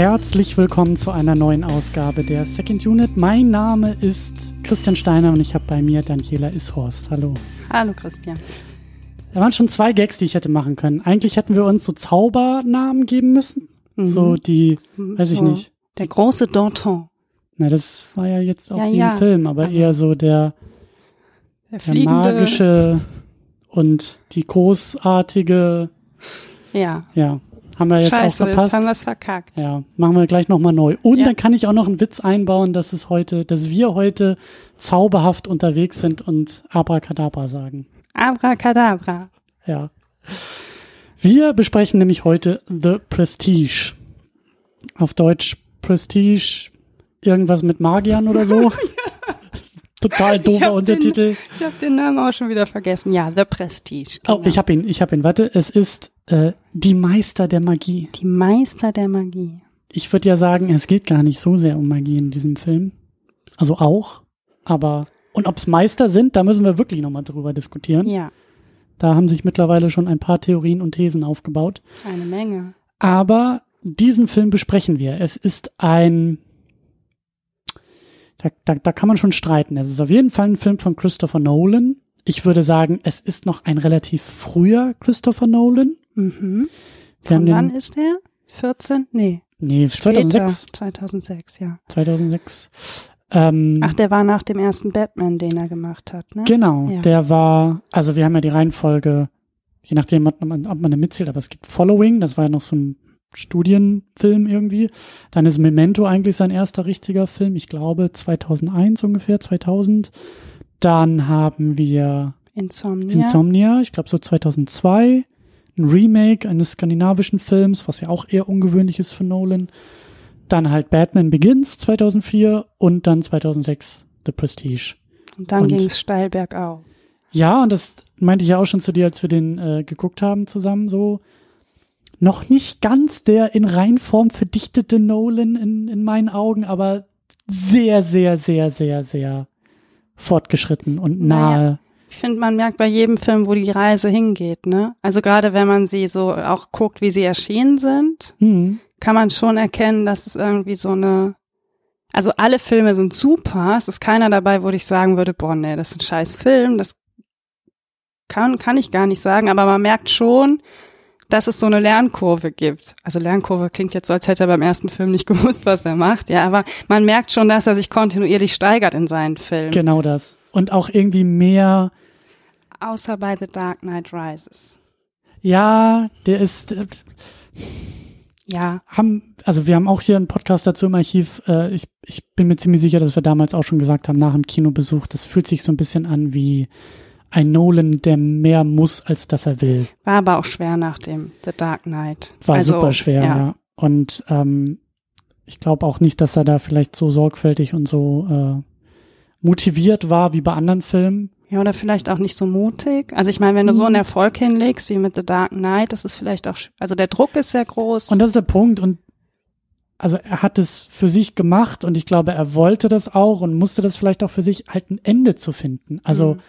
Herzlich willkommen zu einer neuen Ausgabe der Second Unit. Mein Name ist Christian Steiner und ich habe bei mir Daniela Ishorst. Hallo. Hallo Christian. Da waren schon zwei Gags, die ich hätte machen können. Eigentlich hätten wir uns so Zaubernamen geben müssen. Mhm. So die, weiß ich so nicht. Der große Danton. Na, das war ja jetzt auch ja, wie ja. im Film, aber, aber eher so der, der, der magische und die großartige. Ja. Ja. Haben wir jetzt Scheiße, auch verpasst. Jetzt haben wir es verkackt. Ja, machen wir gleich nochmal neu. Und ja. dann kann ich auch noch einen Witz einbauen, dass es heute, dass wir heute zauberhaft unterwegs sind und Abracadabra sagen. Abracadabra. Ja. Wir besprechen nämlich heute The Prestige. Auf Deutsch Prestige, irgendwas mit Magiern oder so. Total doofer Untertitel. Den, ich habe den Namen auch schon wieder vergessen. Ja, The Prestige. Genau. Oh, ich habe ihn, ich habe ihn. Warte, es ist äh, die Meister der Magie. Die Meister der Magie. Ich würde ja sagen, es geht gar nicht so sehr um Magie in diesem Film. Also auch, aber und ob's Meister sind, da müssen wir wirklich nochmal drüber diskutieren. Ja. Da haben sich mittlerweile schon ein paar Theorien und Thesen aufgebaut. Eine Menge. Aber diesen Film besprechen wir. Es ist ein da, da, da kann man schon streiten. Es ist auf jeden Fall ein Film von Christopher Nolan. Ich würde sagen, es ist noch ein relativ früher Christopher Nolan. Mhm. Von wann den, ist er? 14? Nee. Nee, Später. 2006. 2006, ja. 2006. Ähm, Ach, der war nach dem ersten Batman, den er gemacht hat, ne? Genau, ja. der war, also wir haben ja die Reihenfolge, je nachdem, ob man, ob man da mitzählt, aber es gibt Following, das war ja noch so ein Studienfilm irgendwie. Dann ist Memento eigentlich sein erster richtiger Film, ich glaube 2001 ungefähr, 2000. Dann haben wir Insomnia, Insomnia ich glaube so 2002. Ein Remake eines skandinavischen Films, was ja auch eher ungewöhnlich ist für Nolan. Dann halt Batman Begins 2004 und dann 2006 The Prestige. Und dann ging es steil bergauf. Ja, und das meinte ich ja auch schon zu dir, als wir den äh, geguckt haben zusammen so noch nicht ganz der in Reinform verdichtete Nolan in, in meinen Augen, aber sehr, sehr, sehr, sehr, sehr fortgeschritten und nahe. Naja, ich finde, man merkt bei jedem Film, wo die Reise hingeht, ne? Also gerade wenn man sie so auch guckt, wie sie erschienen sind, mhm. kann man schon erkennen, dass es irgendwie so eine also alle Filme sind super, es ist keiner dabei, wo ich sagen würde, boah, nee, das ist ein scheiß Film, das kann, kann ich gar nicht sagen, aber man merkt schon, dass es so eine Lernkurve gibt. Also Lernkurve klingt jetzt so, als hätte er beim ersten Film nicht gewusst, was er macht. Ja, aber man merkt schon, dass er sich kontinuierlich steigert in seinen Filmen. Genau das. Und auch irgendwie mehr. Außer bei The Dark Knight Rises. Ja, der ist. Äh, ja. Haben, also wir haben auch hier einen Podcast dazu im Archiv. Äh, ich, ich bin mir ziemlich sicher, dass wir damals auch schon gesagt haben, nach dem Kinobesuch, das fühlt sich so ein bisschen an wie ein Nolan, der mehr muss, als dass er will. War aber auch schwer nach dem The Dark Knight. War also, super schwer, ja. ja. Und ähm, ich glaube auch nicht, dass er da vielleicht so sorgfältig und so äh, motiviert war wie bei anderen Filmen. Ja, oder vielleicht auch nicht so mutig. Also ich meine, wenn du so einen mhm. Erfolg hinlegst wie mit The Dark Knight, das ist vielleicht auch, also der Druck ist sehr groß. Und das ist der Punkt. Und also er hat es für sich gemacht und ich glaube, er wollte das auch und musste das vielleicht auch für sich halt ein Ende zu finden. Also mhm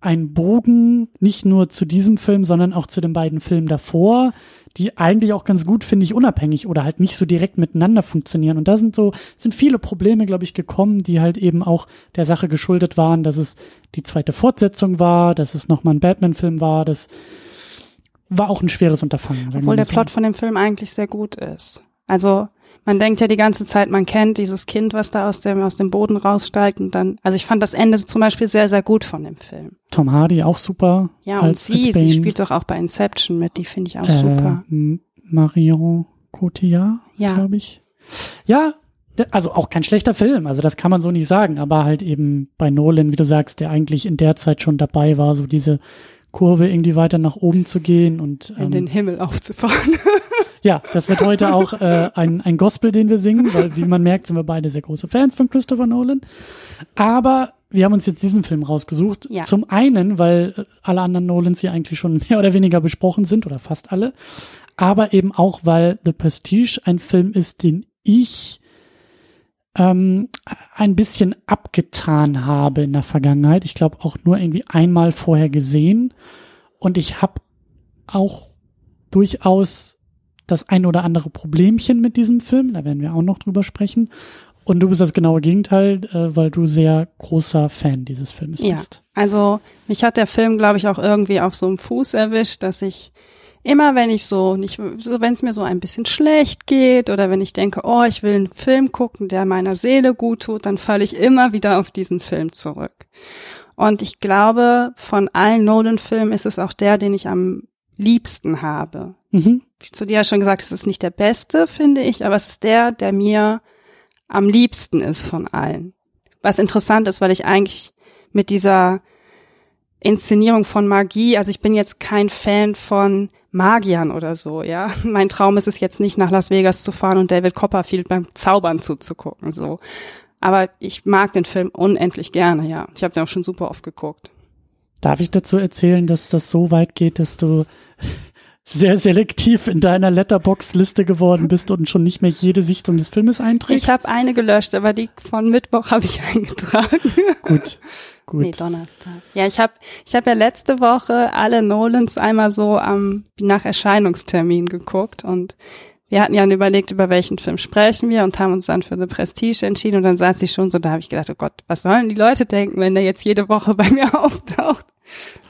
ein Bogen nicht nur zu diesem Film, sondern auch zu den beiden Filmen davor, die eigentlich auch ganz gut, finde ich, unabhängig oder halt nicht so direkt miteinander funktionieren. Und da sind so, sind viele Probleme, glaube ich, gekommen, die halt eben auch der Sache geschuldet waren, dass es die zweite Fortsetzung war, dass es nochmal ein Batman-Film war, das war auch ein schweres Unterfangen. Obwohl der Plot von dem Film eigentlich sehr gut ist. Also, man denkt ja die ganze Zeit, man kennt dieses Kind, was da aus dem, aus dem Boden raussteigt und dann, also ich fand das Ende zum Beispiel sehr, sehr gut von dem Film. Tom Hardy auch super. Ja, als, und sie, sie spielt doch auch bei Inception mit, die finde ich auch äh, super. Marion Cotillard, ja. glaube ich. Ja, also auch kein schlechter Film, also das kann man so nicht sagen, aber halt eben bei Nolan, wie du sagst, der eigentlich in der Zeit schon dabei war, so diese Kurve irgendwie weiter nach oben zu gehen und ähm, in den Himmel aufzufahren. Ja, das wird heute auch äh, ein, ein Gospel, den wir singen, weil wie man merkt, sind wir beide sehr große Fans von Christopher Nolan. Aber wir haben uns jetzt diesen Film rausgesucht. Ja. Zum einen, weil äh, alle anderen Nolans hier eigentlich schon mehr oder weniger besprochen sind oder fast alle. Aber eben auch, weil The Prestige ein Film ist, den ich ähm, ein bisschen abgetan habe in der Vergangenheit. Ich glaube auch nur irgendwie einmal vorher gesehen. Und ich habe auch durchaus das ein oder andere Problemchen mit diesem Film. Da werden wir auch noch drüber sprechen. Und du bist das genaue Gegenteil, äh, weil du sehr großer Fan dieses Films ja. bist. Also mich hat der Film, glaube ich, auch irgendwie auf so einem Fuß erwischt, dass ich immer, wenn ich so nicht, so wenn es mir so ein bisschen schlecht geht oder wenn ich denke, oh, ich will einen Film gucken, der meiner Seele gut tut, dann falle ich immer wieder auf diesen Film zurück. Und ich glaube, von allen Nolan-Filmen ist es auch der, den ich am liebsten habe. Mhm. Ich zu dir ja schon gesagt, es ist nicht der beste, finde ich, aber es ist der, der mir am liebsten ist von allen. Was interessant ist, weil ich eigentlich mit dieser Inszenierung von Magie, also ich bin jetzt kein Fan von Magiern oder so, ja. Mein Traum ist es jetzt nicht nach Las Vegas zu fahren und David Copperfield beim Zaubern zuzugucken, so. Aber ich mag den Film unendlich gerne, ja. Ich habe den auch schon super oft geguckt. Darf ich dazu erzählen, dass das so weit geht, dass du sehr selektiv in deiner Letterbox-Liste geworden bist und schon nicht mehr jede Sichtung des Filmes einträgst? Ich habe eine gelöscht, aber die von Mittwoch habe ich eingetragen. Gut, gut. Nee, Donnerstag. Ja, ich habe ich hab ja letzte Woche alle Nolans einmal so am nach Erscheinungstermin geguckt und wir hatten ja überlegt, über welchen Film sprechen wir und haben uns dann für The Prestige entschieden und dann saß ich schon so, da habe ich gedacht, oh Gott, was sollen die Leute denken, wenn der jetzt jede Woche bei mir auftaucht?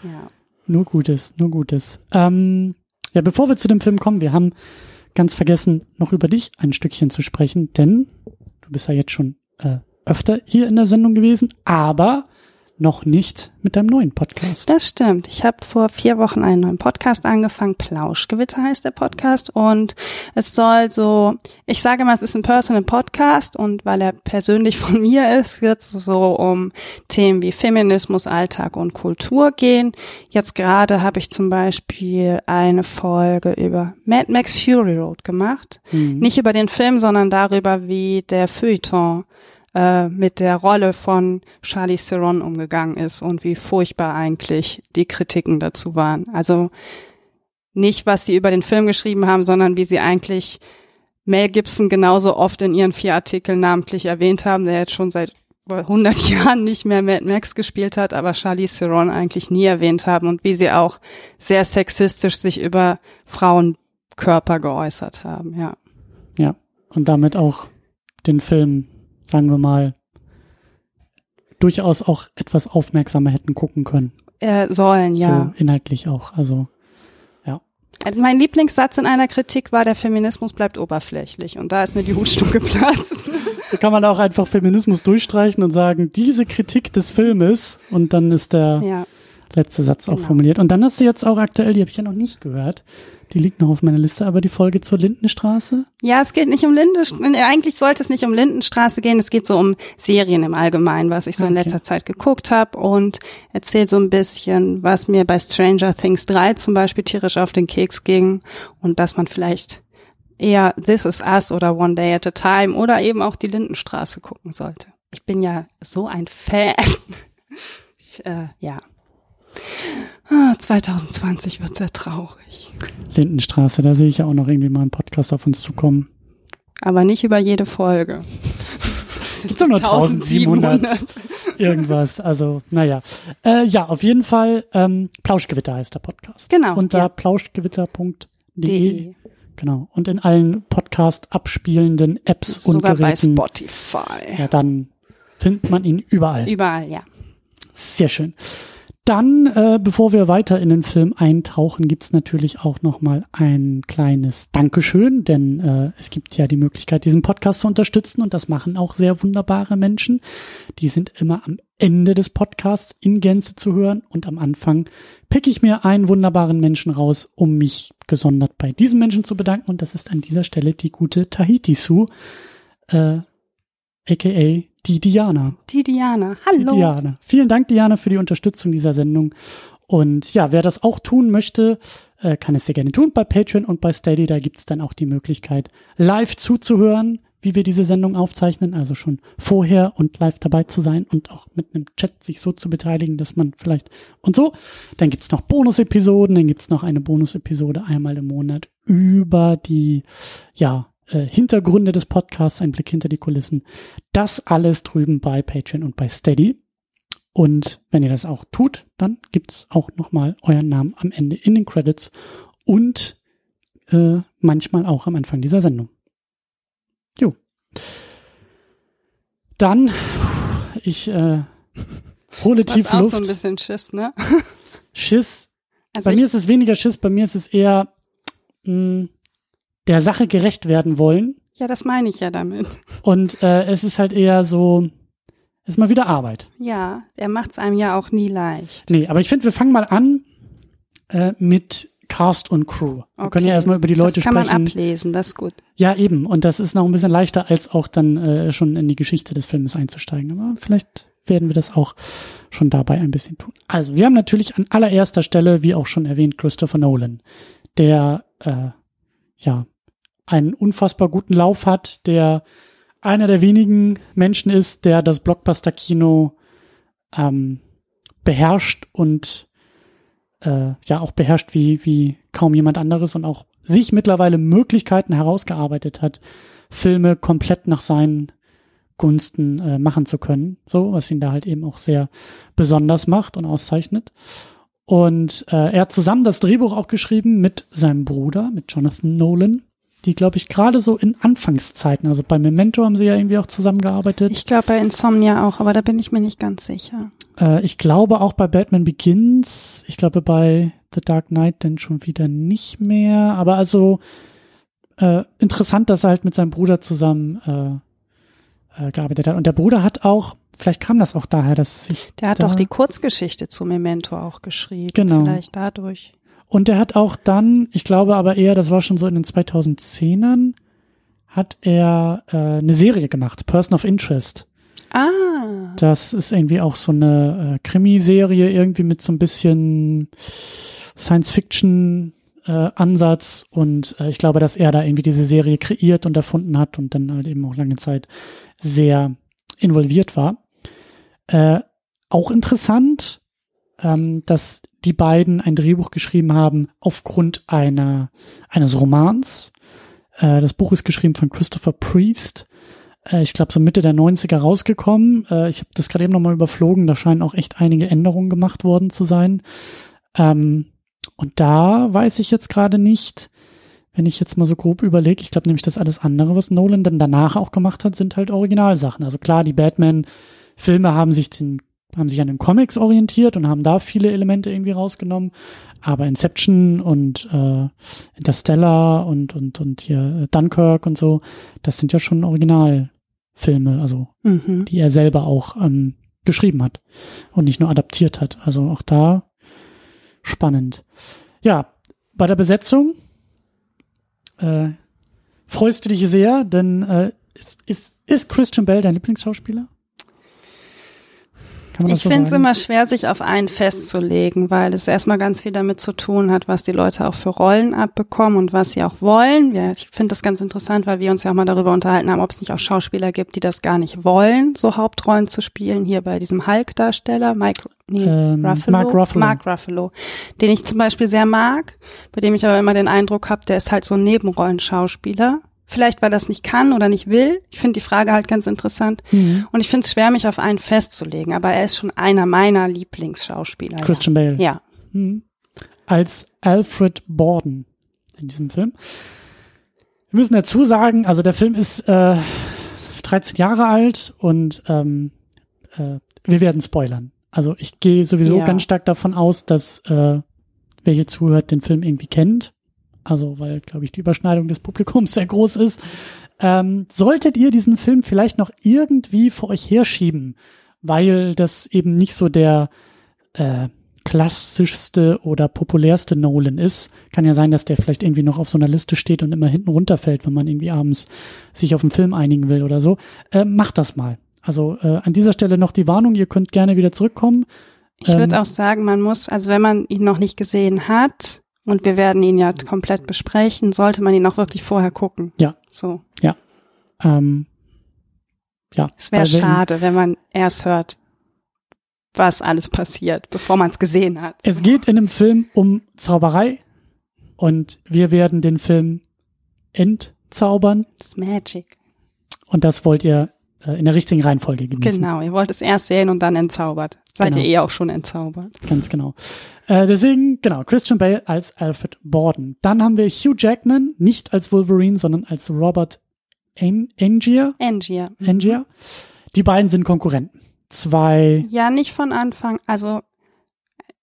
Ja. Nur Gutes, nur Gutes. Ähm, ja, bevor wir zu dem Film kommen, wir haben ganz vergessen, noch über dich ein Stückchen zu sprechen, denn du bist ja jetzt schon äh, öfter hier in der Sendung gewesen, aber noch nicht mit deinem neuen Podcast. Das stimmt. Ich habe vor vier Wochen einen neuen Podcast angefangen. Plauschgewitter heißt der Podcast. Und es soll so, ich sage mal, es ist ein Personal Podcast und weil er persönlich von mir ist, wird es so um Themen wie Feminismus, Alltag und Kultur gehen. Jetzt gerade habe ich zum Beispiel eine Folge über Mad Max Fury Road gemacht. Mhm. Nicht über den Film, sondern darüber, wie der Feuilleton äh, mit der Rolle von Charlie Theron umgegangen ist und wie furchtbar eigentlich die Kritiken dazu waren. Also nicht, was sie über den Film geschrieben haben, sondern wie sie eigentlich Mel Gibson genauso oft in ihren vier Artikeln namentlich erwähnt haben, der jetzt schon seit 100 Jahren nicht mehr Mad Max gespielt hat, aber Charlie Theron eigentlich nie erwähnt haben und wie sie auch sehr sexistisch sich über Frauenkörper geäußert haben, ja. Ja, und damit auch den Film sagen wir mal, durchaus auch etwas aufmerksamer hätten gucken können. Äh, sollen, ja. So inhaltlich auch, also ja. Also mein Lieblingssatz in einer Kritik war, der Feminismus bleibt oberflächlich und da ist mir die Hutstuhl geplatzt. Da kann man auch einfach Feminismus durchstreichen und sagen, diese Kritik des Filmes und dann ist der ja. letzte Satz auch genau. formuliert. Und dann hast du jetzt auch aktuell, die habe ich ja noch nicht gehört, die liegt noch auf meiner Liste, aber die Folge zur Lindenstraße? Ja, es geht nicht um Lindenstraße. Eigentlich sollte es nicht um Lindenstraße gehen. Es geht so um Serien im Allgemeinen, was ich so okay. in letzter Zeit geguckt habe und erzählt so ein bisschen, was mir bei Stranger Things 3 zum Beispiel tierisch auf den Keks ging und dass man vielleicht eher This Is Us oder One Day at a Time oder eben auch die Lindenstraße gucken sollte. Ich bin ja so ein Fan. Ich, äh, ja. 2020 ah, wird sehr traurig. Lindenstraße, da sehe ich ja auch noch irgendwie mal einen Podcast auf uns zukommen. Aber nicht über jede Folge. Das sind so nur 1700 irgendwas. Also, naja. Äh, ja, auf jeden Fall, ähm, Plauschgewitter heißt der Podcast. Genau. Unter ja. plauschgewitter.de. Genau. Und in allen Podcast abspielenden Apps Sogar und Geräten. Sogar bei Spotify. Ja, dann findet man ihn überall. Überall, ja. Sehr schön. Dann, äh, bevor wir weiter in den Film eintauchen, gibt's natürlich auch noch mal ein kleines Dankeschön, denn äh, es gibt ja die Möglichkeit, diesen Podcast zu unterstützen und das machen auch sehr wunderbare Menschen. Die sind immer am Ende des Podcasts in Gänze zu hören und am Anfang pick ich mir einen wunderbaren Menschen raus, um mich gesondert bei diesem Menschen zu bedanken und das ist an dieser Stelle die gute Tahiti Sue, äh, aka die Diana. Die Diana. Hallo. Die Diana. Vielen Dank, Diana, für die Unterstützung dieser Sendung. Und ja, wer das auch tun möchte, äh, kann es sehr gerne tun bei Patreon und bei Steady. Da gibt's dann auch die Möglichkeit, live zuzuhören, wie wir diese Sendung aufzeichnen, also schon vorher und live dabei zu sein und auch mit einem Chat sich so zu beteiligen, dass man vielleicht und so. Dann gibt's noch Bonus-Episoden, dann gibt's noch eine Bonus-Episode einmal im Monat über die, ja, äh, Hintergründe des Podcasts, ein Blick hinter die Kulissen. Das alles drüben bei Patreon und bei Steady. Und wenn ihr das auch tut, dann gibt's auch nochmal euren Namen am Ende in den Credits. Und äh, manchmal auch am Anfang dieser Sendung. Jo. Dann, ich äh, hole tief auch Luft. so ein bisschen Schiss, ne? Schiss. Also bei mir ist es weniger Schiss, bei mir ist es eher mh, der Sache gerecht werden wollen. Ja, das meine ich ja damit. Und äh, es ist halt eher so, es ist mal wieder Arbeit. Ja, er macht es einem ja auch nie leicht. Nee, aber ich finde, wir fangen mal an äh, mit Cast und Crew. Wir Okay. können ja erstmal über die Leute das kann sprechen. man ablesen, das ist gut. Ja, eben. Und das ist noch ein bisschen leichter, als auch dann äh, schon in die Geschichte des Filmes einzusteigen. Aber vielleicht werden wir das auch schon dabei ein bisschen tun. Also, wir haben natürlich an allererster Stelle, wie auch schon erwähnt, Christopher Nolan, der äh, ja einen unfassbar guten Lauf hat, der einer der wenigen Menschen ist, der das Blockbuster-Kino ähm, beherrscht und äh, ja auch beherrscht wie, wie kaum jemand anderes und auch sich mittlerweile Möglichkeiten herausgearbeitet hat, Filme komplett nach seinen Gunsten äh, machen zu können. So, was ihn da halt eben auch sehr besonders macht und auszeichnet. Und äh, er hat zusammen das Drehbuch auch geschrieben mit seinem Bruder, mit Jonathan Nolan, die, glaube ich, gerade so in Anfangszeiten, also bei Memento haben sie ja irgendwie auch zusammengearbeitet. Ich glaube bei Insomnia auch, aber da bin ich mir nicht ganz sicher. Äh, ich glaube auch bei Batman Begins. Ich glaube bei The Dark Knight dann schon wieder nicht mehr. Aber also äh, interessant, dass er halt mit seinem Bruder zusammen äh, äh, gearbeitet hat. Und der Bruder hat auch, vielleicht kam das auch daher, dass sich. Der hat da, doch die Kurzgeschichte zu Memento auch geschrieben. Genau. Vielleicht dadurch. Und der hat auch dann, ich glaube aber eher, das war schon so in den 2010ern, hat er äh, eine Serie gemacht, Person of Interest. Ah. Das ist irgendwie auch so eine äh, Krimiserie, irgendwie mit so ein bisschen Science-Fiction-Ansatz. und äh, ich glaube, dass er da irgendwie diese Serie kreiert und erfunden hat und dann halt eben auch lange Zeit sehr involviert war. Äh, auch interessant, ähm, dass die beiden ein Drehbuch geschrieben haben aufgrund einer eines Romans. Äh, das Buch ist geschrieben von Christopher Priest äh, ich glaube, so Mitte der 90er rausgekommen. Äh, ich habe das gerade eben nochmal überflogen. Da scheinen auch echt einige Änderungen gemacht worden zu sein. Ähm, und da weiß ich jetzt gerade nicht, wenn ich jetzt mal so grob überlege, ich glaube nämlich, dass alles andere, was Nolan dann danach auch gemacht hat, sind halt Originalsachen. Also klar, die Batman-Filme haben sich den haben sich an den Comics orientiert und haben da viele Elemente irgendwie rausgenommen. Aber Inception und äh, Interstellar und und und hier Dunkirk und so, das sind ja schon Originalfilme, also Mhm. die er selber auch ähm, geschrieben hat und nicht nur adaptiert hat. Also auch da spannend. Ja, bei der Besetzung äh, freust du dich sehr, denn äh, ist, ist, ist Christian Bell dein Lieblingsschauspieler? Ich so finde es immer schwer, sich auf einen festzulegen, weil es erstmal ganz viel damit zu tun hat, was die Leute auch für Rollen abbekommen und was sie auch wollen. Ja, ich finde das ganz interessant, weil wir uns ja auch mal darüber unterhalten haben, ob es nicht auch Schauspieler gibt, die das gar nicht wollen, so Hauptrollen zu spielen. Hier bei diesem Hulk-Darsteller, Mike nee, Ähm, Ruffalo, Mark Ruffalo. Mark Ruffalo, den ich zum Beispiel sehr mag, bei dem ich aber immer den Eindruck habe, der ist halt so ein Nebenrollenschauspieler. Vielleicht, weil das nicht kann oder nicht will. Ich finde die Frage halt ganz interessant. Mhm. Und ich finde es schwer, mich auf einen festzulegen, aber er ist schon einer meiner Lieblingsschauspieler. Christian Bale. Ja. Mhm. Als Alfred Borden in diesem Film. Wir müssen dazu sagen, also der Film ist äh, 13 Jahre alt und ähm, äh, wir werden spoilern. Also ich gehe sowieso Ja. ganz stark davon aus, dass äh, wer hier zuhört, den Film irgendwie kennt. Also weil, glaube ich, die Überschneidung des Publikums sehr groß ist. Ähm, solltet ihr diesen Film vielleicht noch irgendwie vor euch herschieben, weil das eben nicht so der äh, klassischste oder populärste Nolan ist. Kann ja sein, dass der vielleicht irgendwie noch auf so einer Liste steht und immer hinten runterfällt, wenn man irgendwie abends sich auf einen Film einigen will oder so. Äh, macht das mal. Also äh, an dieser Stelle noch die Warnung, ihr könnt gerne wieder zurückkommen. Ich würde Ähm, auch sagen, man muss, also wenn man ihn noch nicht gesehen hat, und wir werden ihn ja komplett besprechen, sollte man ihn auch wirklich vorher gucken. Ja. So. Ähm, ja. Es wäre schade, wenn man erst hört, was alles passiert, bevor man es gesehen hat. Es geht in dem Film um Zauberei und wir werden den Film entzaubern It's magic. und das wollt ihr äh, in der richtigen Reihenfolge genießen. Genau, ihr wollt es erst sehen und dann entzaubert. Seid Genau. ihr eh auch schon entzaubert. Ganz genau. Äh, deswegen, genau, Christian Bale als Alfred Borden. Dann haben wir Hugh Jackman, nicht als Wolverine, sondern als Robert An- Angier. Angier. Mhm. Angier. Die beiden sind Konkurrenten. Zwei, Ja, nicht von Anfang, also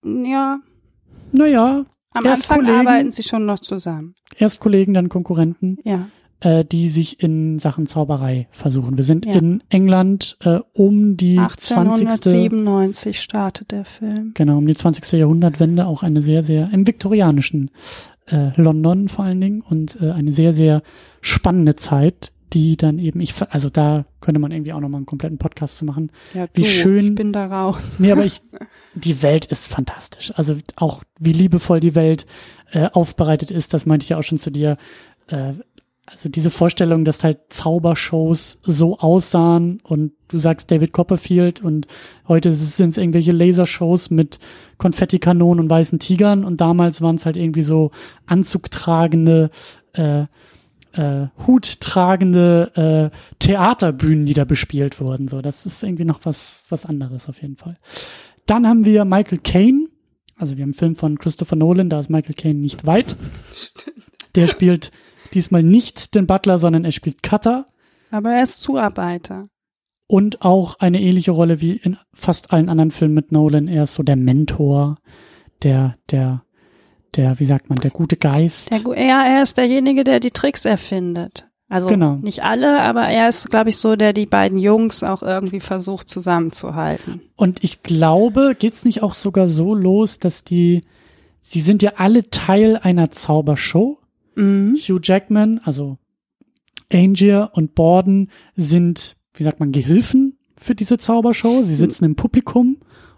ja, naja, am Anfang Kollegen. arbeiten sie schon noch zusammen. erst Kollegen, dann Konkurrenten, Ja. Äh, die sich in Sachen Zauberei versuchen. Wir sind Ja. in England äh, um die 20. 1897 startet der Film. Genau, um die 20. Jahrhundertwende auch eine sehr, sehr, im viktorianischen äh, London vor allen Dingen und äh, eine sehr, sehr spannende Zeit, die dann eben, ich, also da könnte man irgendwie auch nochmal einen kompletten Podcast zu machen. Ja, Wie du, schön- Ich bin da raus. Nee, aber ich, die Welt ist fantastisch. Also auch wie liebevoll die Welt äh, aufbereitet ist, das meinte ich ja auch schon zu dir. Äh, also diese Vorstellung, dass halt Zaubershows so aussahen und du sagst David Copperfield und heute sind es irgendwelche Lasershows mit Konfettikanonen und weißen Tigern und damals waren es halt irgendwie so anzugtragende äh, äh, huttragende äh, Theaterbühnen, die da bespielt wurden. So, das ist irgendwie noch was, was anderes auf jeden Fall. Dann haben wir Michael Caine. Also wir haben einen Film von Christopher Nolan, da ist Michael Caine nicht weit. Der spielt diesmal nicht den Butler, sondern er spielt Cutter Aber er ist Zuarbeiter. und auch eine ähnliche Rolle wie in fast allen anderen Filmen mit Nolan. Er ist so der Mentor, der, der, der, wie sagt man, der gute Geist. Der, ja, er ist derjenige, der die Tricks erfindet. Also Genau. nicht alle, aber er ist, glaube ich, so, der die beiden Jungs auch irgendwie versucht zusammenzuhalten. Und ich glaube, geht's nicht auch sogar so los, dass die, sie sind ja alle Teil einer Zaubershow. Mhm. Hugh Jackman, also Angier und Borden sind, wie sagt man, Gehilfen für diese Zaubershow. Sie sitzen im Publikum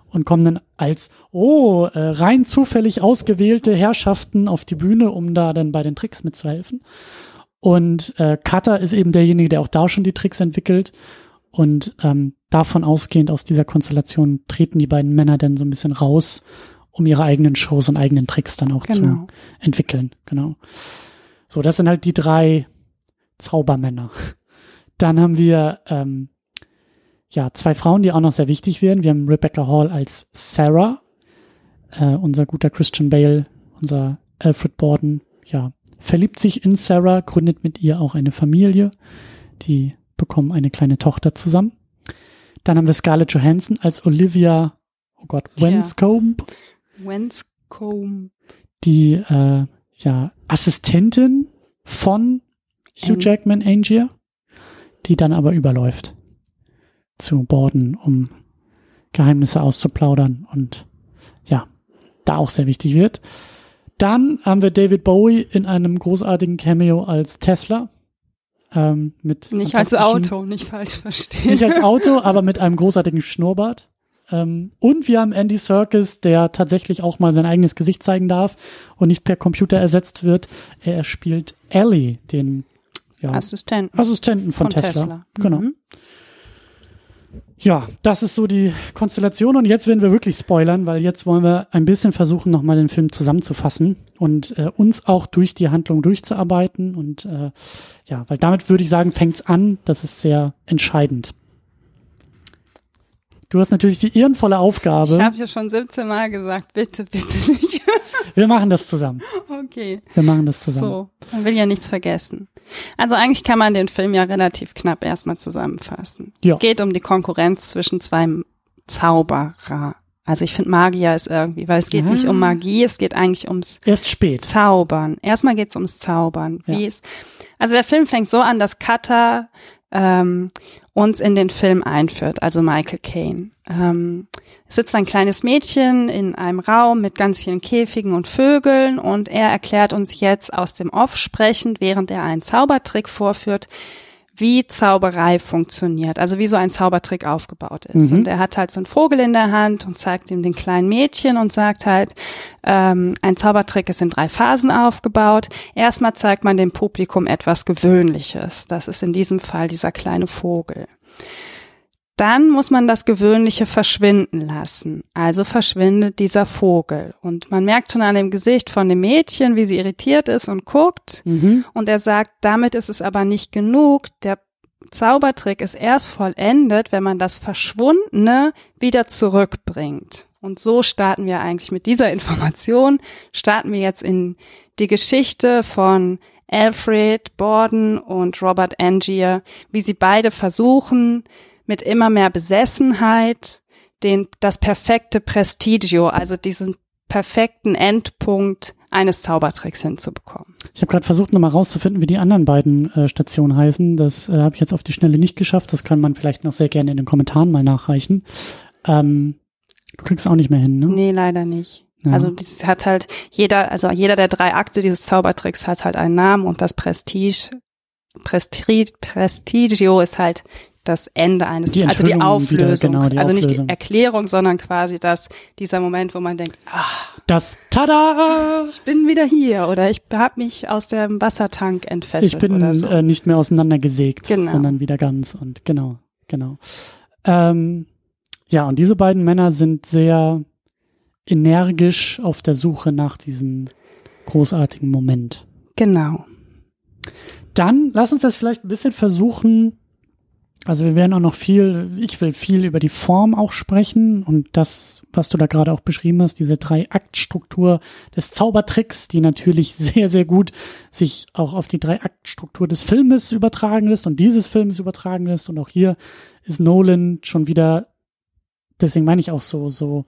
und kommen dann als, oh, äh, rein zufällig ausgewählte Herrschaften auf die Bühne, um da dann bei den Tricks mitzuhelfen. Und äh, Cutter ist eben derjenige, der auch da schon die Tricks entwickelt. Und ähm, davon ausgehend aus dieser Konstellation treten die beiden Männer dann so ein bisschen raus, um ihre eigenen Shows und eigenen Tricks dann auch zu Genau. entwickeln. Genau. So, das sind halt die drei Zaubermänner. Dann haben wir ähm, ja zwei Frauen, die auch noch sehr wichtig werden. Wir haben Rebecca Hall als Sarah, äh, unser guter Christian Bale, unser Alfred Borden, ja, verliebt sich in Sarah, gründet mit ihr auch eine Familie. Die bekommen eine kleine Tochter zusammen. Dann haben wir Scarlett Johansson als Olivia, oh Gott. Wenscombe, Wenscombe. die äh, ja Assistentin von Hugh Ang- Jackman Angier, die dann aber überläuft zu Borden, um Geheimnisse auszuplaudern und ja, da auch sehr wichtig wird. Dann haben wir David Bowie in einem großartigen Cameo als Tesla. Ähm, mit Nicht als Auto, nicht falsch verstehen. Nicht als Auto, aber mit einem großartigen Schnurrbart. Ähm, und wir haben Andy Serkis, der tatsächlich auch mal sein eigenes Gesicht zeigen darf und nicht per Computer ersetzt wird. Er spielt Ellie, den ja, Assistenten Assistenten von, Tesla. Genau. Mhm. Ja, das ist so die Konstellation und jetzt werden wir wirklich spoilern, weil jetzt wollen wir ein bisschen versuchen, nochmal den Film zusammenzufassen und äh, uns auch durch die Handlung durchzuarbeiten und äh, ja, weil damit würde ich sagen, fängt's an, das ist sehr entscheidend. Du hast natürlich die ehrenvolle Ich Aufgabe. habe ja schon 17 Mal gesagt, bitte, bitte nicht. Wir machen das zusammen. okay. Wir machen das zusammen. So, man will ja nichts vergessen. Also eigentlich kann man den Film ja relativ knapp erstmal zusammenfassen. Ja. Es geht um die Konkurrenz zwischen zwei Zauberer. Also ich finde Magier ist irgendwie, weil es geht nicht Ah. um Magie, es geht eigentlich ums Erst spät. Zaubern. Erstmal geht's ums Zaubern. Ja. Wie es, also der Film fängt so an, dass Cutter ähm, uns in den Film einführt, also Michael Caine. Ähm, es sitzt ein kleines Mädchen in einem Raum mit ganz vielen Käfigen und Vögeln und er erklärt uns jetzt aus dem Off sprechend, während er einen Zaubertrick vorführt, wie Zauberei funktioniert, also wie so ein Zaubertrick aufgebaut ist. Mhm. Und er hat halt so einen Vogel in der Hand und zeigt ihm den kleinen Mädchen und sagt halt, ähm, ein Zaubertrick ist in drei Phasen aufgebaut. Erstmal zeigt man dem Publikum etwas Gewöhnliches. Das ist in diesem Fall dieser kleine Vogel. Dann muss man das Gewöhnliche verschwinden lassen. Also verschwindet dieser Vogel. Und man merkt schon an dem Gesicht von dem Mädchen, wie sie irritiert ist und guckt. Mhm. Und er sagt, damit ist es aber nicht genug. Der Zaubertrick ist erst vollendet, wenn man das Verschwundene wieder zurückbringt. Und so starten wir eigentlich mit dieser Information, starten wir jetzt in die Geschichte von Alfred Borden und Robert Angier, wie sie beide versuchen, mit immer mehr Besessenheit den, das perfekte Prestigio, also diesen perfekten Endpunkt eines Zaubertricks hinzubekommen. Ich habe gerade versucht, nochmal rauszufinden, wie die anderen beiden äh, Stationen heißen. Das äh, habe ich jetzt auf die Schnelle nicht geschafft. Das kann man vielleicht noch sehr gerne in den Kommentaren mal nachreichen. Ähm, du kriegst auch nicht mehr hin, ne? Nee, leider nicht. Ja. Also das hat halt jeder, also jeder der drei Akte dieses Zaubertricks hat halt einen Namen und das Prestige, Prestige, Prestigio ist halt das Ende eines, die also die Auflösung, wieder, genau, die also Auflösung. nicht die Erklärung, sondern quasi das, dieser Moment, wo man denkt, ah, das Tada! Ich bin wieder hier oder ich habe mich aus dem Wassertank entfesselt. Ich bin oder so. äh, nicht mehr auseinandergesägt, Genau. sondern wieder ganz und genau, genau. Ähm, ja, und diese beiden Männer sind sehr energisch auf der Suche nach diesem großartigen Moment. Genau. Dann lass uns das vielleicht ein bisschen versuchen. Also wir werden auch noch viel, ich will viel über die Form auch sprechen und das, was du da gerade auch beschrieben hast, diese Drei-Akt-Struktur des Zaubertricks, die natürlich sehr, sehr gut sich auch auf die Drei-Akt-Struktur des Filmes übertragen lässt und dieses Filmes übertragen lässt. Und auch hier ist Nolan schon wieder, deswegen meine ich auch so, so,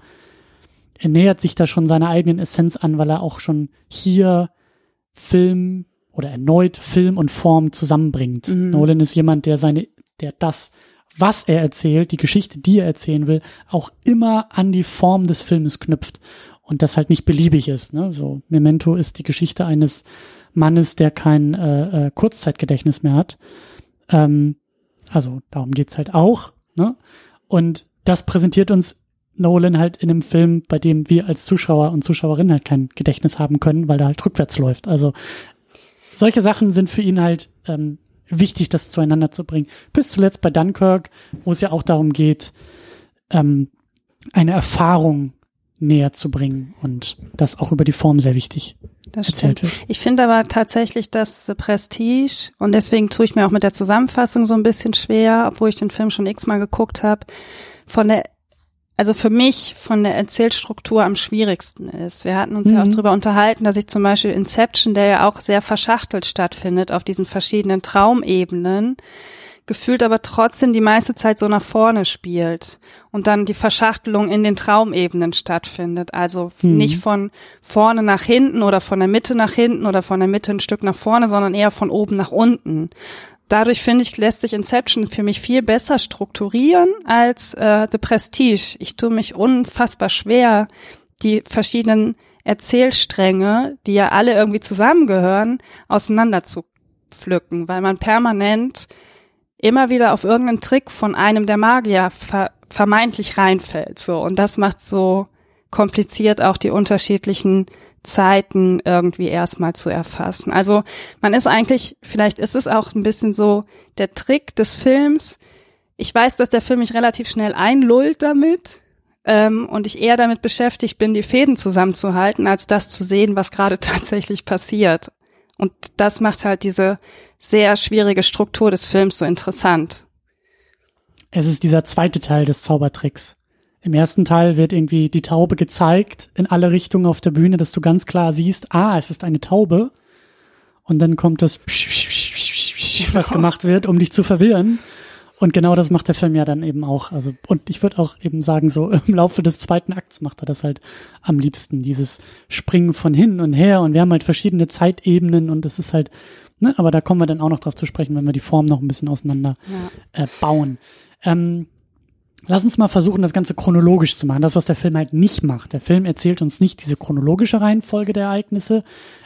er nähert sich da schon seiner eigenen Essenz an, weil er auch schon hier Film oder erneut Film und Form zusammenbringt. Mhm. Nolan ist jemand, der seine, der das, was er erzählt, die Geschichte, die er erzählen will, auch immer an die Form des Filmes knüpft und das halt nicht beliebig ist. Ne? So Memento ist die Geschichte eines Mannes, der kein äh, äh, Kurzzeitgedächtnis mehr hat. Ähm, also darum geht's halt auch. Ne? Und das präsentiert uns Nolan halt in einem Film, bei dem wir als Zuschauer und Zuschauerinnen halt kein Gedächtnis haben können, weil der halt rückwärts läuft. Also solche Sachen sind für ihn halt ähm, wichtig, das zueinander zu bringen. Bis zuletzt bei Dunkirk, wo es ja auch darum geht, ähm, eine Erfahrung näher zu bringen und das auch über die Form sehr wichtig Das erzählt stimmt. wird. Ich finde aber tatsächlich, The Prestige, und deswegen tue ich mir auch mit der Zusammenfassung so ein bisschen schwer, obwohl ich den Film schon x-mal geguckt habe, von der, also für mich von der Erzählstruktur am schwierigsten ist. Wir hatten uns ja auch Mhm. darüber unterhalten, dass ich zum Beispiel Inception, der ja auch sehr verschachtelt stattfindet auf diesen verschiedenen Traumebenen, gefühlt aber trotzdem die meiste Zeit so nach vorne spielt und dann die Verschachtelung in den Traumebenen stattfindet. Also Mhm. nicht von vorne nach hinten oder von der Mitte nach hinten oder von der Mitte ein Stück nach vorne, sondern eher von oben nach unten. Dadurch finde ich, lässt sich Inception für mich viel besser strukturieren als äh, The Prestige. Ich tue mich unfassbar schwer, die verschiedenen Erzählstränge, die ja alle irgendwie zusammengehören, auseinander zu pflücken, weil man permanent immer wieder auf irgendeinen Trick von einem der Magier ver vermeintlich reinfällt. So und das macht so kompliziert auch die unterschiedlichen Zeiten irgendwie erstmal zu erfassen. Also man ist eigentlich, vielleicht ist es auch ein bisschen so der Trick des Films. Ich weiß, dass der Film mich relativ schnell einlullt damit ähm, und ich eher damit beschäftigt bin, die Fäden zusammenzuhalten, als das zu sehen, was gerade tatsächlich passiert. Und das macht halt diese sehr schwierige Struktur des Films so interessant. Es ist dieser zweite Teil des Zaubertricks. Im ersten Teil wird irgendwie die Taube gezeigt in alle Richtungen auf der Bühne, dass du ganz klar siehst, ah, es ist eine Taube. Und dann kommt das, was gemacht wird, um dich zu verwirren. Und genau das macht der Film ja dann eben auch. Also, und ich würde auch eben sagen, so im Laufe des zweiten Akts macht er das halt am liebsten. Dieses Springen von hin und her. Und wir haben halt verschiedene Zeitebenen und es ist halt, ne, aber da kommen wir dann auch noch drauf zu sprechen, wenn wir die Form noch ein bisschen auseinander Ja. äh, bauen. Ähm, lass uns mal versuchen, das Ganze chronologisch zu machen. Das, was der Film halt nicht macht. Der Film erzählt uns nicht diese chronologische Reihenfolge der Ereignisse.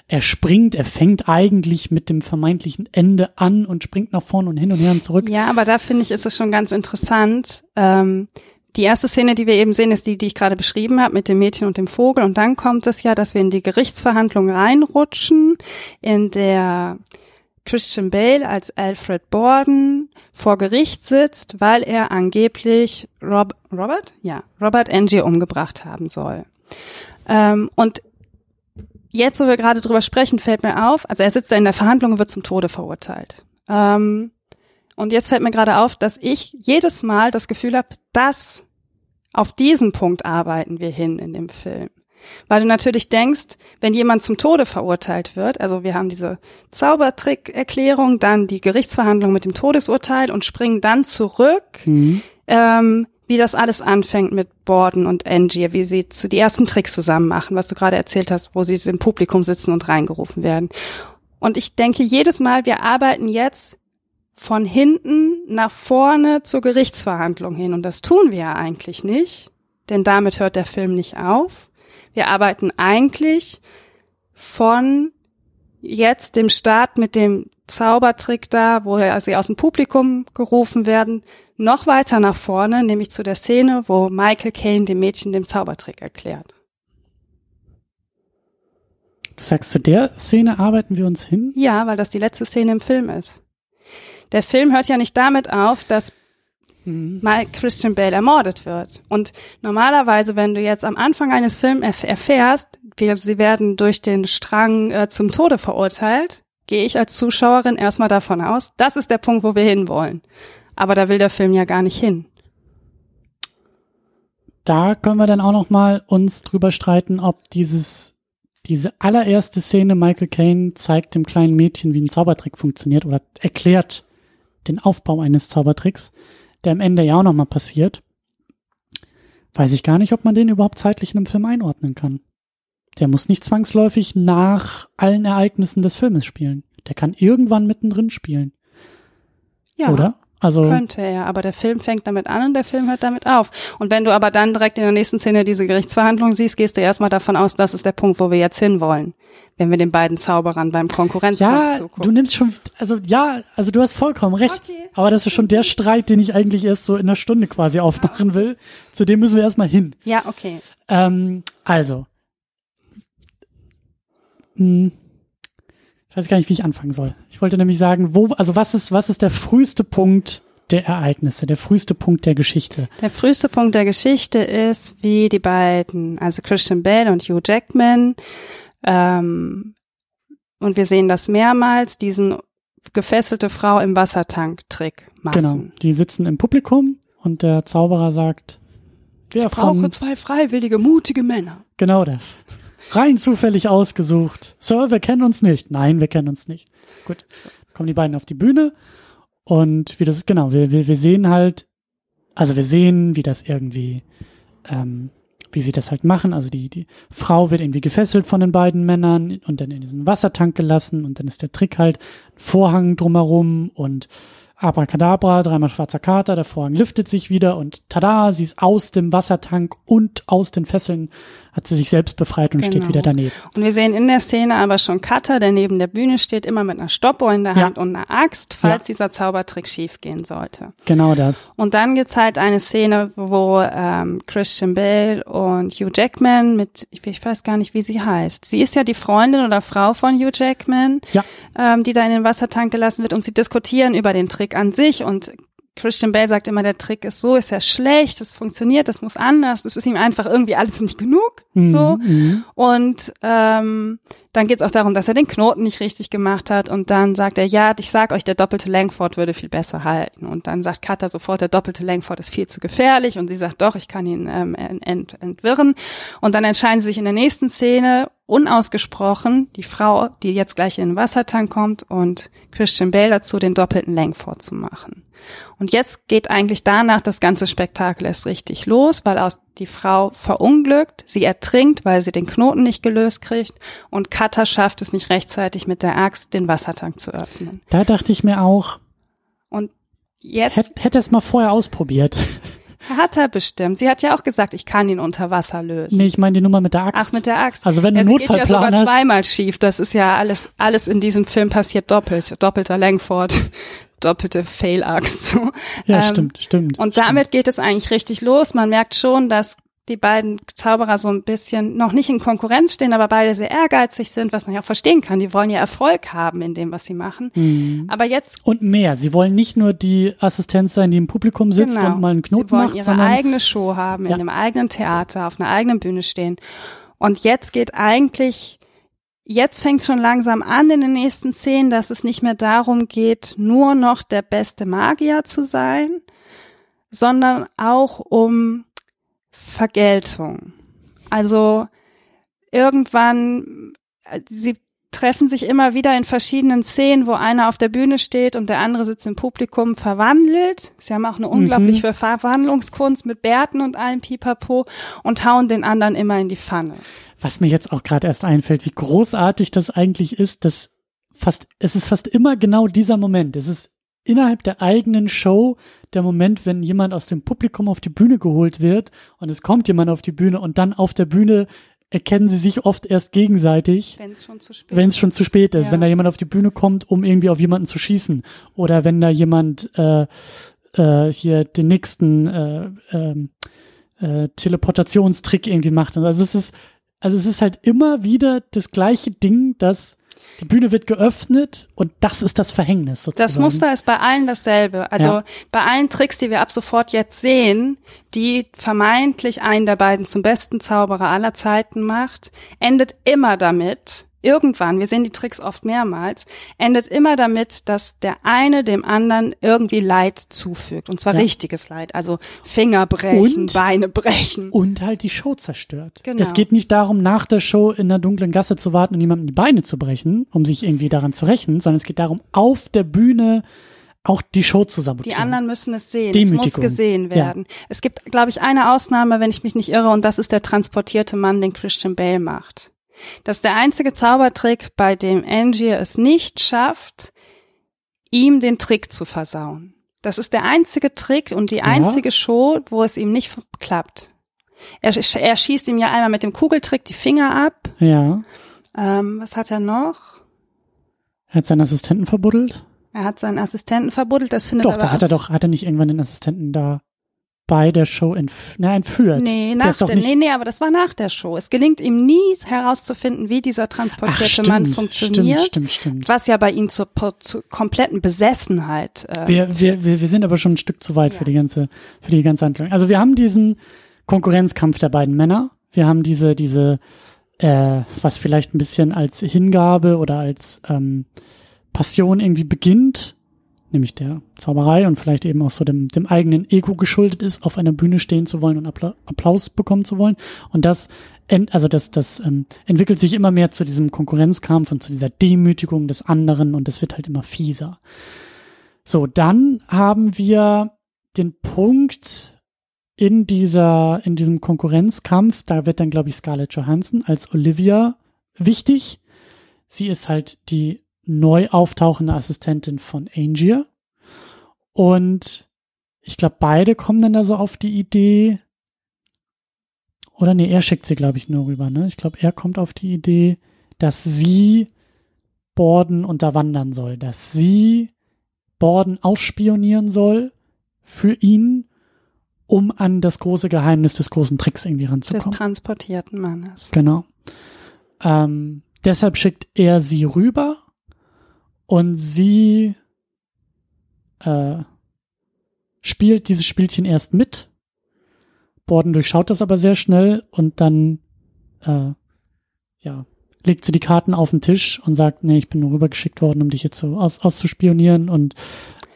Er springt, er fängt eigentlich mit dem vermeintlichen Ende an und springt nach vorne und hin und her und zurück. Ja, aber da finde ich, ist es schon ganz interessant. Ähm, die erste Szene, die wir eben sehen, ist die, die ich gerade beschrieben habe mit dem Mädchen und dem Vogel. Und dann kommt es ja, dass wir in die Gerichtsverhandlung reinrutschen, in der Christian Bale als Alfred Borden vor Gericht sitzt, weil er angeblich Rob, Robert? Ja, Robert Angier umgebracht haben soll. Ähm, und jetzt, wo wir gerade drüber sprechen, fällt mir auf, also er sitzt da in der Verhandlung und wird zum Tode verurteilt. Ähm, Und jetzt fällt mir gerade auf, dass ich jedes Mal das Gefühl habe, dass auf diesen Punkt arbeiten wir hin in dem Film. Weil du natürlich denkst, wenn jemand zum Tode verurteilt wird, also wir haben diese Zaubertrick-Erklärung, dann die Gerichtsverhandlung mit dem Todesurteil und springen dann zurück, mhm. ähm, wie das alles anfängt mit Borden und Angie, wie sie zu die ersten Tricks zusammen machen, was du gerade erzählt hast, wo sie im Publikum sitzen und reingerufen werden. Und ich denke jedes Mal, wir arbeiten jetzt von hinten nach vorne zur Gerichtsverhandlung hin. Und das tun wir ja eigentlich nicht, denn damit hört der Film nicht auf. Wir arbeiten eigentlich von jetzt dem Start mit dem Zaubertrick da, wo sie aus dem Publikum gerufen werden, noch weiter nach vorne, nämlich zu der Szene, wo Michael Caine dem Mädchen den Zaubertrick erklärt. Du sagst, zu der Szene arbeiten wir uns hin? Ja, weil das die letzte Szene im Film ist. Der Film hört ja nicht damit auf, dass mhm. mal Christian Bale ermordet wird. Und normalerweise, wenn du jetzt am Anfang eines Films erf erfährst, wir, sie werden durch den Strang äh, zum Tode verurteilt, gehe ich als Zuschauerin erstmal davon aus, das ist der Punkt, wo wir hinwollen. Aber da will der Film ja gar nicht hin. Da können wir dann auch noch mal uns drüber streiten, ob dieses diese allererste Szene Michael Caine zeigt dem kleinen Mädchen, wie ein Zaubertrick funktioniert oder erklärt den Aufbau eines Zaubertricks der am Ende ja auch nochmal passiert, weiß ich gar nicht, ob man den überhaupt zeitlich in einem Film einordnen kann. Der muss nicht zwangsläufig nach allen Ereignissen des Filmes spielen. Der kann irgendwann mittendrin spielen. Ja. Oder? Also könnte er, aber der Film fängt damit an und der Film hört damit auf. Und wenn du aber dann direkt in der nächsten Szene diese Gerichtsverhandlung siehst, gehst du erstmal davon aus, das ist der Punkt, wo wir jetzt hinwollen wenn wir den beiden Zauberern beim Konkurrenzkampf ja, zugucken. Du nimmst schon, also ja, also du hast vollkommen recht. Okay. Aber das ist schon der Streit, den ich eigentlich erst so in einer Stunde quasi aufmachen will. Zu dem müssen wir erstmal hin. Ja, okay. Ähm, also. Hm, ich weiß gar nicht, wie ich anfangen soll. Ich wollte nämlich sagen, wo, also was ist, was ist der früheste Punkt der Ereignisse, der früheste Punkt der Geschichte? Der früheste Punkt der Geschichte ist, wie die beiden, also Christian Bale und Hugh Jackman, ähm, und wir sehen das mehrmals, diesen gefesselte Frau im Wassertank-Trick machen. Genau, die sitzen im Publikum und der Zauberer sagt, ich brauche zwei freiwillige, mutige Männer. Genau das. Rein zufällig ausgesucht. Sir, wir kennen uns nicht. Nein, wir kennen uns nicht. Gut, kommen die beiden auf die Bühne und wie das, genau, wir, wir, wir sehen halt, also wir sehen, wie das irgendwie ähm, wie sie das halt machen. Also die, die Frau wird irgendwie gefesselt von den beiden Männern und dann in diesen Wassertank gelassen und dann ist der Trick halt Vorhang drumherum und Abracadabra, dreimal schwarzer Kater, der Vorhang lüftet sich wieder und tada, sie ist aus dem Wassertank und aus den Fesseln hat sie sich selbst befreit und genau. steht wieder daneben. Und wir sehen in der Szene aber schon Cutter, der neben der Bühne steht, immer mit einer Stoppuhr in der Hand ja. und einer Axt, falls ja. dieser Zaubertrick schiefgehen sollte. Genau das. Und dann gibt's halt eine Szene, wo ähm, Christian Bale und Hugh Jackman mit, ich, ich weiß gar nicht, wie sie heißt. Sie ist ja die Freundin oder Frau von Hugh Jackman, ja. ähm, die da in den Wassertank gelassen wird und sie diskutieren über den Trick an sich und Christian Bale sagt immer, der Trick ist so, ist ja schlecht, das funktioniert, das muss anders, das ist ihm einfach irgendwie alles nicht genug. Mhm, so. Und ähm, dann geht es auch darum, dass er den Knoten nicht richtig gemacht hat und dann sagt er, ja, ich sag euch, der doppelte Langford würde viel besser halten. Und dann sagt Cutter sofort, der doppelte Langford ist viel zu gefährlich und sie sagt, doch, ich kann ihn ähm, ent entwirren. Und dann entscheiden sie sich in der nächsten Szene unausgesprochen, die Frau, die jetzt gleich in den Wassertank kommt und Christian Bale dazu, den doppelten Langford zu machen. Und jetzt geht eigentlich danach das ganze Spektakel erst richtig los, weil aus die Frau verunglückt, sie ertrinkt, weil sie den Knoten nicht gelöst kriegt und Cutter schafft es nicht rechtzeitig mit der Axt den Wassertank zu öffnen. Da dachte ich mir auch. Und jetzt hätte hätt es mal vorher ausprobiert. Hat er bestimmt. Sie hat ja auch gesagt, ich kann ihn unter Wasser lösen. Nee, ich meine die Nummer mit der Axt. Ach, mit der Axt. Also wenn du ja, Notfallplan geht ja sogar hast. zweimal schief. Das ist ja alles, alles in diesem Film passiert doppelt. Doppelter Langford doppelte Fail-Axt. So. Ja, ähm, stimmt, stimmt. Und stimmt. damit geht es eigentlich richtig los. Man merkt schon, dass die beiden Zauberer so ein bisschen noch nicht in Konkurrenz stehen, aber beide sehr ehrgeizig sind, was man ja auch verstehen kann. Die wollen ja Erfolg haben in dem, was sie machen. Mhm. Aber jetzt und mehr. Sie wollen nicht nur die Assistenz sein, die im Publikum sitzt genau. und mal einen Knoten macht, sie wollen macht, ihre sondern eigene Show haben, ja. in einem eigenen Theater, auf einer eigenen Bühne stehen. Und jetzt geht eigentlich jetzt fängt es schon langsam an in den nächsten Szenen, dass es nicht mehr darum geht, nur noch der beste Magier zu sein, sondern auch um Vergeltung. Also irgendwann, äh, sie treffen sich immer wieder in verschiedenen Szenen, wo einer auf der Bühne steht und der andere sitzt im Publikum verwandelt. Sie haben auch eine unglaubliche mhm. Verwandlungskunst mit Bärten und allem Pipapo und hauen den anderen immer in die Pfanne. Was mir jetzt auch gerade erst einfällt, wie großartig das eigentlich ist, dass fast, es ist fast immer genau dieser Moment. Es ist innerhalb der eigenen Show der Moment, wenn jemand aus dem Publikum auf die Bühne geholt wird und es kommt jemand auf die Bühne und dann auf der Bühne erkennen sie sich oft erst gegenseitig, wenn es schon zu spät, wenn's schon zu spät ist, ja. wenn da jemand auf die Bühne kommt, um irgendwie auf jemanden zu schießen oder wenn da jemand äh, äh, hier den nächsten äh, äh, äh, Teleportationstrick irgendwie macht. Also es ist also es ist halt immer wieder das gleiche Ding, dass die Bühne wird geöffnet und das ist das Verhängnis sozusagen. Das Muster ist bei allen dasselbe. Also ja. bei allen Tricks, die wir ab sofort jetzt sehen, die vermeintlich einen der beiden zum besten Zauberer aller Zeiten macht, endet immer damit, irgendwann, wir sehen die Tricks oft mehrmals, endet immer damit, dass der eine dem anderen irgendwie Leid zufügt. Und zwar ja. richtiges Leid. Also Finger brechen, und, Beine brechen. Und halt die Show zerstört. Genau. Es geht nicht darum, nach der Show in der dunklen Gasse zu warten und jemandem die Beine zu brechen, um sich irgendwie daran zu rächen, sondern es geht darum, auf der Bühne auch die Show zu sabotieren. Die anderen müssen es sehen. Es muss gesehen werden. Ja. Es gibt, glaube ich, eine Ausnahme, wenn ich mich nicht irre, und das ist der transportierte Mann, den Christian Bale macht. Das ist der einzige Zaubertrick, bei dem Angier es nicht schafft, ihm den Trick zu versauen. Das ist der einzige Trick und die einzige ja. Show, wo es ihm nicht klappt. Er, er, schießt ihm ja einmal mit dem Kugeltrick die Finger ab. Ja. Ähm, was hat er noch? Er hat seinen Assistenten verbuddelt. Er hat seinen Assistenten verbuddelt, das findet doch, da hat er doch, hat er nicht irgendwann den Assistenten da bei der Show entf na, entführt. Nee, nach der, nee, nee, aber das war nach der Show. Es gelingt ihm nie herauszufinden, wie dieser transportierte Ach, stimmt, Mann funktioniert. Stimmt, stimmt, stimmt. Was ja bei ihm zur, zur kompletten Besessenheit. Äh, wir, wir, wir, wir sind aber schon ein Stück zu weit ja. für die ganze, für die ganze Handlung. Also wir haben diesen Konkurrenzkampf der beiden Männer. Wir haben diese, diese, äh, was vielleicht ein bisschen als Hingabe oder als ähm, Passion irgendwie beginnt nämlich der Zauberei und vielleicht eben auch so dem, dem eigenen Ego geschuldet ist, auf einer Bühne stehen zu wollen und Applaus bekommen zu wollen. Und das, also das, das ähm, entwickelt sich immer mehr zu diesem Konkurrenzkampf und zu dieser Demütigung des anderen und das wird halt immer fieser. So, dann haben wir den Punkt in dieser, in diesem Konkurrenzkampf, da wird dann, glaube ich, Scarlett Johansson als Olivia wichtig. Sie ist halt die neu auftauchende Assistentin von Angier. Und ich glaube, beide kommen dann da so auf die Idee. Oder nee, er schickt sie, glaube ich, nur rüber. Ne? Ich glaube, er kommt auf die Idee, dass sie Borden unterwandern soll, dass sie Borden ausspionieren soll für ihn, um an das große Geheimnis des großen Tricks irgendwie ranzukommen. Des transportierten Mannes. Genau. Ähm, deshalb schickt er sie rüber und sie äh, spielt dieses Spielchen erst mit. Borden durchschaut das aber sehr schnell und dann äh, ja, legt sie die Karten auf den Tisch und sagt, nee, ich bin nur rübergeschickt worden, um dich jetzt so aus, auszuspionieren und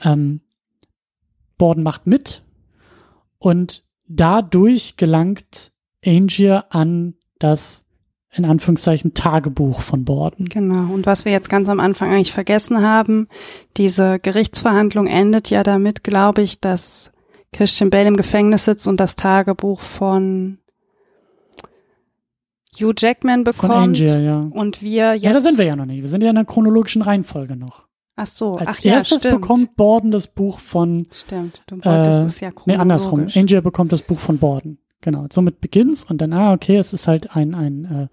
ähm, Borden macht mit und dadurch gelangt Angier an das in Anführungszeichen Tagebuch von Borden. Genau. Und was wir jetzt ganz am Anfang eigentlich vergessen haben, diese Gerichtsverhandlung endet ja damit, glaube ich, dass Christian Bale im Gefängnis sitzt und das Tagebuch von Hugh Jackman bekommt. Von Angel, ja. Und wir jetzt. Ja, da sind wir ja noch nicht. Wir sind ja in der chronologischen Reihenfolge noch. Ach so, Als ach erstes ja, bekommt Borden das Buch von. Stimmt, du wolltest äh, es ja chronologisch. Nee, andersrum. Angel bekommt das Buch von Borden. Genau, somit beginnt's und dann, ah, okay, es ist halt ein, ein, äh,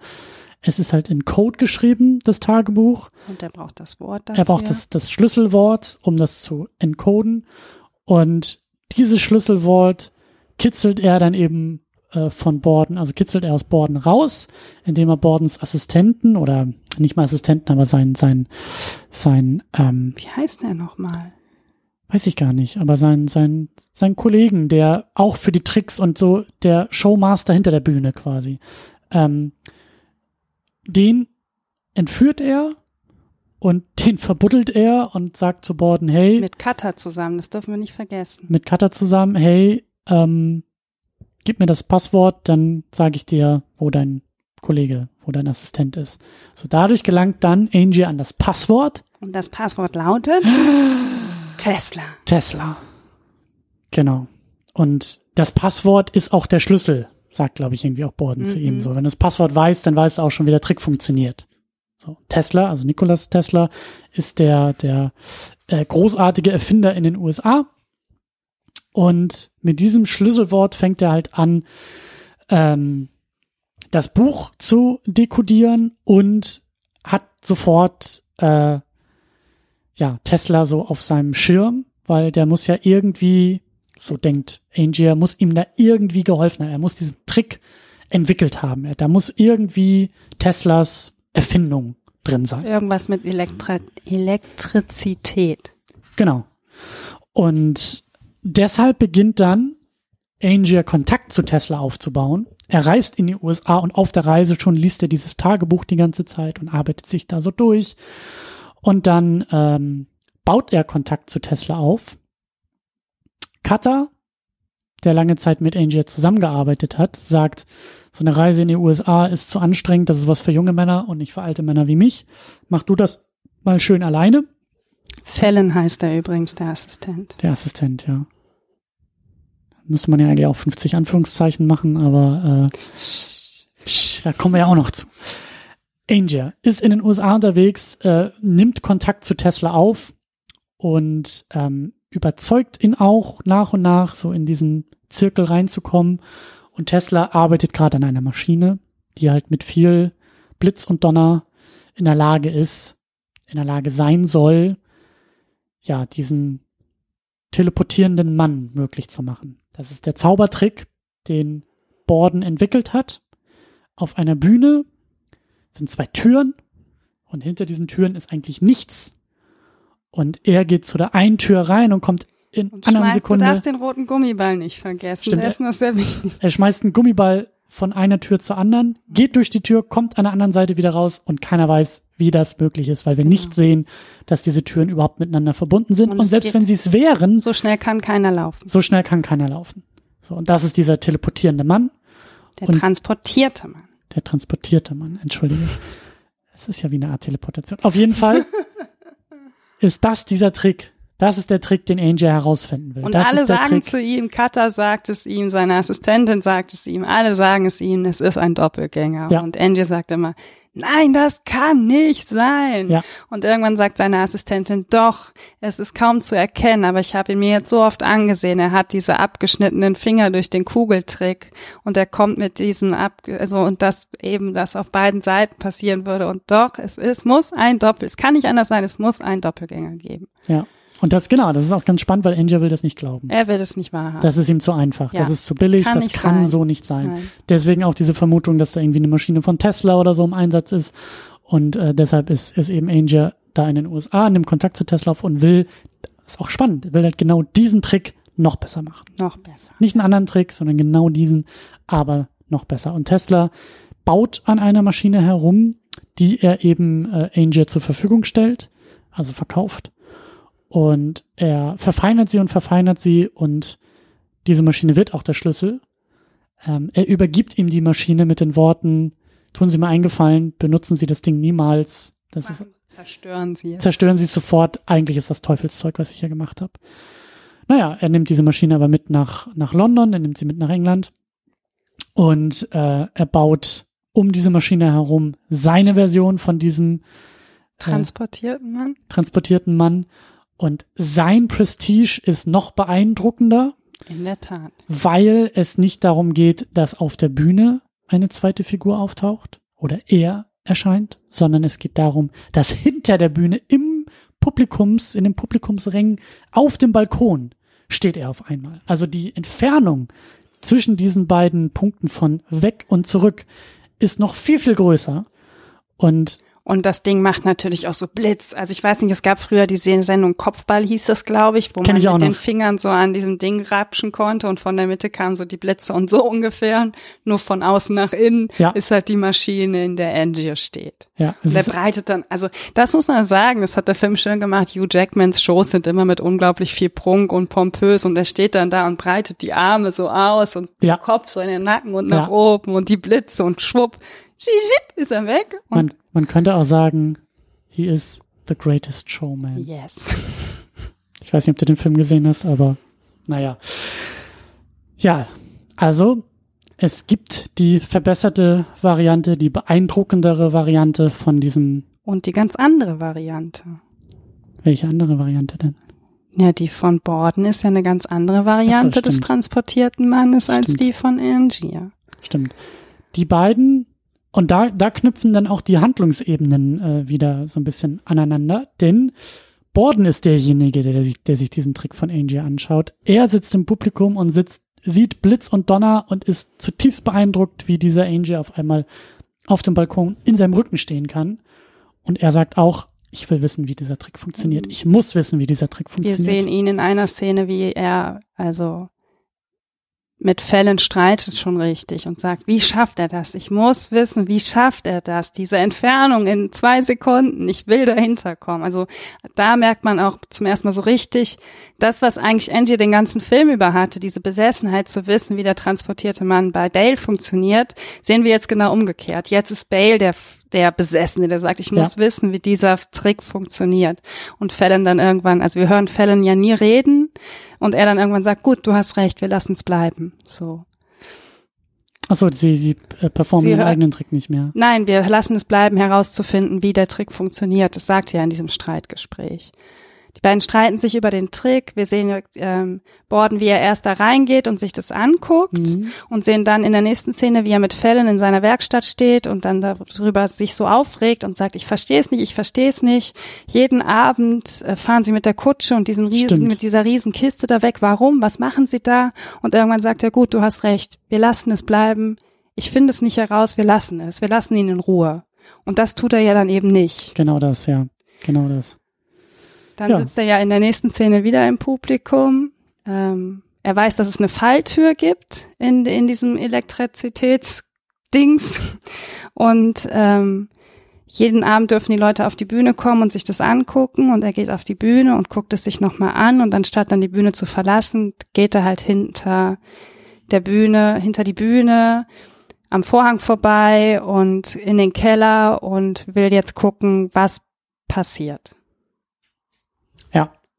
es ist halt in Code geschrieben, das Tagebuch. Und er braucht das Wort dafür. Er braucht das, das Schlüsselwort, um das zu encoden. Und dieses Schlüsselwort kitzelt er dann eben äh, von Borden, also kitzelt er aus Borden raus, indem er Bordens Assistenten oder nicht mal Assistenten, aber sein, sein, sein, ähm, Wie heißt er nochmal? Weiß ich gar nicht, aber sein, sein, sein Kollegen, der auch für die Tricks und so der Showmaster hinter der Bühne quasi, ähm, den entführt er und den verbuddelt er und sagt zu Borden, hey. Mit Cutter zusammen, das dürfen wir nicht vergessen. Mit Cutter zusammen, hey, ähm, gib mir das Passwort, dann sage ich dir, wo dein Kollege, wo dein Assistent ist. So dadurch gelangt dann Angie an das Passwort. Und das Passwort lautet Tesla. Tesla. Genau. Und das Passwort ist auch der Schlüssel, sagt, glaube ich, irgendwie auch Borden mhm. zu ihm. Mhm. So, wenn du das Passwort weißt, dann weißt du auch schon, wie der Trick funktioniert. So, Tesla, also Nikolas Tesla, ist der, der äh, großartige Erfinder in den USA. Und mit diesem Schlüsselwort fängt er halt an, ähm, das Buch zu dekodieren und hat sofort äh, ja Tesla so auf seinem Schirm, weil der muss ja irgendwie, so denkt Angier, muss ihm da irgendwie geholfen haben. Er muss diesen Trick entwickelt haben. Er, da muss irgendwie Teslas Erfindung drin sein. Irgendwas mit Elektri Elektrizität. Genau. Und deshalb beginnt dann Angier Kontakt zu Tesla aufzubauen. Er reist in die USA und auf der Reise schon liest er dieses Tagebuch die ganze Zeit und arbeitet sich da so durch. Und dann ähm, baut er Kontakt zu Tesla auf. Cutter, der lange Zeit mit Angier zusammengearbeitet hat, sagt, so eine Reise in die USA ist zu anstrengend, das ist was für junge Männer und nicht für alte Männer wie mich. Mach du das mal schön alleine. Fallon heißt er übrigens, der Assistent. Der Assistent, ja. Müsste man ja eigentlich auch 50 Anführungszeichen machen, aber äh, da kommen wir ja auch noch zu. Angel ist in den USA unterwegs, äh, nimmt Kontakt zu Tesla auf und ähm, überzeugt ihn auch nach und nach so in diesen Zirkel reinzukommen. Und Tesla arbeitet gerade an einer Maschine, die halt mit viel Blitz und Donner in der Lage ist, in der Lage sein soll, ja, diesen teleportierenden Mann möglich zu machen. Das ist der Zaubertrick, den Borden entwickelt hat. Auf einer Bühne sind zwei Türen und hinter diesen Türen ist eigentlich nichts. Und er geht zu der einen Tür rein und kommt in und anderen Sekunde. Du darfst den roten Gummiball nicht vergessen. Stimmt, der ist noch sehr wichtig. Er schmeißt einen Gummiball von einer Tür zur anderen, geht durch die Tür, kommt an der anderen Seite wieder raus und keiner weiß, wie das möglich ist, weil wir genau. nicht sehen, dass diese Türen überhaupt miteinander verbunden sind. Und, und selbst wenn sie es wären. So schnell kann keiner laufen. So schnell kann keiner laufen. So, und das ist dieser teleportierende Mann. Der transportierte Mann. Der transportierte Mann, entschuldige. Es ist ja wie eine Art Teleportation. Auf jeden Fall ist das dieser Trick, das ist der Trick, den Angel herausfinden will. Und das alle sagen Trick. zu ihm, Cutter sagt es ihm, seine Assistentin sagt es ihm, alle sagen es ihm, es ist ein Doppelgänger. Ja. Und Angel sagt immer, nein, das kann nicht sein. Ja. Und irgendwann sagt seine Assistentin, doch, es ist kaum zu erkennen, aber ich habe ihn mir jetzt so oft angesehen. Er hat diese abgeschnittenen Finger durch den Kugeltrick und er kommt mit diesem ab, also und das eben, das auf beiden Seiten passieren würde. Und doch, es ist, muss ein Doppel, es kann nicht anders sein, es muss einen Doppelgänger geben. Ja. Und das, genau, das ist auch ganz spannend, weil Angel will das nicht glauben. Er will das nicht wahrhaben. Das ist ihm zu einfach. Ja, das ist zu billig, das kann, das kann so nicht sein. Nein. Deswegen auch diese Vermutung, dass da irgendwie eine Maschine von Tesla oder so im Einsatz ist. Und äh, deshalb ist, ist eben Angel da in den USA, nimmt Kontakt zu Tesla auf und will, ist auch spannend, will halt genau diesen Trick noch besser machen. Noch besser. Nicht einen anderen Trick, sondern genau diesen, aber noch besser. Und Tesla baut an einer Maschine herum, die er eben äh, Angel zur Verfügung stellt, also verkauft. Und er verfeinert sie und verfeinert sie und diese Maschine wird auch der Schlüssel. Ähm, er übergibt ihm die Maschine mit den Worten, tun Sie mir eingefallen, benutzen Sie das Ding niemals. Das Machen, ist, zerstören Sie es. Zerstören Sie es sofort. Eigentlich ist das Teufelszeug, was ich hier gemacht habe. Naja, er nimmt diese Maschine aber mit nach, nach London, er nimmt sie mit nach England und äh, er baut um diese Maschine herum seine Version von diesem äh, transportierten Mann. Transportierten Mann und sein Prestige ist noch beeindruckender. In der Tat. Weil es nicht darum geht, dass auf der Bühne eine zweite Figur auftaucht oder er erscheint, sondern es geht darum, dass hinter der Bühne im Publikums, in den Publikumsrängen auf dem Balkon steht er auf einmal. Also die Entfernung zwischen diesen beiden Punkten von weg und zurück ist noch viel, viel größer. Und Und das Ding macht natürlich auch so Blitz. Also ich weiß nicht, es gab früher die Sendung Kopfball hieß das, glaube ich, wo Kenn man ich mit den noch. Fingern so an diesem Ding rapschen konnte und von der Mitte kamen so die Blitze und so ungefähr, nur von außen nach innen Ja. ist halt die Maschine, in der Angier steht. Ja, Und der breitet dann, also das muss man sagen, das hat der Film schön gemacht. Hugh Jackmans Shows sind immer mit unglaublich viel Prunk und pompös und er steht dann da und breitet die Arme so aus und Ja. den Kopf so in den Nacken und nach Ja. oben und die Blitze und schwupp, shit, ist er weg. Man, man könnte auch sagen, he is the greatest showman. yes. Ich weiß nicht, ob du den Film gesehen hast, aber naja. Ja, also es gibt die verbesserte Variante, die beeindruckendere Variante von diesem. Und die ganz andere Variante. Welche andere Variante denn? Ja, die von Borden ist ja eine ganz andere Variante des stimmt. transportierten Mannes als Stimmt. die von Angier. Stimmt. Die beiden, und da, da knüpfen dann auch die Handlungsebenen äh, wieder so ein bisschen aneinander, denn Borden ist derjenige, der, der, sich, der sich diesen Trick von Angie anschaut. Er sitzt im Publikum und sitzt, sieht Blitz und Donner und ist zutiefst beeindruckt, wie dieser Angie auf einmal auf dem Balkon in seinem Rücken stehen kann. Und er sagt auch, ich will wissen, wie dieser Trick funktioniert. Ich muss wissen, wie dieser Trick Mhm. Wir funktioniert. sehen ihn in einer Szene, wie er also mit Fällen streitet schon richtig und sagt, wie schafft er das? Ich muss wissen, wie schafft er das? Diese Entfernung in zwei Sekunden, ich will dahinter kommen. Also da merkt man auch zum ersten Mal so richtig, das, was eigentlich Angie den ganzen Film über hatte, diese Besessenheit zu wissen, wie der transportierte Mann bei Bale funktioniert, sehen wir jetzt genau umgekehrt. Jetzt ist Bale der, der Besessene, der sagt, ich muss wissen, wie dieser Trick funktioniert. Und Fallon dann irgendwann, also wir hören Fallon ja nie reden und er dann irgendwann sagt, gut, du hast recht, wir lassen es bleiben. So. Achso, sie, sie äh, performen ihren eigenen Trick nicht mehr. Nein, wir lassen es bleiben, herauszufinden, wie der Trick funktioniert. Das sagt er ja in diesem Streitgespräch. Die beiden streiten sich über den Trick. Wir sehen ähm, Borden, wie er erst da reingeht und sich das anguckt Mhm. und sehen dann in der nächsten Szene, wie er mit Fällen in seiner Werkstatt steht und dann darüber sich so aufregt und sagt, ich verstehe es nicht, ich verstehe es nicht. Jeden Abend äh, fahren sie mit der Kutsche und diesen riesen, Stimmt. mit dieser riesen Kiste da weg. Warum? Was machen sie da? Und irgendwann sagt er, gut, du hast recht, wir lassen es bleiben. Ich finde es nicht heraus, wir lassen es, wir lassen ihn in Ruhe. Und das tut er ja dann eben nicht. Genau das, ja. Genau das. Dann Ja. sitzt er ja in der nächsten Szene wieder im Publikum. Ähm, er weiß, dass es eine Falltür gibt in, in diesem Elektrizitätsdings. Und ähm, jeden Abend dürfen die Leute auf die Bühne kommen und sich das angucken. Und er geht auf die Bühne und guckt es sich nochmal an. Und anstatt dann die Bühne zu verlassen, geht er halt hinter der Bühne, hinter die Bühne, am Vorhang vorbei und in den Keller und will jetzt gucken, was passiert.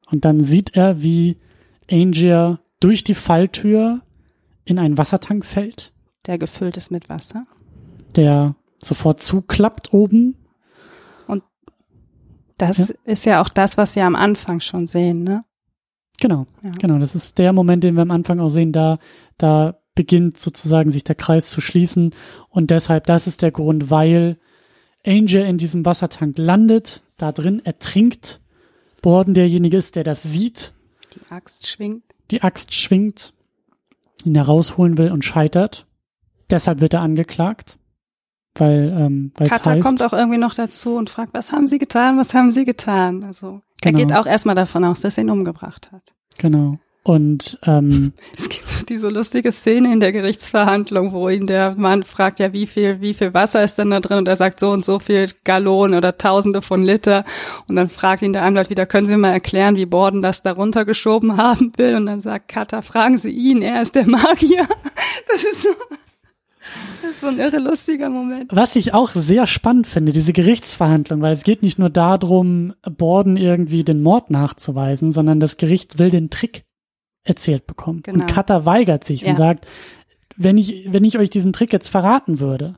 Und dann sieht er, wie Angier durch die Falltür in einen Wassertank fällt, der gefüllt ist mit Wasser. der sofort zuklappt oben. Das Ja. ist ja auch das, was wir am Anfang schon sehen, ne? Genau, Ja. genau. Das ist der Moment, den wir am Anfang auch sehen. Da, da beginnt sozusagen sich der Kreis zu schließen. Und deshalb, das ist der Grund, weil Angel in diesem Wassertank landet, da drin ertrinkt. Borden derjenige ist, der das sieht, Die Axt schwingt. die Axt schwingt, ihn herausholen will und scheitert. Deshalb wird er angeklagt, weil ähm, Kata heißt, kommt auch irgendwie noch dazu und fragt, was haben Sie getan, was haben Sie getan? Also Genau. er geht auch erstmal davon aus, dass er ihn umgebracht hat. genau. Und ähm, Es gibt diese lustige Szene in der Gerichtsverhandlung, wo ihn der Mann fragt, ja, wie viel, wie viel Wasser ist denn da drin? Und er sagt so und so viel Gallonen oder Tausende von Liter. Und dann fragt ihn der Anwalt wieder, können Sie mal erklären, wie Borden das da runtergeschoben haben will? Und dann sagt Kata, fragen Sie ihn, er ist der Magier. Das ist so, das ist so ein irre lustiger Moment. Was ich auch sehr spannend finde, diese Gerichtsverhandlung, weil es geht nicht nur darum, Borden irgendwie den Mord nachzuweisen, sondern das Gericht will den Trick erzählt bekommen. Genau. Und Cutter weigert sich Ja. und sagt, wenn ich, wenn ich euch diesen Trick jetzt verraten würde,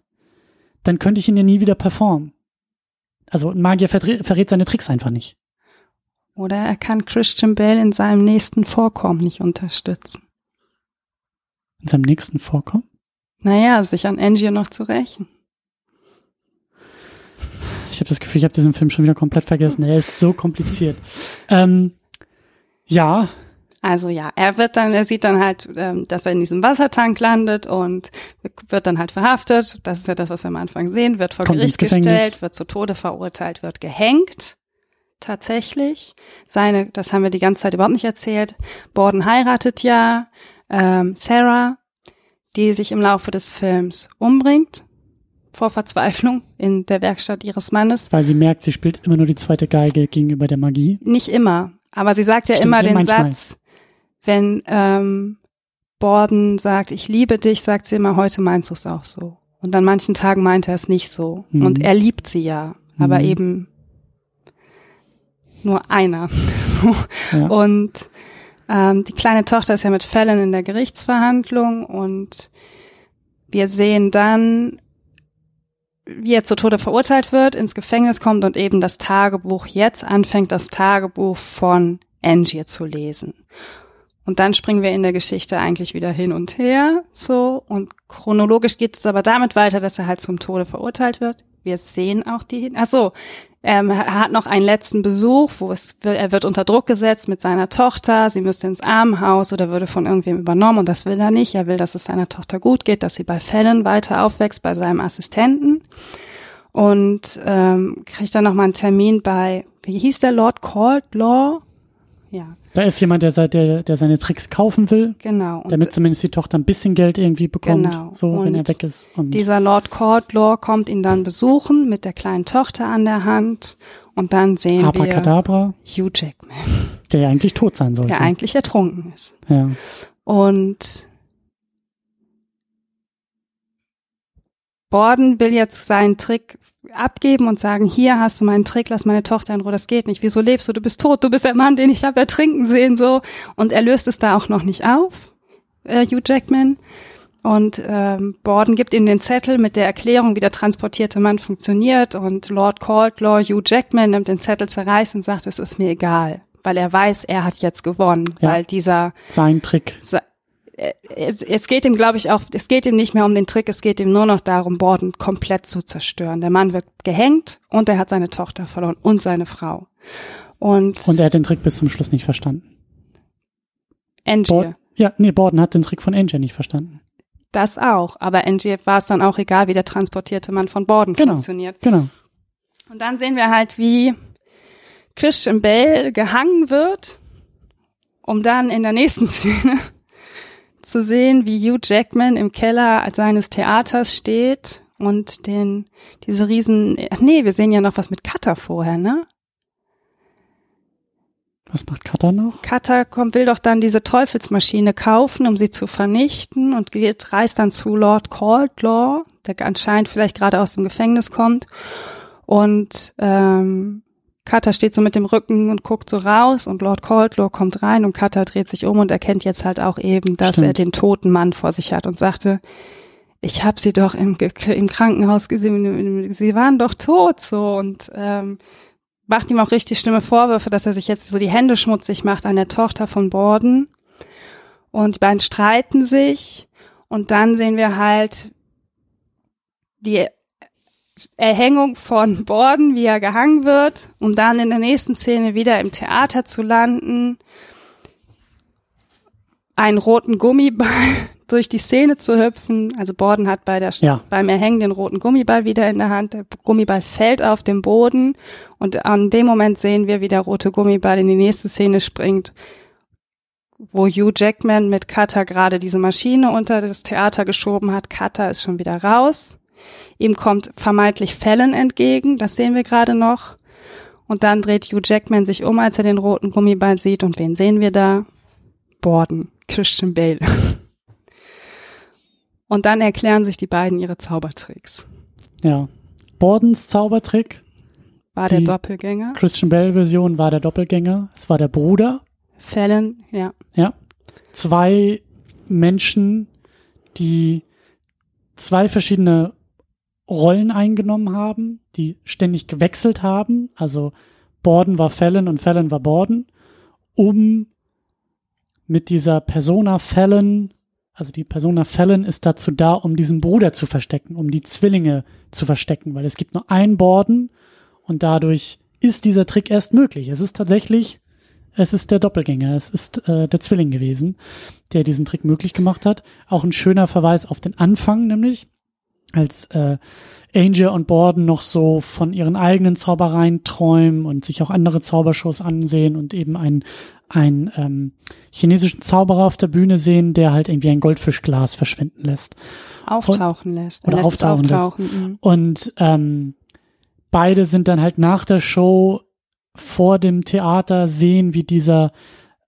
dann könnte ich ihn ja nie wieder performen. Also ein Magier verrät, verrät seine Tricks einfach nicht. Oder er kann Christian Bale in seinem nächsten Vorkommen nicht unterstützen. In seinem nächsten Vorkommen. Naja, sich an Angie noch zu rächen. Ich habe das Gefühl, ich habe diesen Film schon wieder komplett vergessen. Er ist so kompliziert. Ähm, ja, Also ja, er wird dann, er sieht dann halt, ähm, dass er in diesem Wassertank landet und wird dann halt verhaftet. Das ist ja das, was wir am Anfang sehen. Wird vor Kommt Gericht gestellt, wird zu Tode verurteilt, wird gehängt. Tatsächlich. Seine, das haben wir die ganze Zeit überhaupt nicht erzählt. Borden heiratet ja ähm, Sarah, die sich im Laufe des Films umbringt vor Verzweiflung in der Werkstatt ihres Mannes. Weil sie merkt, sie spielt immer nur die zweite Geige gegenüber der Magie. Nicht immer, aber sie sagt ja Stimmt, immer den manchmal. Satz, wenn ähm, Borden sagt, ich liebe dich, sagt sie immer, heute meinst du es auch so. Und an manchen Tagen meint er es nicht so. Mhm. Und er liebt sie ja, aber Mhm. eben nur einer. so. Ja. Und ähm, die kleine Tochter ist ja mit Fallon in der Gerichtsverhandlung und wir sehen dann, wie er zu Tode verurteilt wird, ins Gefängnis kommt und eben das Tagebuch jetzt anfängt, das Tagebuch von Angie zu lesen. Und dann springen wir in der Geschichte eigentlich wieder hin und her, so. Und chronologisch geht es aber damit weiter, dass er halt zum Tode verurteilt wird. Wir sehen auch die, ach so, ähm, er hat noch einen letzten Besuch, wo es, er wird unter Druck gesetzt mit seiner Tochter. Sie müsste ins Armenhaus oder würde von irgendwem übernommen und das will er nicht. Er will, dass es seiner Tochter gut geht, dass sie bei Fällen weiter aufwächst, bei seinem Assistenten. Und ähm, kriegt dann nochmal einen Termin bei, wie hieß der, Lord Cold Law? Ja, Da ist jemand, der, der, der seine Tricks kaufen will, genau. Damit zumindest die Tochter ein bisschen Geld irgendwie bekommt, Genau. so wenn Und er weg ist. Und Dieser Lord Cordlaw kommt ihn dann besuchen mit der kleinen Tochter an der Hand und dann sehen wir Hugh Jackman, der ja eigentlich tot sein sollte. der eigentlich ertrunken ist. ja. Und Borden will jetzt seinen Trick abgeben und sagen, hier hast du meinen Trick, lass meine Tochter in Ruhe, das geht nicht. Wieso lebst du? Du bist tot, du bist der Mann, den ich habe ertrinken sehen, so. Und er löst es da auch noch nicht auf, äh, Hugh Jackman. Und ähm, Borden gibt ihm den Zettel mit der Erklärung, wie der transportierte Mann funktioniert. Und Lord Caldlaw, Hugh Jackman, nimmt den Zettel, zerreißt und sagt, es ist mir egal. Weil er weiß, er hat jetzt gewonnen. Ja. Weil dieser Sein Trick. äh, es, es geht ihm, glaube ich, auch, es geht ihm nicht mehr um den Trick, es geht ihm nur noch darum, Borden komplett zu zerstören. Der Mann wird gehängt und er hat seine Tochter verloren und seine Frau. Und, Und er hat den Trick bis zum Schluss nicht verstanden. Angie, Bord, ja, nee, Borden hat den Trick von Angel nicht verstanden. das auch. Aber Angie war es dann auch egal, wie der transportierte Mann von Borden Genau. funktioniert. Genau. Und dann sehen wir halt, wie Christian Bale gehangen wird, um dann in der nächsten Szene zu sehen, wie Hugh Jackman im Keller seines Theaters steht und den, diese riesen, ach nee, wir sehen ja noch was mit Cutter vorher, ne? Was macht Cutter noch? Cutter kommt, will doch dann diese Teufelsmaschine kaufen, um sie zu vernichten und geht, reist dann zu Lord Caldlaw, der anscheinend vielleicht gerade aus dem Gefängnis kommt. Und ähm, Cutter steht so mit dem Rücken und guckt so raus und Lord Caldlaw kommt rein und Cutter dreht sich um und erkennt jetzt halt auch eben, dass Stimmt. er den toten Mann vor sich hat und sagte, ich habe sie doch im, im Krankenhaus gesehen, sie waren doch tot so und ähm, macht ihm auch richtig schlimme Vorwürfe, dass er sich jetzt so die Hände schmutzig macht an der Tochter von Borden. Und die beiden streiten sich und dann sehen wir halt die Erhängung von Borden, wie er gehangen wird, um dann in der nächsten Szene wieder im Theater zu landen, einen roten Gummiball durch die Szene zu hüpfen. Also Borden hat bei der, Ja. beim Erhängen den roten Gummiball wieder in der Hand. Der Gummiball fällt auf den Boden und an dem Moment sehen wir, wie der rote Gummiball in die nächste Szene springt, wo Hugh Jackman mit Cutter gerade diese Maschine unter das Theater geschoben hat. Cutter ist schon wieder raus. Ihm kommt vermeintlich Fallon entgegen, das sehen wir gerade noch. Und dann dreht Hugh Jackman sich um, als er den roten Gummiball sieht. Und wen sehen wir da? Borden, Christian Bale. Und dann erklären sich die beiden ihre Zaubertricks. Ja. Bordens Zaubertrick, War der Doppelgänger? Christian Bell Version war der Doppelgänger. Es war der Bruder. Fallon, ja. Ja. Zwei Menschen, die zwei verschiedene Rollen eingenommen haben, die ständig gewechselt haben. Also Borden war Fallon und Fallon war Borden, um mit dieser Persona Fallon, also die Persona Fallon ist dazu da, um diesen Bruder zu verstecken, um die Zwillinge zu verstecken, weil es gibt nur einen Borden und dadurch ist dieser Trick erst möglich. Es ist tatsächlich es ist der Doppelgänger, es ist äh, der Zwilling gewesen, der diesen Trick möglich gemacht hat. Auch ein schöner Verweis auf den Anfang, nämlich als äh, Angel und Borden noch so von ihren eigenen Zaubereien träumen und sich auch andere Zaubershows ansehen und eben einen, einen ähm, chinesischen Zauberer auf der Bühne sehen, der halt irgendwie ein Goldfischglas verschwinden lässt. Auftauchen und, lässt. Oder lässt auftauchen auftauchen. lässt. Mhm. Und ähm, beide sind dann halt nach der Show vor dem Theater, sehen, wie dieser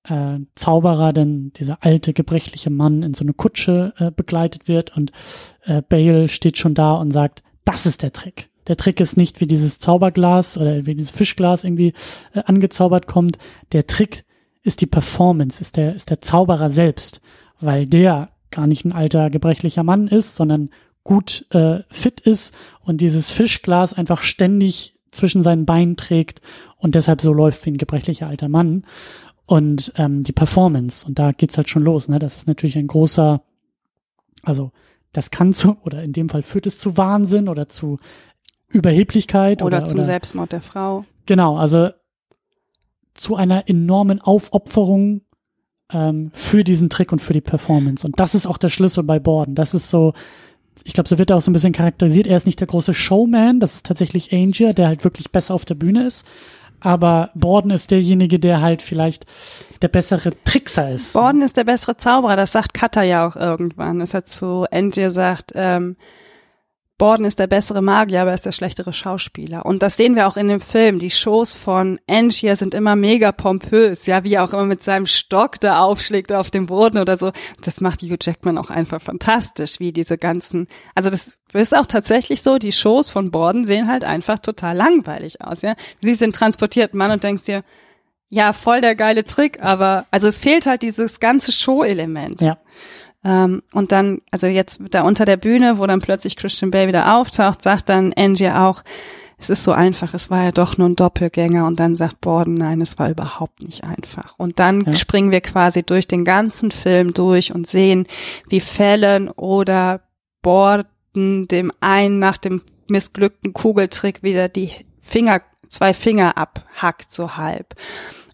äh, Zauberer, denn dieser alte, gebrechliche Mann in so eine Kutsche äh, begleitet wird und äh, Bale steht schon da und sagt, das ist der Trick. Der Trick ist nicht, wie dieses Zauberglas oder wie dieses Fischglas irgendwie äh, angezaubert kommt. Der Trick ist die Performance, ist der, ist der Zauberer selbst, weil der gar nicht ein alter, gebrechlicher Mann ist, sondern gut äh, fit ist und dieses Fischglas einfach ständig zwischen seinen Beinen trägt und deshalb so läuft wie ein gebrechlicher alter Mann. Und ähm, die Performance, und da geht's halt schon los, ne? Das ist natürlich ein großer, also das kann zu, oder in dem Fall führt es zu Wahnsinn oder zu Überheblichkeit Oder, oder, zum oder Selbstmord der Frau. Genau, also zu einer enormen Aufopferung ähm, für diesen Trick und für die Performance. Und das ist auch der Schlüssel bei Borden. Das ist so, ich glaube, so wird er auch so ein bisschen charakterisiert. Er ist nicht der große Showman, das ist tatsächlich Angel, der halt wirklich besser auf der Bühne ist. Aber Borden ist derjenige, der halt vielleicht der bessere Trickser ist. Borden ist der bessere Zauberer, das sagt Cutter ja auch irgendwann. Das hat zu Angie gesagt, ähm, Borden ist der bessere Magier, aber er ist der schlechtere Schauspieler. Und das sehen wir auch in dem Film. Die Shows von Angier sind immer mega pompös, ja, wie er auch immer mit seinem Stock da aufschlägt auf dem Boden oder so. Das macht Hugh Jackman auch einfach fantastisch, wie diese ganzen, also das ist auch tatsächlich so, die Shows von Borden sehen halt einfach total langweilig aus, ja. Sie sind transportiert, Mann, und denkst dir, ja, voll der geile Trick, aber, also es fehlt halt dieses ganze Show-Element. Ja. Ähm, und dann, also jetzt da unter der Bühne, wo dann plötzlich Christian Bale wieder auftaucht, sagt dann Angie auch, es ist so einfach, es war ja doch nur ein Doppelgänger und dann sagt Borden, nein, es war überhaupt nicht einfach. Und dann Ja. springen wir quasi durch den ganzen Film durch und sehen, wie Fallon oder Borden dem einen nach dem missglückten Kugeltrick wieder die Finger, zwei Finger abhackt, so halb.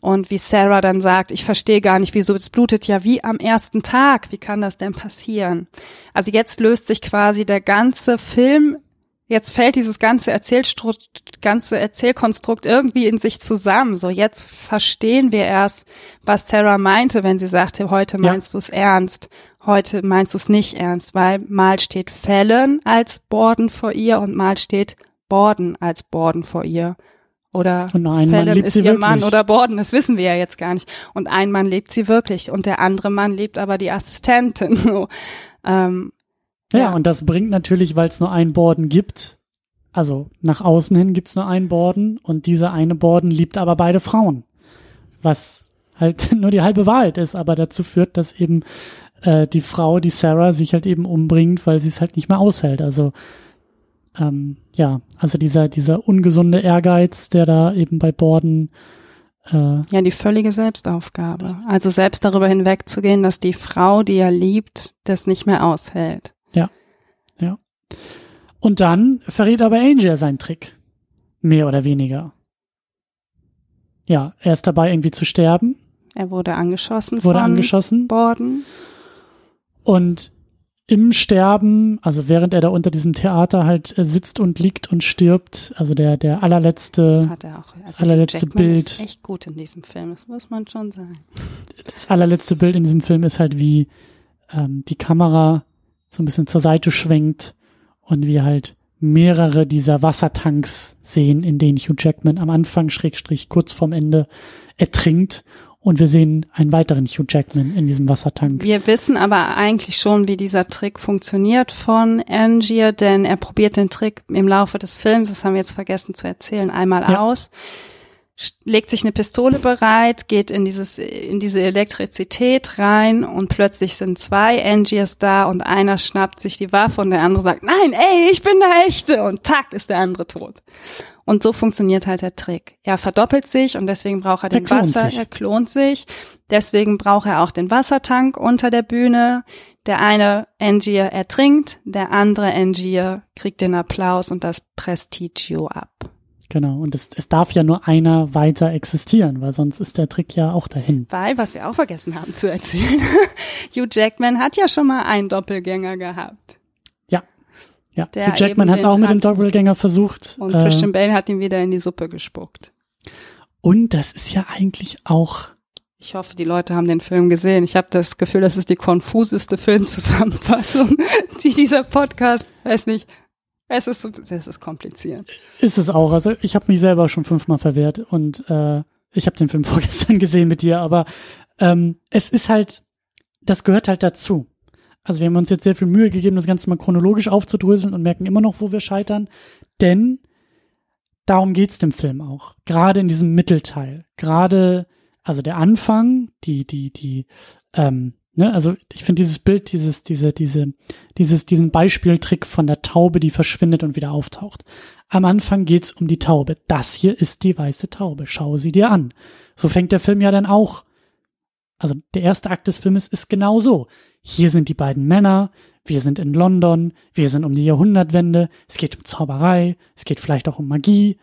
Und wie Sarah dann sagt, ich verstehe gar nicht, wieso es blutet ja wie am ersten Tag. Wie kann das denn passieren? Also jetzt löst sich quasi der ganze Film, jetzt fällt dieses ganze Erzählstrukt, ganze Erzählkonstrukt irgendwie in sich zusammen. So jetzt verstehen wir erst, was Sarah meinte, wenn sie sagte, heute Ja. meinst du es ernst, heute meinst du es nicht ernst, weil mal steht Fallon als Borden vor ihr und mal steht Borden als Borden vor ihr. Oder Und nur ein Mann Fallon ist ihr wirklich. Mann oder Borden, das wissen wir ja jetzt gar nicht. Und ein Mann lebt sie wirklich und der andere Mann lebt aber die Assistentin. So. Ähm, Ja, Ja. und das bringt natürlich, weil es nur ein Borden gibt, also nach außen hin gibt's nur einen Borden und dieser eine Borden liebt aber beide Frauen. Was halt nur die halbe Wahrheit ist, aber dazu führt, dass eben äh, die Frau, die Sarah, sich halt eben umbringt, weil sie es halt nicht mehr aushält. Also ähm, ja, also dieser, dieser ungesunde Ehrgeiz, der da eben bei Borden äh, ja, die völlige Selbstaufgabe. Also selbst darüber hinwegzugehen, dass die Frau, die er liebt, das nicht mehr aushält. Und dann verrät aber Angel seinen Trick. Mehr oder weniger. Ja, er ist dabei irgendwie zu sterben, Er wurde angeschossen wurde von angeschossen Borden. und im Sterben, also während er da unter diesem Theater halt äh, sitzt und liegt und stirbt, also der, der Das allerletzte, hat er auch. Also allerletzte Jackman Bild. Ist echt gut in diesem Film, das muss man schon sagen. das allerletzte Bild in diesem Film ist halt wie ähm, die Kamera so ein bisschen zur Seite schwenkt und wir halt mehrere dieser Wassertanks sehen, in denen Hugh Jackman am Anfang, Schrägstrich, kurz vorm Ende ertrinkt und wir sehen einen weiteren Hugh Jackman in diesem Wassertank. Wir wissen aber eigentlich schon, wie dieser Trick funktioniert von Angier, denn er probiert den Trick im Laufe des Films, das haben wir jetzt vergessen zu erzählen, einmal Ja. aus, legt sich eine Pistole bereit, geht in dieses, in diese Elektrizität rein und plötzlich sind zwei Angiers da und einer schnappt sich die Waffe und der andere sagt, nein, ey, ich bin der Echte und tack ist der andere tot. Und so funktioniert halt der Trick. Er verdoppelt sich und deswegen braucht er den Wasser, sich. er klont sich. Deswegen braucht er auch den Wassertank unter der Bühne. Der eine Angier ertrinkt, der andere Angier kriegt den Applaus und das Prestigio ab. Genau, und es, es darf ja nur einer weiter existieren, weil sonst ist der Trick ja auch dahin. Weil, was wir auch vergessen haben zu erzählen, Hugh Jackman hat ja schon mal einen Doppelgänger gehabt. Ja. Der Jackman hat es auch mit dem Doppelgänger versucht. Und äh, Christian Bale hat ihn wieder in die Suppe gespuckt. Und das ist ja eigentlich auch ich hoffe, die Leute haben den Film gesehen. Ich habe das Gefühl, das ist die konfuseste Filmzusammenfassung, die dieser Podcast, weiß nicht, es ist, es ist kompliziert. Ist es auch. Also ich habe mich selber schon fünfmal verwehrt und äh, ich habe den Film vorgestern gesehen mit dir, aber ähm, es ist halt, das gehört halt dazu. Also wir haben uns jetzt sehr viel Mühe gegeben, das Ganze mal chronologisch aufzudröseln und merken immer noch, wo wir scheitern. Denn darum geht's dem Film auch. Gerade in diesem Mittelteil. Gerade, also der Anfang, die, die, die, ähm, Ne, also ich finde dieses Bild, dieses, diese, diese, dieses, diesen Beispieltrick von der Taube, die verschwindet und wieder auftaucht. Am Anfang geht's um die Taube. Das hier ist die weiße Taube. Schau sie dir an. So fängt der Film ja dann auch. Also der erste Akt des Filmes ist genau so. Hier sind die beiden Männer, wir sind in London, wir sind um die Jahrhundertwende, es geht um Zauberei, es geht vielleicht auch um Magie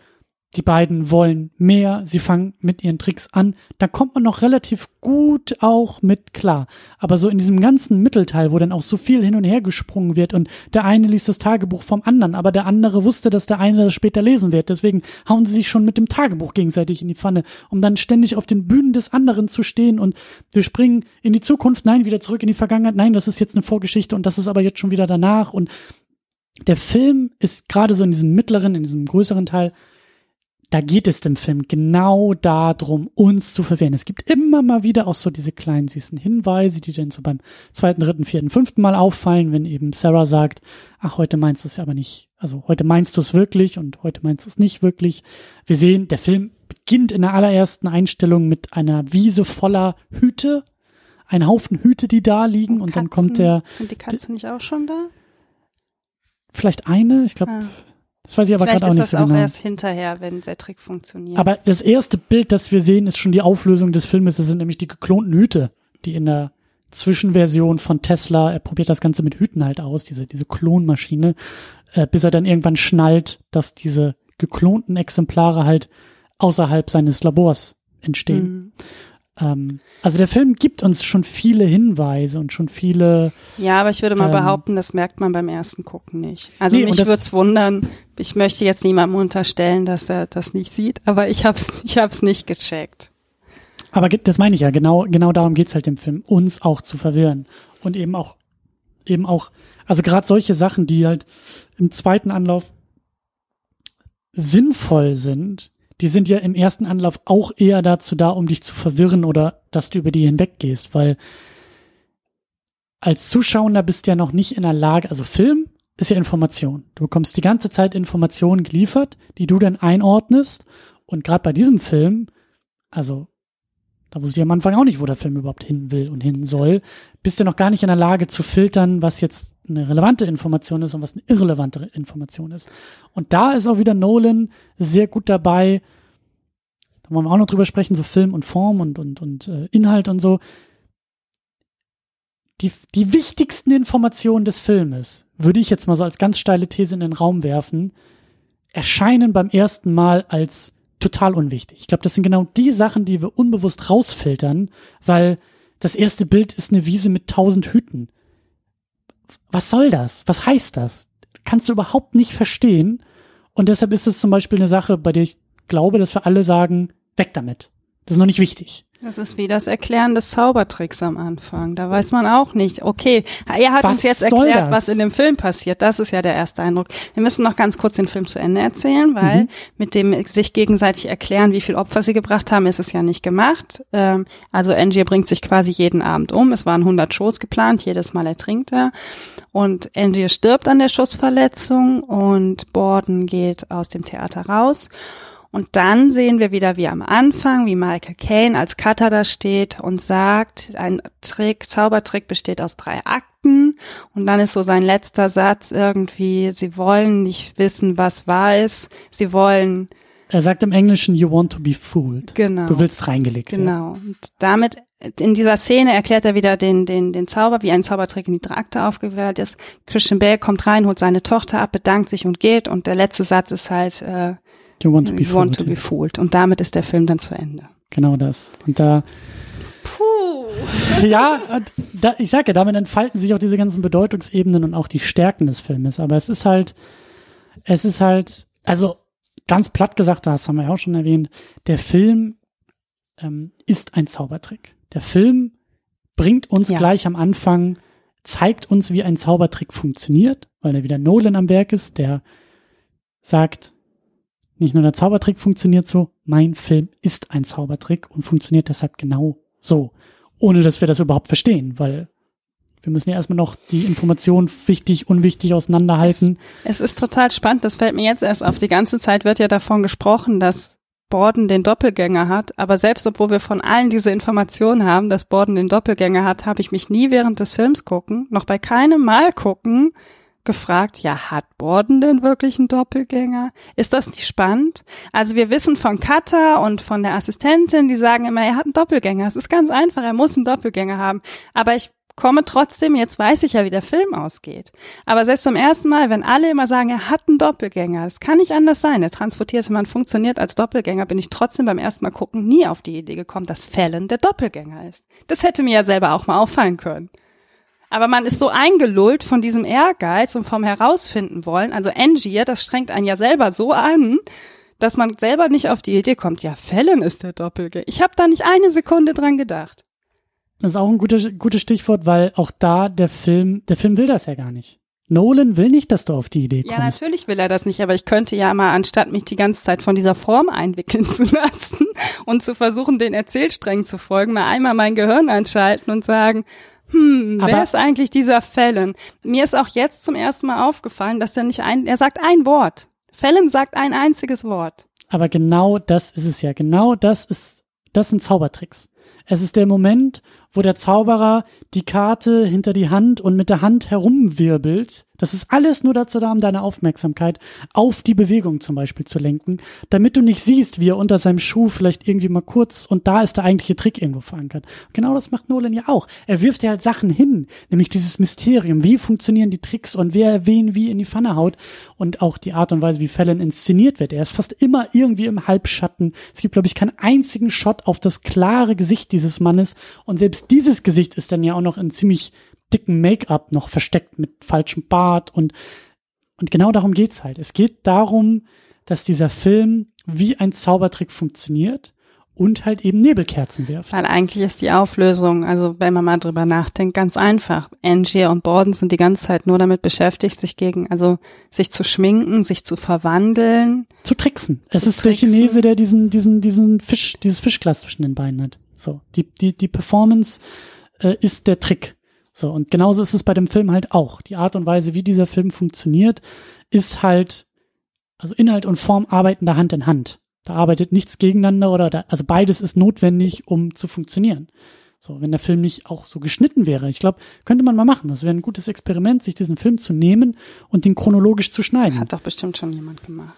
die beiden wollen mehr, sie fangen mit ihren Tricks an, da kommt man noch relativ gut auch mit klar. Aber so in diesem ganzen Mittelteil, wo dann auch so viel hin und her gesprungen wird und der eine liest das Tagebuch vom anderen, aber der andere wusste, dass der eine das später lesen wird, deswegen hauen sie sich schon mit dem Tagebuch gegenseitig in die Pfanne, um dann ständig auf den Bühnen des anderen zu stehen und wir springen in die Zukunft, nein, wieder zurück in die Vergangenheit, nein, das ist jetzt eine Vorgeschichte und das ist aber jetzt schon wieder danach. Und der Film ist gerade so in diesem mittleren, in diesem größeren Teil da geht es dem Film genau darum, uns zu verwehren. Es gibt immer mal wieder auch so diese kleinen süßen Hinweise, die dann so beim zweiten, dritten, vierten, fünften Mal auffallen, wenn eben Sarah sagt, ach, heute meinst du es aber nicht, also heute meinst du es wirklich und heute meinst du es nicht wirklich. Wir sehen, der Film beginnt in der allerersten Einstellung mit einer Wiese voller Hüte, ein Haufen Hüte, die da liegen und, und dann kommt der. Sind die Katzen nicht auch schon da? Vielleicht eine, ich glaube. Ah das weiß ich aber gerade auch nicht so genau. Vielleicht ist das auch erst hinterher, wenn der Trick funktioniert. Aber das erste Bild, das wir sehen, ist schon die Auflösung des Filmes. Das sind nämlich die geklonten Hüte, die in der Zwischenversion von Tesla, er probiert das Ganze mit Hüten halt aus, diese, diese Klonmaschine, äh, bis er dann irgendwann schnallt, dass diese geklonten Exemplare halt außerhalb seines Labors entstehen. Mhm. Ähm, also der Film gibt uns schon viele Hinweise und schon viele. Ja, aber ich würde mal ähm, behaupten, das merkt man beim ersten Gucken nicht. Also nee, mich würde es wundern. Ich möchte jetzt niemandem unterstellen, dass er das nicht sieht, aber ich hab's, ich hab's nicht gecheckt. Aber das meine ich ja. Genau, genau darum geht's halt im Film, uns auch zu verwirren und eben auch, eben auch, also gerade solche Sachen, die halt im zweiten Anlauf sinnvoll sind, die sind ja im ersten Anlauf auch eher dazu da, um dich zu verwirren oder dass du über die hinweggehst, weil als Zuschauer bist du ja noch nicht in der Lage, also Film ist ja Information. Du bekommst die ganze Zeit Informationen geliefert, die du dann einordnest. Und gerade bei diesem Film, also da wusste ich am Anfang auch nicht, wo der Film überhaupt hin will und hin soll, bist du noch gar nicht in der Lage zu filtern, was jetzt eine relevante Information ist und was eine irrelevante Information ist. Und da ist auch wieder Nolan sehr gut dabei. Da wollen wir auch noch drüber sprechen, so Film und Form und, und, und äh, Inhalt und so. Die, die wichtigsten Informationen des Filmes, würde ich jetzt mal so als ganz steile These in den Raum werfen, erscheinen beim ersten Mal als total unwichtig. Ich glaube, das sind genau die Sachen, die wir unbewusst rausfiltern, weil das erste Bild ist eine Wiese mit tausend Hüten was soll das? Was heißt das? Kannst du überhaupt nicht verstehen. Und deshalb ist es zum Beispiel eine Sache, bei der ich glaube, dass wir alle sagen, weg damit. Das ist noch nicht wichtig. Das ist wie das Erklären des Zaubertricks am Anfang. Da weiß man auch nicht, okay, er hat was uns jetzt erklärt, was in dem Film passiert. Das ist ja der erste Eindruck. Wir müssen noch ganz kurz den Film zu Ende erzählen, weil mhm. mit dem sich gegenseitig erklären, wie viel Opfer sie gebracht haben, ist es ja nicht gemacht. Ähm, also Angie bringt sich quasi jeden Abend um. Es waren 100 Shows geplant, jedes Mal ertrinkt er. Und Angie stirbt an der Schussverletzung und Borden geht aus dem Theater raus. Und dann sehen wir wieder wie am Anfang, wie Michael Caine als Cutter da steht und sagt, ein Trick, Zaubertrick besteht aus drei Akten. Und dann ist so sein letzter Satz irgendwie, sie wollen nicht wissen, was wahr ist. Sie wollen er sagt im Englischen, you want to be fooled. Genau. Du willst reingelegt werden. Genau. Und damit, in dieser Szene erklärt er wieder den, den, den Zauber, wie ein Zaubertrick in die Trakte aufgewählt ist. Christian Bale kommt rein, holt seine Tochter ab, bedankt sich und geht. Und der letzte Satz ist halt, äh, You want to be, you want to be fooled. Und damit ist der Film dann zu Ende. Genau das. Und da. Puh. Ja, da, ich sage ja, damit entfalten sich auch diese ganzen Bedeutungsebenen und auch die Stärken des Filmes. Aber es ist halt, es ist halt, also ganz platt gesagt, das haben wir ja auch schon erwähnt, der Film ähm, ist ein Zaubertrick. Der Film bringt uns ja. gleich am Anfang, zeigt uns, wie ein Zaubertrick funktioniert, weil er wieder Nolan am Werk ist, der sagt, nicht nur der Zaubertrick funktioniert so, mein Film ist ein Zaubertrick und funktioniert deshalb genau so, ohne dass wir das überhaupt verstehen, weil wir müssen ja erstmal noch die Informationen wichtig, unwichtig auseinanderhalten. Es, es, ist total spannend, das fällt mir jetzt erst auf. Die ganze Zeit wird ja davon gesprochen, dass Borden den Doppelgänger hat, aber selbst obwohl wir von allen diese Informationen haben, dass Borden den Doppelgänger hat, habe ich mich nie während des Films gucken, noch bei keinem Mal gucken, gefragt, ja, hat Borden denn wirklich einen Doppelgänger? Ist das nicht spannend? Also wir wissen von Cutter und von der Assistentin, die sagen immer, er hat einen Doppelgänger. Es ist ganz einfach, er muss einen Doppelgänger haben. Aber ich komme trotzdem, jetzt weiß ich ja, wie der Film ausgeht. Aber selbst beim ersten Mal, wenn alle immer sagen, er hat einen Doppelgänger, das kann nicht anders sein. Der transportierte Mann funktioniert als Doppelgänger, bin ich trotzdem beim ersten Mal gucken nie auf die Idee gekommen, dass Fallon der Doppelgänger ist. Das hätte mir ja selber auch mal auffallen können. Aber man ist so eingelullt von diesem Ehrgeiz und vom Herausfinden wollen. Also Angier, das strengt einen ja selber so an, dass man selber nicht auf die Idee kommt, ja, Fallon ist der Doppelgänger. Ich habe da nicht eine Sekunde dran gedacht. Das ist auch ein gutes, gutes Stichwort, weil auch da der Film, der Film will das ja gar nicht. Nolan will nicht, dass du auf die Idee kommst. Ja, natürlich will er das nicht, aber ich könnte ja mal, anstatt mich die ganze Zeit von dieser Form einwickeln zu lassen und zu versuchen, den Erzählsträngen zu folgen, mal einmal mein Gehirn anschalten und sagen, hm, Aber wer ist eigentlich dieser Fallon? Mir ist auch jetzt zum ersten Mal aufgefallen, dass er nicht ein, er sagt ein Wort. Fallon sagt ein einziges Wort. Aber genau das ist es ja. Genau das ist, das sind Zaubertricks. Es ist der Moment, wo der Zauberer die Karte hinter die Hand und mit der Hand herumwirbelt. Das ist alles nur dazu da, um deine Aufmerksamkeit auf die Bewegung zum Beispiel zu lenken, damit du nicht siehst, wie er unter seinem Schuh vielleicht irgendwie mal kurz und da ist der eigentliche Trick irgendwo verankert. Genau das macht Nolan ja auch. Er wirft ja halt Sachen hin, nämlich dieses Mysterium. Wie funktionieren die Tricks und wer wen wie in die Pfanne haut und auch die Art und Weise, wie Fallon inszeniert wird. Er ist fast immer irgendwie im Halbschatten. Es gibt, glaube ich, keinen einzigen Shot auf das klare Gesicht dieses Mannes und selbst dieses Gesicht ist dann ja auch noch in ziemlich dicken Make-up noch versteckt mit falschem Bart und, und genau darum geht's halt. Es geht darum, dass dieser Film wie ein Zaubertrick funktioniert und halt eben Nebelkerzen wirft. Weil eigentlich ist die Auflösung, also wenn man mal drüber nachdenkt, ganz einfach. Angier und Borden sind die ganze Zeit nur damit beschäftigt, sich gegen, also sich zu schminken, sich zu verwandeln. Zu tricksen. Zu es ist tricksen. der Chinese, der diesen, diesen, diesen Fisch, dieses Fischglas zwischen den Beinen hat. So, die, die, die Performance äh, ist der Trick. So, und genauso ist es bei dem Film halt auch. Die Art und Weise, wie dieser Film funktioniert, ist halt, also Inhalt und Form arbeiten da Hand in Hand. Da arbeitet nichts gegeneinander oder da, also beides ist notwendig, um zu funktionieren. So, wenn der Film nicht auch so geschnitten wäre. Ich glaube, könnte man mal machen. Das wäre ein gutes Experiment, sich diesen Film zu nehmen und den chronologisch zu schneiden. Hat doch bestimmt schon jemand gemacht.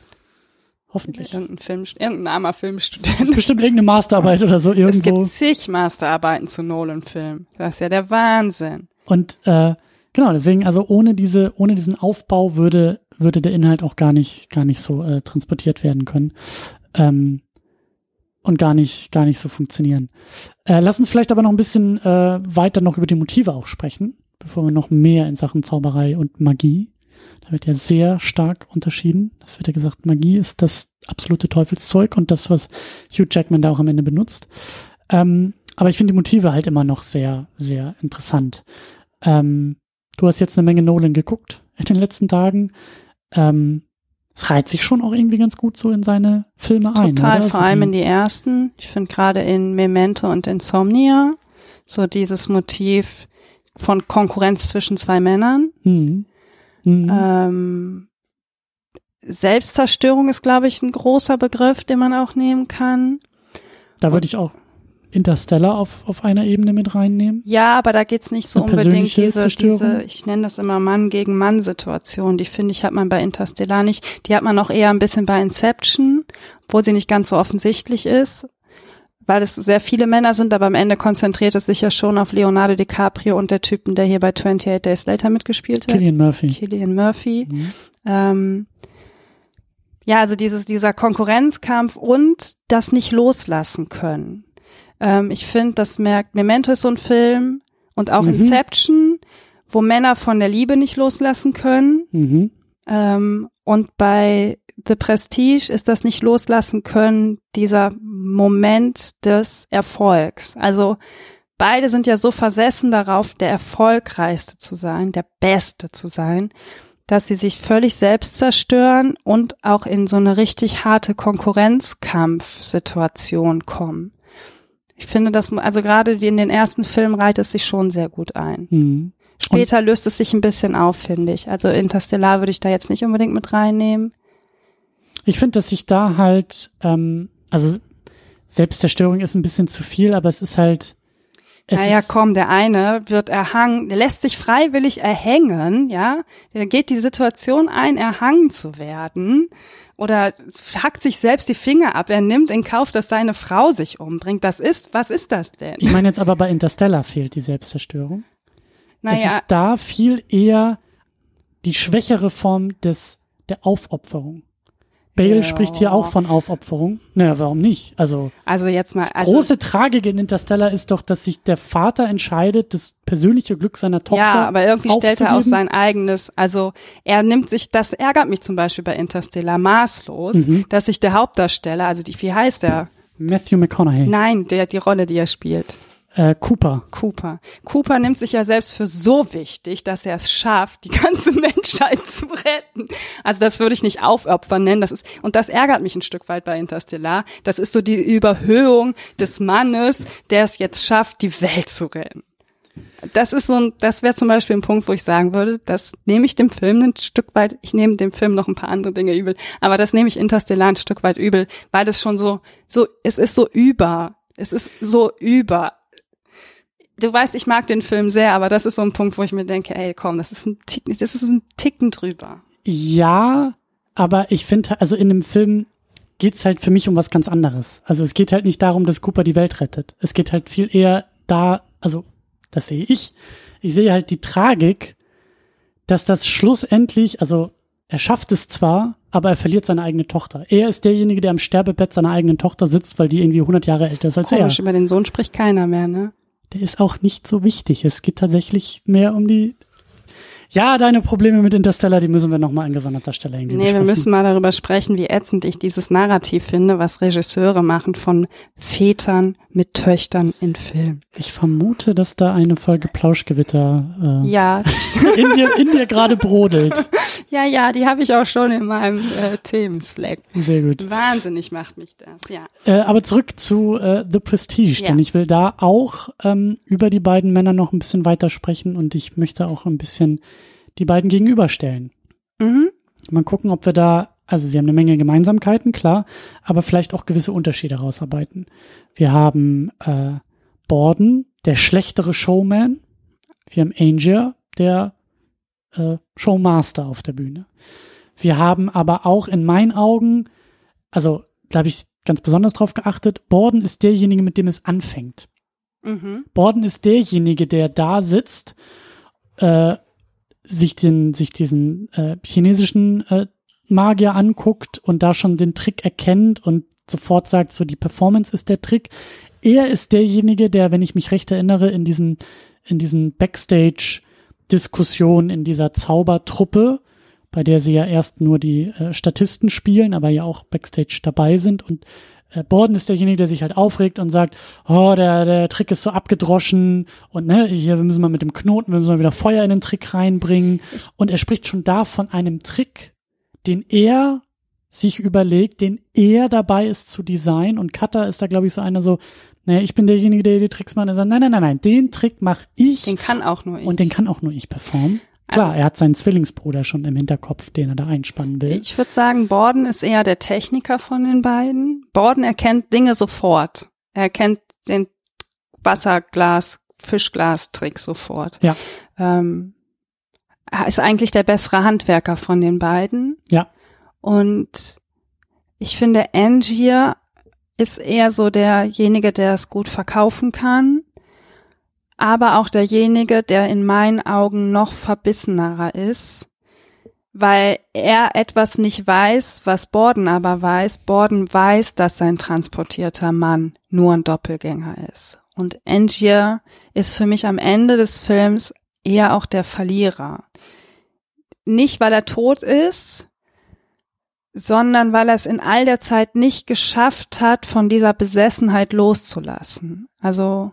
Hoffentlich. Irgendein, Film, irgendein armer Filmstudent. Das ist bestimmt irgendeine Masterarbeit oder so irgendwo. Es gibt zig Masterarbeiten zu Nolan-Filmen. Das ist ja der Wahnsinn. Und äh, genau, deswegen, also ohne diese, ohne diesen Aufbau würde, würde der Inhalt auch gar nicht, gar nicht so äh, transportiert werden können. Ähm, und gar nicht, gar nicht so funktionieren. Äh, lass uns vielleicht aber noch ein bisschen äh, weiter noch über die Motive auch sprechen, bevor wir noch mehr in Sachen Zauberei und Magie da wird ja sehr stark unterschieden. Das wird ja gesagt, Magie ist das absolute Teufelszeug und das, was Hugh Jackman da auch am Ende benutzt. Ähm, aber ich finde die Motive halt immer noch sehr, sehr interessant. Ähm, du hast jetzt eine Menge Nolan geguckt in den letzten Tagen. Ähm, es reiht sich schon auch irgendwie ganz gut so in seine Filme Total, ein. Total, vor allem in die ersten. Ich finde gerade in Memento und Insomnia so dieses Motiv von Konkurrenz zwischen zwei Männern. Mhm. Mhm. Ähm, Selbstzerstörung ist, glaube ich, ein großer Begriff, den man auch nehmen kann. Da würde ich auch Interstellar auf, auf einer Ebene mit reinnehmen. Ja, aber da geht's nicht so Eine unbedingt diese, diese, ich nenne das immer Mann gegen Mann Situation. Die finde ich, hat man bei Interstellar nicht. Die hat man auch eher ein bisschen bei Inception, wo sie nicht ganz so offensichtlich ist weil es sehr viele Männer sind, aber am Ende konzentriert es sich ja schon auf Leonardo DiCaprio und der Typen, der hier bei 28 Days Later mitgespielt hat. Killian Murphy. Killian Murphy. Mhm. Ähm, Ja, also dieses, dieser Konkurrenzkampf und das nicht loslassen können. Ähm, ich finde, das merkt, Memento ist so ein Film und auch mhm. Inception, wo Männer von der Liebe nicht loslassen können. Mhm. Ähm, und bei The Prestige ist das nicht loslassen können, dieser Moment des Erfolgs. Also beide sind ja so versessen darauf, der erfolgreichste zu sein, der beste zu sein, dass sie sich völlig selbst zerstören und auch in so eine richtig harte Konkurrenzkampfsituation kommen. Ich finde, dass also gerade wie in den ersten Filmen reiht es sich schon sehr gut ein. Mhm. Später und löst es sich ein bisschen auf, finde ich. Also Interstellar würde ich da jetzt nicht unbedingt mit reinnehmen. Ich finde, dass sich da halt, ähm, also Selbstzerstörung ist ein bisschen zu viel, aber es ist halt. Es naja, komm, der eine wird erhangen, der lässt sich freiwillig erhängen, ja. Der geht die Situation ein, erhangen zu werden oder hackt sich selbst die Finger ab. Er nimmt in Kauf, dass seine Frau sich umbringt. Das ist, was ist das denn? Ich meine jetzt aber bei Interstellar fehlt die Selbstzerstörung. Naja. Es ist da viel eher die schwächere Form des, der Aufopferung. Bale ja. spricht hier auch von Aufopferung. Naja, warum nicht? Also, also jetzt mal. Also, große Tragik in Interstellar ist doch, dass sich der Vater entscheidet, das persönliche Glück seiner Tochter. Ja, aber irgendwie stellt er auch sein eigenes. Also er nimmt sich, das ärgert mich zum Beispiel bei Interstellar maßlos, mhm. dass sich der Hauptdarsteller, also die, wie heißt der? Matthew McConaughey. Nein, der die Rolle, die er spielt. Äh, Cooper. Cooper. Cooper nimmt sich ja selbst für so wichtig, dass er es schafft, die ganze Menschheit zu retten. Also das würde ich nicht aufopfern nennen. Das ist, und das ärgert mich ein Stück weit bei Interstellar. Das ist so die Überhöhung des Mannes, der es jetzt schafft, die Welt zu retten. Das ist so ein, das wäre zum Beispiel ein Punkt, wo ich sagen würde, das nehme ich dem Film ein Stück weit, ich nehme dem Film noch ein paar andere Dinge übel, aber das nehme ich Interstellar ein Stück weit übel, weil das schon so, so, es ist so über. Es ist so über du weißt, ich mag den Film sehr, aber das ist so ein Punkt, wo ich mir denke, ey, komm, das ist ein Ticken, das ist ein Ticken drüber. Ja, aber ich finde, also in dem Film geht's halt für mich um was ganz anderes. Also es geht halt nicht darum, dass Cooper die Welt rettet. Es geht halt viel eher da, also das sehe ich. Ich sehe halt die Tragik, dass das schlussendlich, also er schafft es zwar, aber er verliert seine eigene Tochter. Er ist derjenige, der am Sterbebett seiner eigenen Tochter sitzt, weil die irgendwie 100 Jahre älter ist als Komisch, er. Über den Sohn spricht keiner mehr, ne? Der ist auch nicht so wichtig. Es geht tatsächlich mehr um die ja, deine Probleme mit Interstellar, die müssen wir nochmal an gesonderter Stelle irgendwie Nee, besprechen. wir müssen mal darüber sprechen, wie ätzend ich dieses Narrativ finde, was Regisseure machen von Vätern mit Töchtern in Film. Ich vermute, dass da eine Folge Plauschgewitter äh, ja. in dir, in dir gerade brodelt. Ja, ja, die habe ich auch schon in meinem äh, Themen-Slack. Sehr gut. Wahnsinnig macht mich das, ja. Äh, aber zurück zu äh, The Prestige, ja. denn ich will da auch ähm, über die beiden Männer noch ein bisschen weiter sprechen und ich möchte auch ein bisschen die beiden gegenüberstellen. Mhm. Mal gucken, ob wir da, also sie haben eine Menge Gemeinsamkeiten, klar, aber vielleicht auch gewisse Unterschiede rausarbeiten. Wir haben äh, Borden, der schlechtere Showman. Wir haben Angel, der äh, Showmaster auf der Bühne. Wir haben aber auch in meinen Augen, also da habe ich ganz besonders drauf geachtet, Borden ist derjenige, mit dem es anfängt. Mhm. Borden ist derjenige, der da sitzt äh, sich den, sich diesen äh, chinesischen äh, Magier anguckt und da schon den Trick erkennt und sofort sagt, so die Performance ist der Trick. Er ist derjenige, der, wenn ich mich recht erinnere, in diesem, in diesen Backstage-Diskussionen in dieser Zaubertruppe, bei der sie ja erst nur die äh, Statisten spielen, aber ja auch Backstage dabei sind und äh, Borden ist derjenige, der sich halt aufregt und sagt, oh, der, der Trick ist so abgedroschen und ne, hier, wir müssen mal mit dem Knoten, wir müssen mal wieder Feuer in den Trick reinbringen. Und er spricht schon da von einem Trick, den er sich überlegt, den er dabei ist zu designen und Kata ist da, glaube ich, so einer so, naja, ich bin derjenige, der die Tricks macht. Er sagt, nein, nein, nein, nein, den Trick mach ich. Den kann auch nur ich. Und den kann auch nur ich performen. Klar, also, er hat seinen Zwillingsbruder schon im Hinterkopf, den er da einspannen will. Ich würde sagen, Borden ist eher der Techniker von den beiden. Borden erkennt Dinge sofort. Er erkennt den Wasserglas, Fischglas-Trick sofort. Ja. Ähm, er ist eigentlich der bessere Handwerker von den beiden. Ja. Und ich finde, Angier ist eher so derjenige, der es gut verkaufen kann aber auch derjenige, der in meinen Augen noch verbissenerer ist, weil er etwas nicht weiß, was Borden aber weiß. Borden weiß, dass sein transportierter Mann nur ein Doppelgänger ist. Und Angier ist für mich am Ende des Films eher auch der Verlierer. Nicht, weil er tot ist, sondern weil er es in all der Zeit nicht geschafft hat, von dieser Besessenheit loszulassen. Also,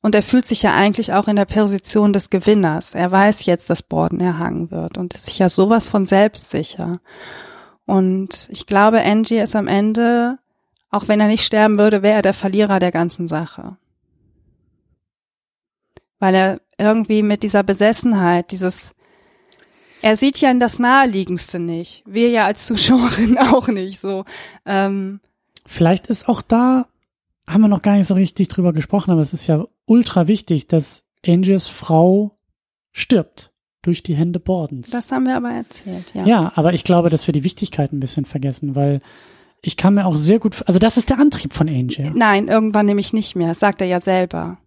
und er fühlt sich ja eigentlich auch in der Position des Gewinners. Er weiß jetzt, dass Borden erhangen wird und ist sich ja sowas von selbstsicher. Und ich glaube, Angie ist am Ende, auch wenn er nicht sterben würde, wäre er der Verlierer der ganzen Sache. Weil er irgendwie mit dieser Besessenheit, dieses er sieht ja in das Naheliegendste nicht. Wir ja als Zuschauerin auch nicht so. Ähm, Vielleicht ist auch da, haben wir noch gar nicht so richtig drüber gesprochen, aber es ist ja ultra wichtig, dass Angiers Frau stirbt durch die Hände Bordens. Das haben wir aber erzählt, ja. Ja, aber ich glaube, dass wir die Wichtigkeit ein bisschen vergessen, weil ich kann mir auch sehr gut, also das ist der Antrieb von Angel. Nein, irgendwann nämlich nicht mehr. Das sagt er ja selber.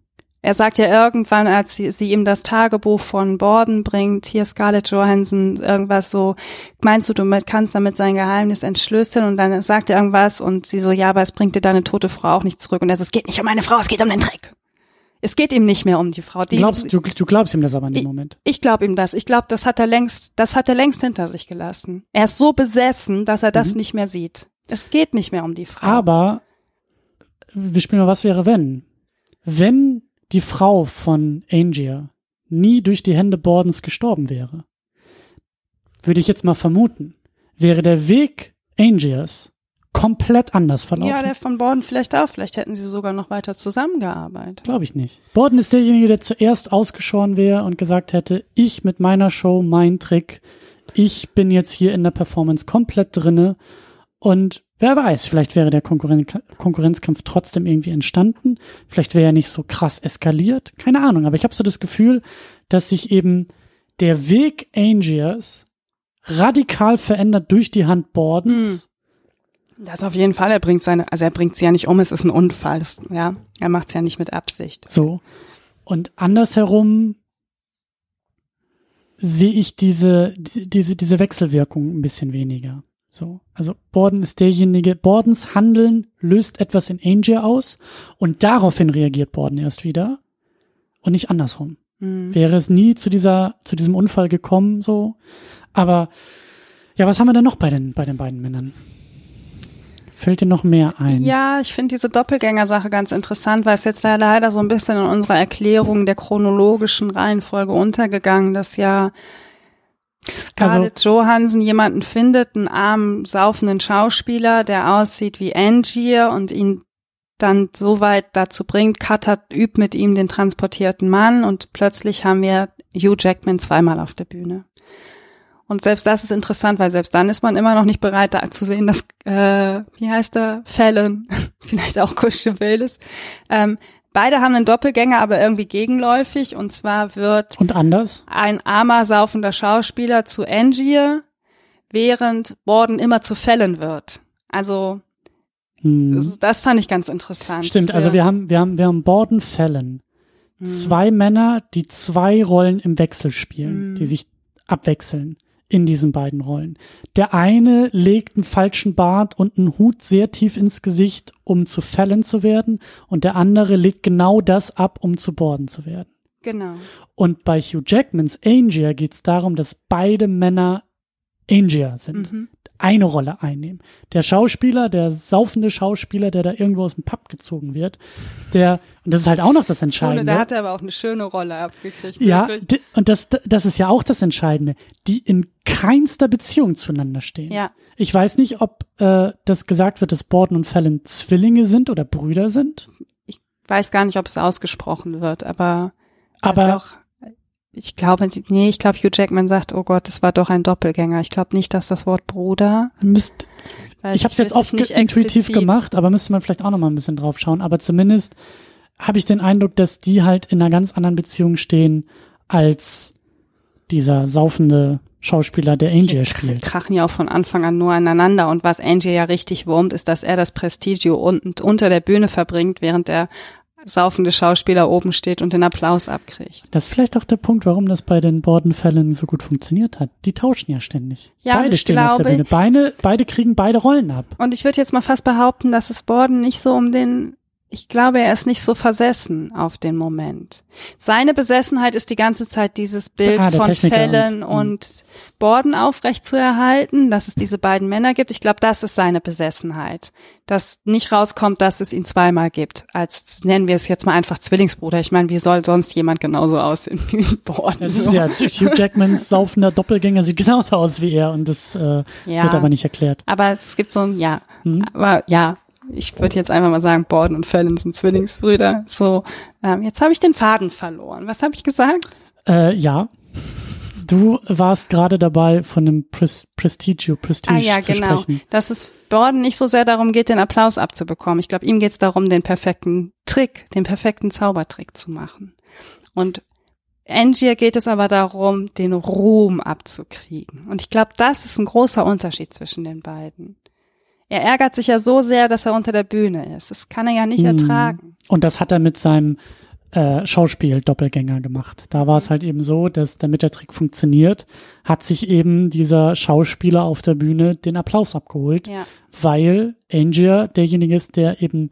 Er sagt ja irgendwann, als sie, sie ihm das Tagebuch von Borden bringt, hier Scarlett Johansson, irgendwas so, meinst du, du kannst damit sein Geheimnis entschlüsseln? Und dann sagt er irgendwas und sie so, ja, aber es bringt dir deine tote Frau auch nicht zurück. Und er so, es geht nicht um meine Frau, es geht um den Trick. Es geht ihm nicht mehr um die Frau. Die, glaubst, du, du glaubst ihm das aber in dem Moment. Ich, ich glaube ihm das. Ich glaube, das hat er längst, das hat er längst hinter sich gelassen. Er ist so besessen, dass er das mhm. nicht mehr sieht. Es geht nicht mehr um die Frau. Aber wir spielen mal, was wäre wenn? Wenn die Frau von Angier nie durch die Hände Bordens gestorben wäre, würde ich jetzt mal vermuten, wäre der Weg Angiers komplett anders verlaufen. Ja, der von Borden vielleicht auch. Vielleicht hätten sie sogar noch weiter zusammengearbeitet. Glaube ich nicht. Borden ist derjenige, der zuerst ausgeschoren wäre und gesagt hätte, ich mit meiner Show, mein Trick, ich bin jetzt hier in der Performance komplett drinne und Wer weiß, vielleicht wäre der Konkurren Konkurrenzkampf trotzdem irgendwie entstanden. Vielleicht wäre er nicht so krass eskaliert. Keine Ahnung, aber ich habe so das Gefühl, dass sich eben der Weg Angiers radikal verändert durch die Hand Bordens. Hm. Das auf jeden Fall. Er bringt seine, also er bringt sie ja nicht um, es ist ein Unfall. Das, ja, er macht es ja nicht mit Absicht. So. Und andersherum sehe ich diese, diese, diese Wechselwirkung ein bisschen weniger. So, also Borden ist derjenige, Bordens Handeln löst etwas in Angel aus und daraufhin reagiert Borden erst wieder und nicht andersrum. Mhm. Wäre es nie zu dieser, zu diesem Unfall gekommen, so. Aber, ja, was haben wir denn noch bei den, bei den beiden Männern? Fällt dir noch mehr ein? Ja, ich finde diese Doppelgänger-Sache ganz interessant, weil es jetzt leider so ein bisschen in unserer Erklärung der chronologischen Reihenfolge untergegangen, dass ja Scarlett also, Johansson jemanden findet, einen armen, saufenden Schauspieler, der aussieht wie Angier und ihn dann so weit dazu bringt, Cutter übt mit ihm den transportierten Mann und plötzlich haben wir Hugh Jackman zweimal auf der Bühne. Und selbst das ist interessant, weil selbst dann ist man immer noch nicht bereit, da zu sehen, dass, äh, wie heißt er, Fallon, vielleicht auch Bale ähm, Beide haben einen Doppelgänger, aber irgendwie gegenläufig. Und zwar wird und anders ein armer, saufender Schauspieler zu Angier, während Borden immer zu Fällen wird. Also hm. das, das, fand ich ganz interessant. Stimmt, also wir haben, wir haben, wir haben Borden Fällen. Hm. Zwei Männer, die zwei Rollen im Wechsel spielen, hm. die sich abwechseln in diesen beiden Rollen. Der eine legt einen falschen Bart und einen Hut sehr tief ins Gesicht, um zu Fallon zu werden, und der andere legt genau das ab, um zu Borden zu werden. Genau. Und bei Hugh Jackmans Angier geht es darum, dass beide Männer Angier sind. Mhm eine Rolle einnehmen. Der Schauspieler, der saufende Schauspieler, der da irgendwo aus dem Pub gezogen wird, der, und das ist halt auch noch das Entscheidende. Da hat er aber auch eine schöne Rolle abgekriegt. Ja, und das, das ist ja auch das Entscheidende, die in keinster Beziehung zueinander stehen. Ja. Ich weiß nicht, ob äh, das gesagt wird, dass Borden und Fallon Zwillinge sind oder Brüder sind. Ich weiß gar nicht, ob es ausgesprochen wird, aber, aber doch ich glaube, nee, ich glaube, Hugh Jackman sagt, oh Gott, das war doch ein Doppelgänger. Ich glaube nicht, dass das Wort Bruder. Müsst, ich habe es jetzt oft nicht intuitiv explizit. gemacht, aber müsste man vielleicht auch noch mal ein bisschen drauf schauen. Aber zumindest habe ich den Eindruck, dass die halt in einer ganz anderen Beziehung stehen als dieser saufende Schauspieler, der Angel spielt. Krachen ja auch von Anfang an nur aneinander. Und was Angel ja richtig wurmt, ist, dass er das Prestigio unten unter der Bühne verbringt, während er saufende Schauspieler oben steht und den Applaus abkriegt. Das ist vielleicht auch der Punkt, warum das bei den Borden-Fällen so gut funktioniert hat. Die tauschen ja ständig. Ja, beide ich stehen glaube, auf der Bühne. Beide, beide kriegen beide Rollen ab. Und ich würde jetzt mal fast behaupten, dass es Borden nicht so um den ich glaube, er ist nicht so versessen auf den Moment. Seine Besessenheit ist die ganze Zeit dieses Bild Ah, von Techniker Fällen und- und, Borden aufrecht zu erhalten, dass es diese beiden Männer gibt. Ich glaube, das ist seine Besessenheit. Dass nicht rauskommt, dass es ihn zweimal gibt. Als nennen wir es jetzt mal einfach Zwillingsbruder. Ich meine, wie soll sonst jemand genauso aussehen wie Borden? Das so? ist ja, Hugh Jackmans saufender Doppelgänger sieht genauso aus wie er und das äh, Ja. wird aber nicht erklärt. Aber es gibt so ein, ja, Hm? aber ja, ich würde jetzt einfach mal sagen, Borden und Fallon sind Zwillingsbrüder. So, ähm, jetzt habe ich den Faden verloren. Was habe ich gesagt? Äh, ja. Du warst gerade dabei, von einem Pres Prestigio, Prestige ah ja, zu genau. sprechen. Dass es Borden nicht so sehr darum geht, den Applaus abzubekommen. Ich glaube, ihm geht es darum, den perfekten Trick, den perfekten Zaubertrick zu machen. Und Angier geht es aber darum, den Ruhm abzukriegen. Und ich glaube, das ist ein großer Unterschied zwischen den beiden. Er ärgert sich ja so sehr, dass er unter der Bühne ist. Das kann er ja nicht Hm. ertragen. Und das hat er mit seinem äh, Schauspiel-Doppelgänger gemacht. Da war es halt eben so, dass damit der Trick funktioniert, hat sich eben dieser Schauspieler auf der Bühne den Applaus abgeholt, Ja. weil Angier derjenige ist, der eben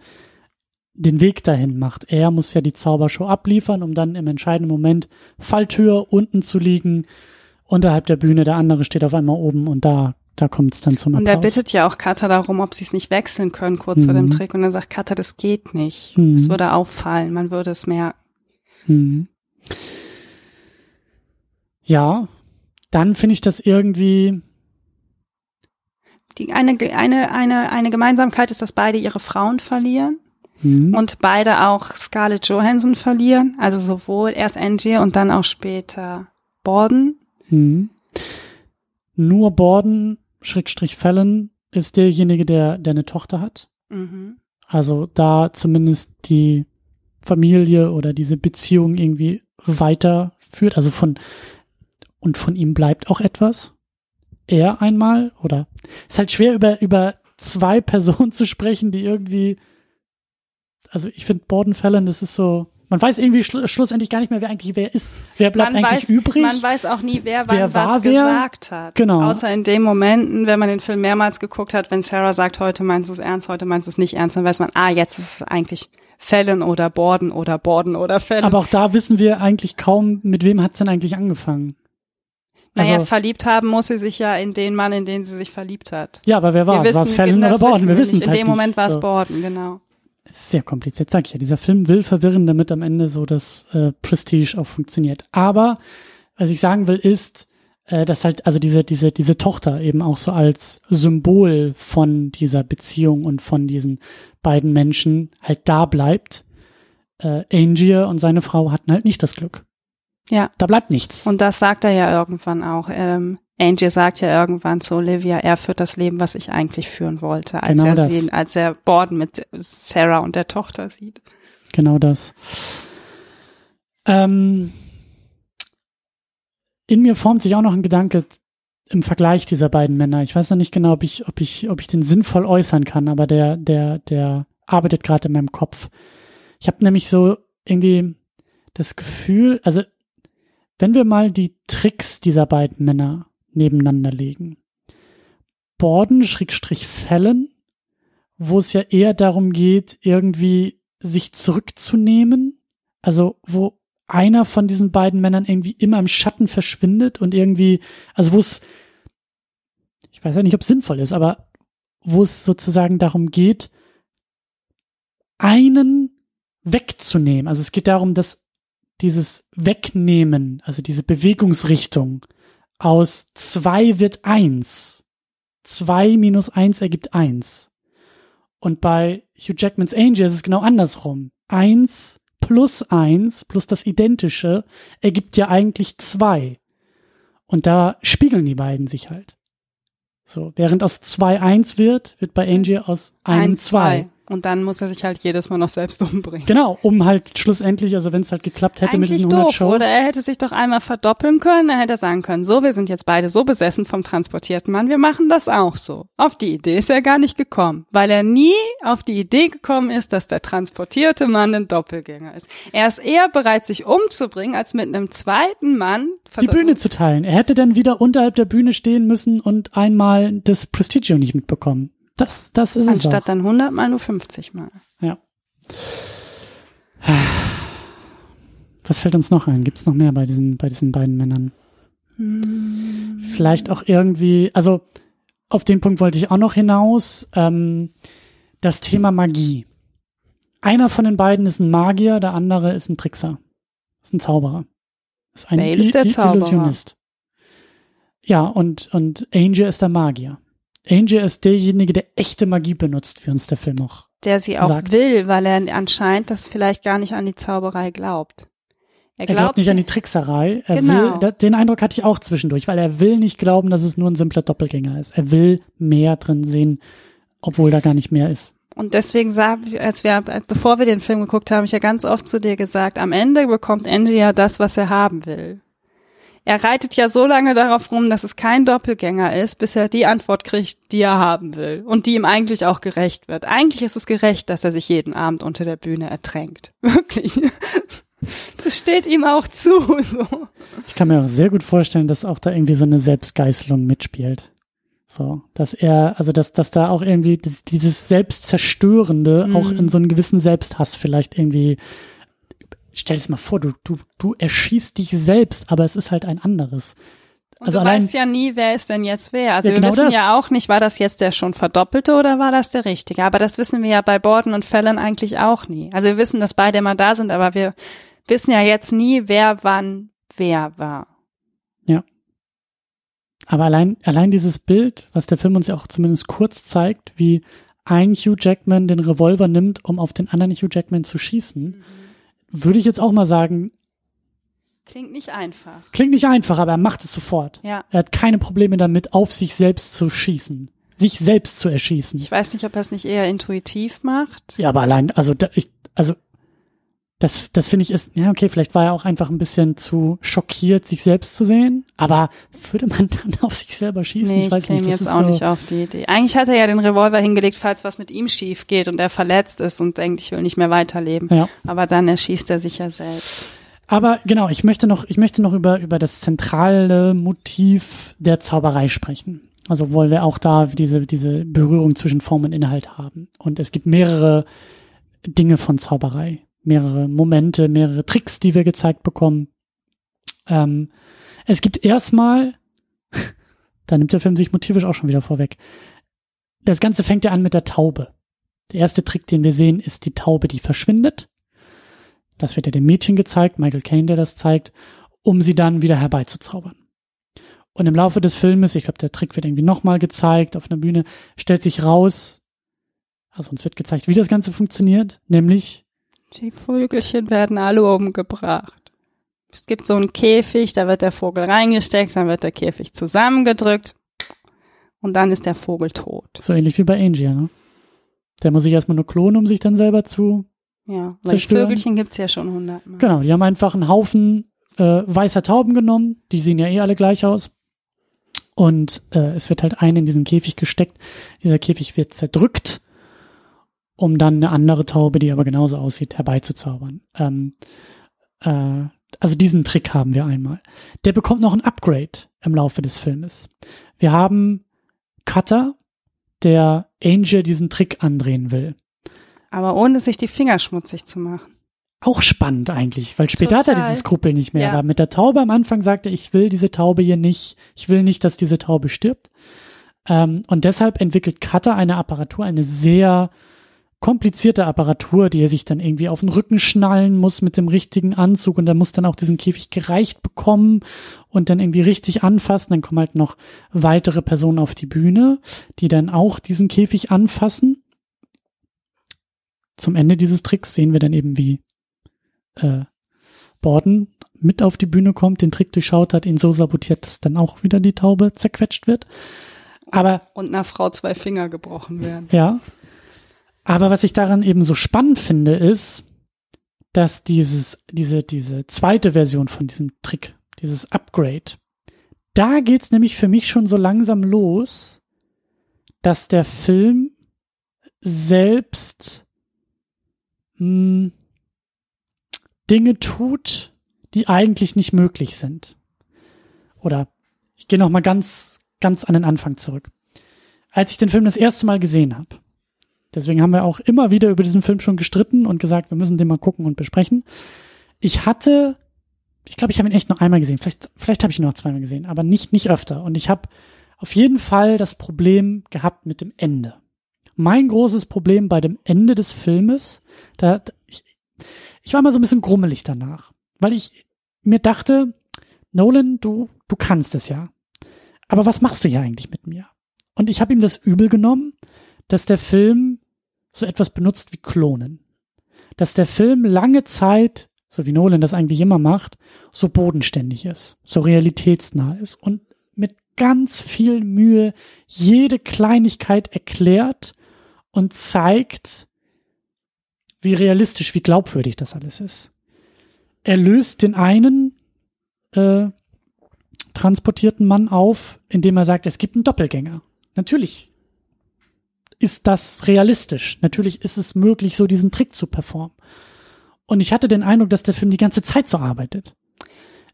den Weg dahin macht. Er muss ja die Zaubershow abliefern, um dann im entscheidenden Moment Falltür unten zu liegen, unterhalb der Bühne, der andere steht auf einmal oben und da, da kommt es dann zum Und Applaus. er bittet ja auch Kata darum, ob sie es nicht wechseln können, kurz vor dem Mhm. Trick. Und er sagt, Kata, das geht nicht. Mhm. Es würde auffallen, man würde es merken. Mhm. Ja, dann finde ich das irgendwie, Die, eine, eine, eine, eine Gemeinsamkeit ist, dass beide ihre Frauen verlieren hm, und beide auch Scarlett Johansson verlieren. Also sowohl erst Angier und dann auch später Borden. hm. nur Borden, Schrägstrich Fallon, ist derjenige, der, der eine Tochter hat. Mhm. Also da zumindest die Familie oder diese Beziehung irgendwie weiterführt. Also von, und von ihm bleibt auch etwas. Er einmal oder ist halt schwer über, über zwei Personen zu sprechen, die irgendwie, also ich finde Borden Fallon, das ist so, man weiß irgendwie schlu schlussendlich gar nicht mehr, wer eigentlich wer ist. Wer bleibt man eigentlich weiß, übrig? Man weiß auch nie, wer wann Wer was wer? gesagt hat. Genau. Außer in den Momenten, wenn man den Film mehrmals geguckt hat, wenn Sarah sagt, heute meinst du es ernst, heute meinst du es nicht ernst, dann weiß man, ah, jetzt ist es eigentlich Fallon oder Borden oder Borden oder Fallon. Aber auch da wissen wir eigentlich kaum, mit wem hat's denn eigentlich angefangen. naja, Also, verliebt haben muss sie sich ja in den Mann, in den sie sich verliebt hat. ja, aber wer war? wir War es das oder Borden? Wir wissen es In halt dem Moment war es so. Borden, genau. Sehr kompliziert, sag ich ja. Dieser Film will verwirren, damit am Ende so das äh, Prestige auch funktioniert. Aber was ich sagen will, ist, äh, dass halt, also diese, diese, diese Tochter eben auch so als Symbol von dieser Beziehung und von diesen beiden Menschen halt da bleibt. Äh, Angier und seine Frau hatten halt nicht das Glück. Ja. Da bleibt nichts. Und das sagt er ja irgendwann auch. Ähm, Angie sagt ja irgendwann zu Olivia, er führt das Leben, was ich eigentlich führen wollte, als Genau er sie, als er Borden mit Sarah und der Tochter sieht. Genau das. Ähm, in mir formt sich auch noch ein Gedanke im Vergleich dieser beiden Männer. Ich weiß noch nicht genau, ob ich, ob ich, ob ich den sinnvoll äußern kann, aber der, der, der arbeitet gerade in meinem Kopf. Ich habe nämlich so irgendwie das Gefühl, also wenn wir mal die Tricks dieser beiden Männer nebeneinander legen. Borden Schrägstrich Fällen, wo es ja eher darum geht, irgendwie sich zurückzunehmen. Also wo einer von diesen beiden Männern irgendwie immer im Schatten verschwindet und irgendwie, also wo es, ich weiß ja nicht, ob es sinnvoll ist, aber wo es sozusagen darum geht, einen wegzunehmen. Also es geht darum, dass dieses Wegnehmen, also diese Bewegungsrichtung aus zwei wird eins. Zwei minus eins ergibt eins. Und bei Hugh Jackmans Angel ist es genau andersrum. Eins plus eins plus das Identische ergibt ja eigentlich zwei. Und da spiegeln die beiden sich halt. So, während aus zwei eins wird, wird bei Angel aus einem Eins, zwei. Und dann muss er sich halt jedes Mal noch selbst umbringen. Genau, um halt schlussendlich, also wenn es halt geklappt hätte Eigentlich mit diesen 100 doof, Shows. Oder er hätte sich doch einmal verdoppeln können, dann hätte er sagen können, so, wir sind jetzt beide so besessen vom transportierten Mann, wir machen das auch so. Auf die Idee ist er gar nicht gekommen, weil er nie auf die Idee gekommen ist, dass der transportierte Mann ein Doppelgänger ist. Er ist eher bereit, sich umzubringen, als mit einem zweiten Mann die Bühne zu teilen. Er hätte dann wieder unterhalb der Bühne stehen müssen und einmal das Prestigio nicht mitbekommen. Das, das ist Anstatt es auch. dann 100 mal nur 50 mal. Ja. Was fällt uns noch ein? Gibt es noch mehr bei diesen, bei diesen beiden Männern? Vielleicht auch irgendwie, also auf den Punkt wollte ich auch noch hinaus, ähm, das Thema Magie. Einer von den beiden ist ein Magier, der andere ist ein Trickser. Ist ein Zauberer. Ist ein Bale ist der Zauberer. Illusionist. Ja, und, und Angel ist der Magier. Angel ist derjenige, der echte Magie benutzt, wie uns der Film auch Der sie auch Sagt. will, weil er anscheinend das vielleicht gar nicht an die Zauberei glaubt. Er glaubt nicht an die Trickserei. Er Genau. will, den Eindruck hatte ich auch zwischendurch, weil er will nicht glauben, dass es nur ein simpler Doppelgänger ist. Er will mehr drin sehen, obwohl da gar nicht mehr ist. Und deswegen sah, als wir, bevor wir den Film geguckt haben, habe ich ja ganz oft zu dir gesagt, am Ende bekommt Angie ja das, was er haben will. Er reitet ja so lange darauf rum, dass es kein Doppelgänger ist, bis er die Antwort kriegt, die er haben will und die ihm eigentlich auch gerecht wird. Eigentlich ist es gerecht, dass er sich jeden Abend unter der Bühne ertränkt. Wirklich. Das steht ihm auch zu. So. Ich kann mir auch sehr gut vorstellen, dass auch da irgendwie so eine Selbstgeißelung mitspielt. So, dass er, also dass, dass da auch irgendwie dieses Selbstzerstörende Mhm. auch in so einen gewissen Selbsthass vielleicht irgendwie. Stell dir das mal vor, du, du, du erschießt dich selbst, aber es ist halt ein anderes. Und Also du allein- weißt ja nie, wer ist denn jetzt wer. Also Ja, wir genau wissen das. ja auch nicht, war das jetzt der schon verdoppelte oder war das der richtige. Aber das wissen wir ja bei Borden und Fällen eigentlich auch nie. Also wir wissen, dass beide immer da sind, aber wir wissen ja jetzt nie, wer wann wer war. Aber allein, allein dieses Bild, was der Film uns ja auch zumindest kurz zeigt, wie ein Hugh Jackman den Revolver nimmt, um auf den anderen Hugh Jackman zu schießen, würde ich jetzt auch mal sagen, Klingt nicht einfach. klingt nicht einfach, aber er macht es sofort. Ja. Er hat keine Probleme damit, auf sich selbst zu schießen. Sich selbst zu erschießen. Ich weiß nicht, ob er es nicht eher intuitiv macht. Ja, aber allein, also, da, ich, also, das, das finde ich ist, ja, okay, vielleicht war er auch einfach ein bisschen zu schockiert, sich selbst zu sehen. Aber würde man dann auf sich selber schießen? Nee, ich ich, weiß käme nicht. Das jetzt auch so, nicht auf die Idee. Eigentlich hat er ja den Revolver hingelegt, falls was mit ihm schief geht und er verletzt ist und denkt, ich will nicht mehr weiterleben. Ja. Aber dann erschießt er sich ja selbst. Aber genau, ich möchte noch, ich möchte noch über, über das zentrale Motiv der Zauberei sprechen. Also, weil wir auch da diese, diese Berührung zwischen Form und Inhalt haben. Und es gibt mehrere Dinge von Zauberei. Mehrere Momente, mehrere Tricks, die wir gezeigt bekommen. Ähm, es gibt erstmal, da nimmt der Film sich motivisch auch schon wieder vorweg. Das Ganze fängt ja an mit der Taube. Der erste Trick, den wir sehen, ist die Taube, die verschwindet. Das wird ja dem Mädchen gezeigt, Michael Caine, der das zeigt, um sie dann wieder herbeizuzaubern. Und im Laufe des Filmes, ich glaube, der Trick wird irgendwie nochmal gezeigt auf einer Bühne, stellt sich raus, also uns wird gezeigt, wie das Ganze funktioniert, nämlich, Die Vögelchen werden alle umgebracht. Es gibt so einen Käfig, da wird der Vogel reingesteckt, dann wird der Käfig zusammengedrückt und dann ist der Vogel tot. so ähnlich wie bei Angie, ne? Der muss sich erstmal nur klonen, um sich dann selber zu. Ja, weil Zerstören. Vögelchen gibt's ja schon hundertmal. Genau, die haben einfach einen Haufen äh, weißer Tauben genommen, die sehen ja eh alle gleich aus. Und äh, es wird halt eine in diesen Käfig gesteckt. Dieser Käfig wird zerdrückt, um dann eine andere Taube, die aber genauso aussieht, herbeizuzaubern. Ähm, äh, also diesen Trick haben wir einmal. Der bekommt noch ein Upgrade im Laufe des Filmes. Wir haben Cutter, der Angel diesen Trick andrehen will. Aber ohne sich die Finger schmutzig zu machen. Auch spannend eigentlich, weil später hat er Total. dieses Skrupel nicht mehr. Ja. Aber mit der Taube am Anfang sagte er, ich will diese Taube hier nicht, ich will nicht, dass diese Taube stirbt. Ähm, und deshalb entwickelt Cutter eine Apparatur, eine sehr komplizierte Apparatur, die er sich dann irgendwie auf den Rücken schnallen muss mit dem richtigen Anzug und er muss dann auch diesen Käfig gereicht bekommen und dann irgendwie richtig anfassen. Dann kommen halt noch weitere Personen auf die Bühne, die dann auch diesen Käfig anfassen. Zum Ende dieses Tricks sehen wir dann eben, wie äh, Borden mit auf die Bühne kommt, den Trick durchschaut hat, ihn so sabotiert, dass dann auch wieder die Taube zerquetscht wird. Aber Und einer Frau zwei Finger gebrochen werden. ja. Aber was ich daran eben so spannend finde, ist, dass dieses, diese, diese zweite Version von diesem Trick, dieses Upgrade, da geht's nämlich für mich schon so langsam los, dass der Film selbst mh, hm, Dinge tut, die eigentlich nicht möglich sind. Oder ich gehe noch mal ganz, ganz an den Anfang zurück. Als ich den Film das erste Mal gesehen habe, deswegen haben wir auch immer wieder über diesen Film schon gestritten und gesagt, wir müssen den mal gucken und besprechen. Ich hatte, ich glaube, ich habe ihn echt nur einmal gesehen. Vielleicht, vielleicht habe ich ihn noch zweimal gesehen, aber nicht, nicht öfter. Und ich habe auf jeden Fall das Problem gehabt mit dem Ende. Mein großes Problem bei dem Ende des Filmes, da, ich, ich war mal so ein bisschen grummelig danach, weil ich mir dachte, Nolan, du, du kannst es ja. Aber was machst du hier eigentlich mit mir? Und ich habe ihm das übel genommen, dass der Film so etwas benutzt wie Klonen. Dass der Film lange Zeit, so wie Nolan das eigentlich immer macht, so bodenständig ist, so realitätsnah ist und mit ganz viel Mühe jede Kleinigkeit erklärt und zeigt, wie realistisch, wie glaubwürdig das alles ist. Er löst den einen äh, transportierten Mann auf, indem er sagt, es gibt einen Doppelgänger. Natürlich ist das realistisch. Natürlich ist es möglich, so diesen Trick zu performen. Und ich hatte den Eindruck, dass der Film die ganze Zeit so arbeitet.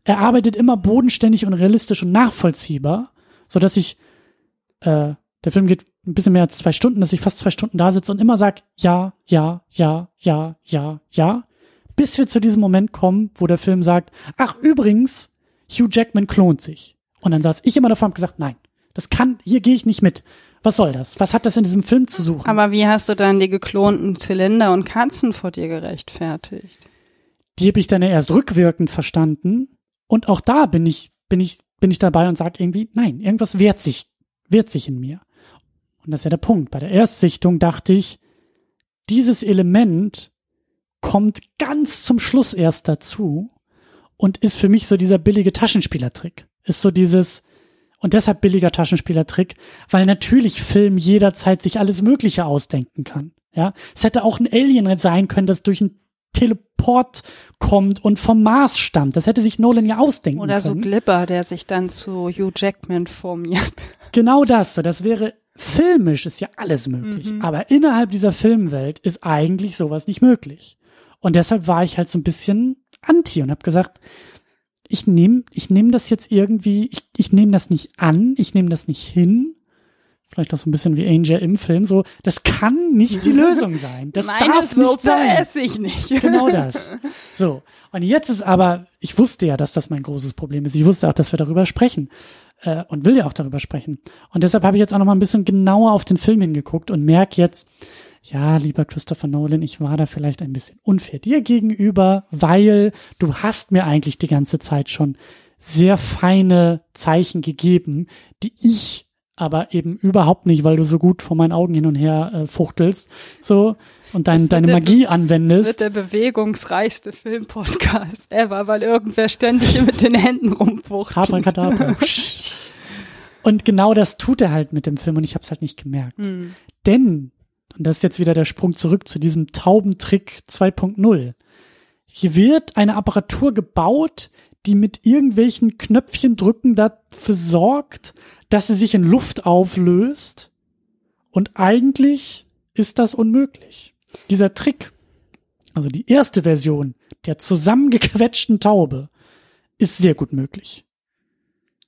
Er arbeitet immer bodenständig und realistisch und nachvollziehbar, so dass ich, äh, der Film geht ein bisschen mehr als zwei Stunden, dass ich fast zwei Stunden da sitze und immer sag ja, ja, ja, ja, ja, ja, bis wir zu diesem Moment kommen, wo der Film sagt, ach übrigens, Hugh Jackman klont sich. Und dann saß ich immer davor und gesagt, nein, das kann, hier gehe ich nicht mit. Was soll das? Was hat das in diesem Film zu suchen? Aber wie hast du dann die geklonten Zylinder und Katzen vor dir gerechtfertigt? Die habe ich dann ja erst rückwirkend verstanden. Und auch da bin ich, bin ich, bin ich dabei und sage irgendwie, nein, irgendwas wehrt sich, wehrt sich in mir. Und das ist ja der Punkt. Bei der Erstsichtung dachte ich, dieses Element kommt ganz zum Schluss erst dazu und ist für mich so dieser billige Taschenspielertrick. Ist so dieses, und deshalb billiger Taschenspielertrick, weil natürlich Film jederzeit sich alles Mögliche ausdenken kann. Ja, es hätte auch ein Alien sein können, das durch ein Teleport kommt und vom Mars stammt. Das hätte sich Nolan ja ausdenken Oder können. Oder so Glipper, der sich dann zu Hugh Jackman formiert. Genau das. So, das wäre filmisch ist ja alles möglich. Mhm. Aber innerhalb dieser Filmwelt ist eigentlich sowas nicht möglich. Und deshalb war ich halt so ein bisschen anti und habe gesagt, ich nehme ich nehm das jetzt irgendwie, ich, ich nehme das nicht an, ich nehme das nicht hin. Vielleicht auch so ein bisschen wie Angel im Film, so, das kann nicht die Lösung sein. Das Meine darf Suppe nicht sein. esse ich nicht. Genau das. So. Und jetzt ist aber, ich wusste ja, dass das mein großes Problem ist. Ich wusste auch, dass wir darüber sprechen. Äh, und will ja auch darüber sprechen. Und deshalb habe ich jetzt auch noch mal ein bisschen genauer auf den Film hingeguckt und merke jetzt, ja, lieber Christopher Nolan, ich war da vielleicht ein bisschen unfair dir gegenüber, weil du hast mir eigentlich die ganze Zeit schon sehr feine Zeichen gegeben, die ich aber eben überhaupt nicht, weil du so gut vor meinen Augen hin und her äh, fuchtelst, so und dein, deine Magie anwendest. Das wird der bewegungsreichste Filmpodcast ever, weil irgendwer ständig mit den Händen rumfuchtelt. Und genau das tut er halt mit dem Film und ich habe es halt nicht gemerkt. Hm. Denn und das ist jetzt wieder der Sprung zurück zu diesem Taubentrick 2.0. Hier wird eine Apparatur gebaut, die mit irgendwelchen Knöpfchen drücken dafür sorgt, dass sie sich in Luft auflöst. Und eigentlich ist das unmöglich. Dieser Trick, also die erste Version der zusammengequetschten Taube, ist sehr gut möglich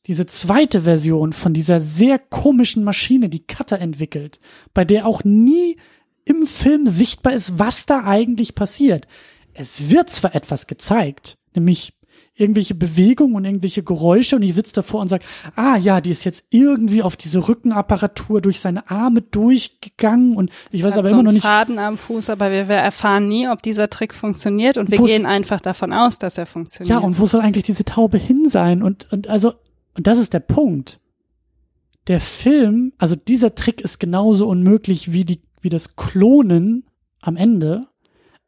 diese zweite Version von dieser sehr komischen Maschine, die Cutter entwickelt, bei der auch nie im Film sichtbar ist, was da eigentlich passiert. Es wird zwar etwas gezeigt, nämlich irgendwelche Bewegungen und irgendwelche Geräusche und ich sitze davor und sage, ah ja, die ist jetzt irgendwie auf diese Rückenapparatur durch seine Arme durchgegangen und ich weiß aber so immer noch nicht. Faden am Fuß, aber wir, wir, erfahren nie, ob dieser Trick funktioniert und wir gehen einfach davon aus, dass er funktioniert. Ja, und wo soll eigentlich diese Taube hin sein? Und, und also und das ist der Punkt. Der Film, also dieser Trick ist genauso unmöglich wie die, wie das Klonen am Ende,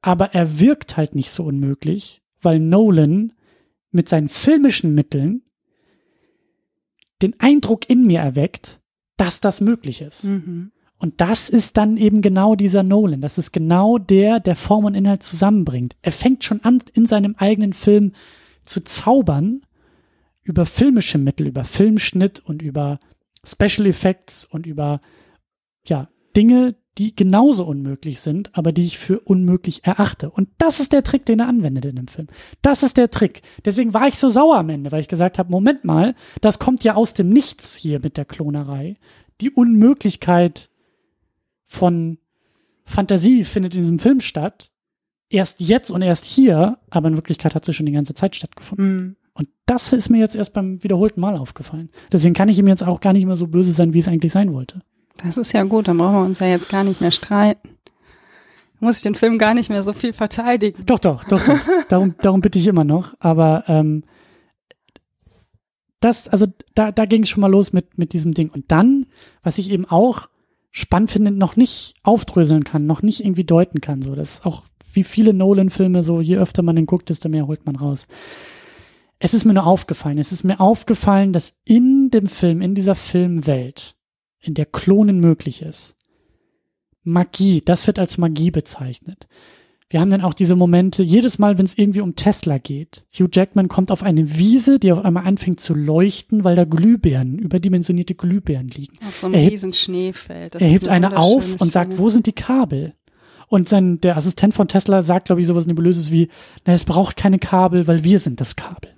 aber er wirkt halt nicht so unmöglich, weil Nolan mit seinen filmischen Mitteln den Eindruck in mir erweckt, dass das möglich ist. Mhm. Und das ist dann eben genau dieser Nolan. Das ist genau der, der Form und Inhalt zusammenbringt. Er fängt schon an, in seinem eigenen Film zu zaubern über filmische Mittel, über Filmschnitt und über Special Effects und über, ja, Dinge, die genauso unmöglich sind, aber die ich für unmöglich erachte. Und das ist der Trick, den er anwendet in dem Film. Das ist der Trick. Deswegen war ich so sauer am Ende, weil ich gesagt habe, Moment mal, das kommt ja aus dem Nichts hier mit der Klonerei. Die Unmöglichkeit von Fantasie findet in diesem Film statt. Erst jetzt und erst hier, aber in Wirklichkeit hat sie schon die ganze Zeit stattgefunden. Mhm. Und das ist mir jetzt erst beim wiederholten Mal aufgefallen. Deswegen kann ich ihm jetzt auch gar nicht mehr so böse sein, wie es eigentlich sein wollte. Das ist ja gut, dann brauchen wir uns ja jetzt gar nicht mehr streiten. Muss ich den Film gar nicht mehr so viel verteidigen. Doch, doch, doch. doch. darum, darum bitte ich immer noch. Aber ähm, das, also da, da ging es schon mal los mit, mit diesem Ding. Und dann, was ich eben auch spannend finde, noch nicht aufdröseln kann, noch nicht irgendwie deuten kann. So, das ist auch wie viele Nolan-Filme, so je öfter man den guckt, desto mehr holt man raus. Es ist mir nur aufgefallen. Es ist mir aufgefallen, dass in dem Film, in dieser Filmwelt, in der Klonen möglich ist, Magie, das wird als Magie bezeichnet. Wir haben dann auch diese Momente, jedes Mal, wenn es irgendwie um Tesla geht. Hugh Jackman kommt auf eine Wiese, die auf einmal anfängt zu leuchten, weil da Glühbirnen, überdimensionierte Glühbirnen liegen. Auf so einem er riesen Schneefeld. Das er hebt eine auf und sagt, wo sind die Kabel? Und sein, der Assistent von Tesla sagt, glaube ich, sowas Nebulöses wie, na, es braucht keine Kabel, weil wir sind das Kabel.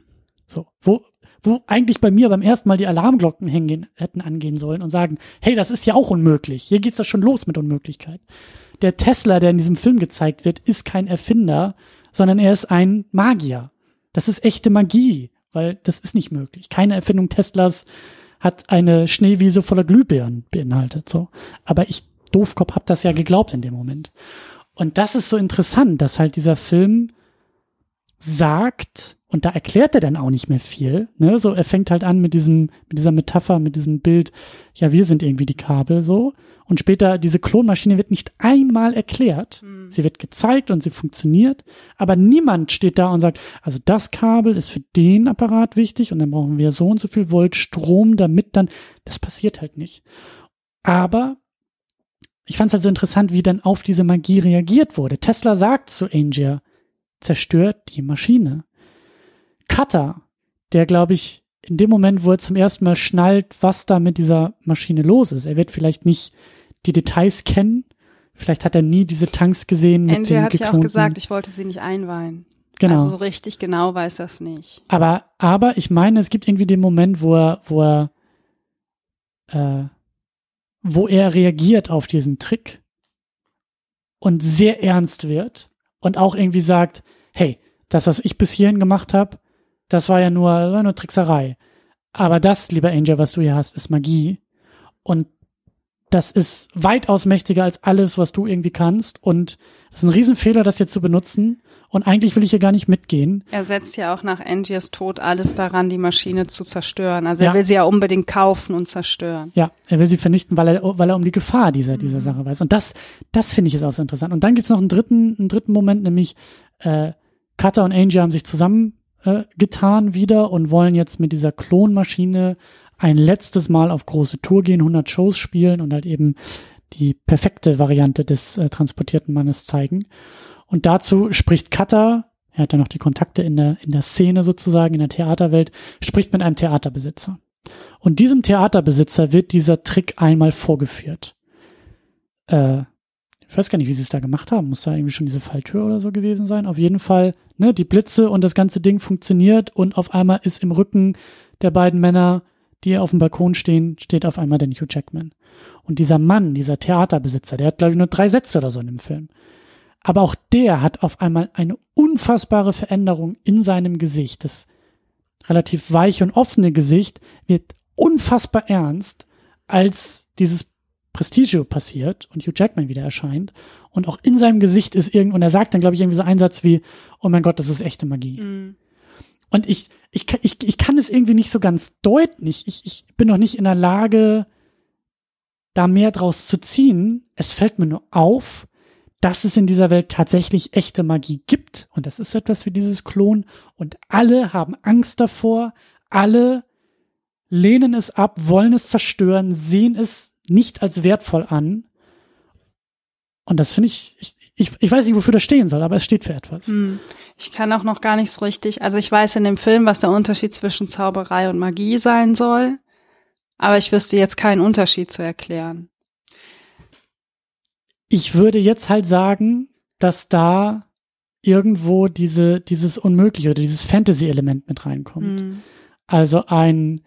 So, wo, wo eigentlich bei mir beim ersten Mal die Alarmglocken hängen, hätten angehen sollen und sagen, hey, das ist ja auch unmöglich. Hier geht's ja schon los mit Unmöglichkeit der Tesla, der in diesem Film gezeigt wird, ist kein Erfinder, sondern er ist ein Magier. Das ist echte Magie, weil das ist nicht möglich. Keine Erfindung Teslas hat eine Schneewiese voller Glühbirnen beinhaltet, so. Aber ich, Doofkopf, hab das ja geglaubt in dem Moment. Und das ist so interessant, dass halt dieser Film sagt, und da erklärt er dann auch nicht mehr viel, ne, so, er fängt halt an mit diesem, mit dieser Metapher, mit diesem Bild, ja, wir sind irgendwie die Kabel, so. Und später, diese Klonmaschine wird nicht einmal erklärt. Mhm. Sie wird gezeigt und sie funktioniert, aber niemand steht da und sagt, also das Kabel ist für den Apparat wichtig und dann brauchen wir so und so viel Volt Strom, damit dann, das passiert halt nicht. Aber ich fand es halt so interessant, wie dann auf diese Magie reagiert wurde. Tesla sagt zu Angel, zerstört die Maschine. Cutter, der glaube ich in dem Moment, wo er zum ersten Mal schnallt, was da mit dieser Maschine los ist. Er wird vielleicht nicht die Details kennen. Vielleicht hat er nie diese Tanks gesehen. Angie hat ja auch gesagt, ich wollte sie nicht einweihen. Genau. Also so richtig genau weiß das nicht. Aber, aber ich meine, es gibt irgendwie den Moment, wo er, wo er, äh, wo er reagiert auf diesen Trick und sehr ernst wird und auch irgendwie sagt, hey, das, was ich bis hierhin gemacht habe, das war ja nur, war nur Trickserei. Aber das, lieber Angel, was du hier hast, ist Magie. Und das ist weitaus mächtiger als alles, was du irgendwie kannst. Und es ist ein Riesenfehler, das jetzt zu benutzen. Und eigentlich will ich hier gar nicht mitgehen. Er setzt ja auch nach Angiers Tod alles daran, die Maschine zu zerstören. Also ja. er will sie ja unbedingt kaufen und zerstören. Ja, er will sie vernichten, weil er, weil er um die Gefahr dieser, dieser mhm. Sache weiß. Und das, das finde ich ist auch so interessant. Und dann gibt's noch einen dritten, einen dritten Moment, nämlich äh, Cutter und Angie haben sich zusammen äh, getan wieder und wollen jetzt mit dieser Klonmaschine ein letztes Mal auf große Tour gehen, 100 Shows spielen und halt eben die perfekte Variante des äh, transportierten Mannes zeigen. Und dazu spricht Cutter, er hat ja noch die Kontakte in der, in der Szene sozusagen, in der Theaterwelt, spricht mit einem Theaterbesitzer. Und diesem Theaterbesitzer wird dieser Trick einmal vorgeführt. Äh, ich weiß gar nicht, wie sie es da gemacht haben. Muss da irgendwie schon diese Falltür oder so gewesen sein? Auf jeden Fall, ne, die Blitze und das ganze Ding funktioniert und auf einmal ist im Rücken der beiden Männer die auf dem Balkon stehen, steht auf einmal der Hugh Jackman. Und dieser Mann, dieser Theaterbesitzer, der hat, glaube ich, nur drei Sätze oder so in dem Film. Aber auch der hat auf einmal eine unfassbare Veränderung in seinem Gesicht. Das relativ weiche und offene Gesicht wird unfassbar ernst, als dieses Prestigio passiert und Hugh Jackman wieder erscheint. Und auch in seinem Gesicht ist irgend, und er sagt dann, glaube ich, irgendwie so einen Satz wie, oh mein Gott, das ist echte Magie. Mm. Und ich, ich, ich, ich kann es irgendwie nicht so ganz deuten. Ich, ich, ich bin noch nicht in der Lage, da mehr draus zu ziehen. Es fällt mir nur auf, dass es in dieser Welt tatsächlich echte Magie gibt. Und das ist etwas wie dieses Klon. Und alle haben Angst davor. Alle lehnen es ab, wollen es zerstören, sehen es nicht als wertvoll an. Und das finde ich, ich, ich, ich weiß nicht, wofür das stehen soll, aber es steht für etwas. Hm. Ich kann auch noch gar nicht so richtig, also ich weiß in dem Film, was der Unterschied zwischen Zauberei und Magie sein soll, aber ich wüsste jetzt keinen Unterschied zu erklären. Ich würde jetzt halt sagen, dass da irgendwo diese, dieses Unmögliche oder dieses Fantasy-Element mit reinkommt. Hm. Also ein,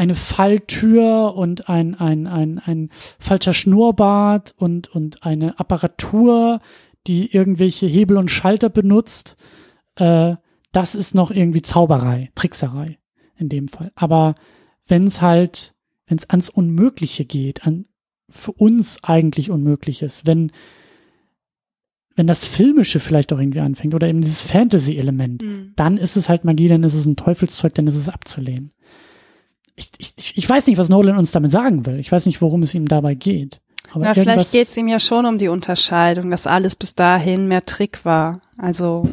eine Falltür und ein, ein, ein, ein falscher Schnurrbart und, und eine Apparatur, die irgendwelche Hebel und Schalter benutzt, äh, das ist noch irgendwie Zauberei, Trickserei in dem Fall. Aber wenn es halt, wenn es ans Unmögliche geht, an für uns eigentlich Unmögliches, wenn wenn das Filmische vielleicht auch irgendwie anfängt oder eben dieses Fantasy-Element, mhm. dann ist es halt Magie, dann ist es ein Teufelszeug, dann ist es abzulehnen. Ich, ich, ich weiß nicht, was Nolan uns damit sagen will. Ich weiß nicht, worum es ihm dabei geht. Aber ja, vielleicht geht es ihm ja schon um die Unterscheidung, dass alles bis dahin mehr Trick war. Also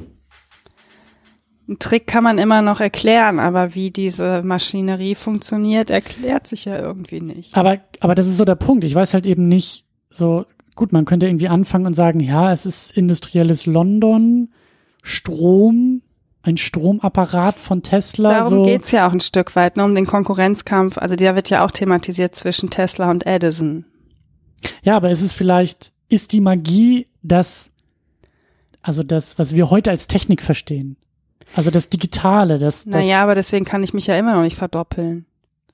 ein Trick kann man immer noch erklären, aber wie diese Maschinerie funktioniert, erklärt sich ja irgendwie nicht. Aber, aber das ist so der Punkt. Ich weiß halt eben nicht, so, gut, man könnte irgendwie anfangen und sagen, ja, es ist industrielles London, Strom, ein Stromapparat von Tesla. Darum so. geht's ja auch ein Stück weit, ne, um den Konkurrenzkampf. Also der wird ja auch thematisiert zwischen Tesla und Edison. Ja, aber ist es vielleicht, ist die Magie das, also das, was wir heute als Technik verstehen? Also das Digitale, das. das naja, aber deswegen kann ich mich ja immer noch nicht verdoppeln.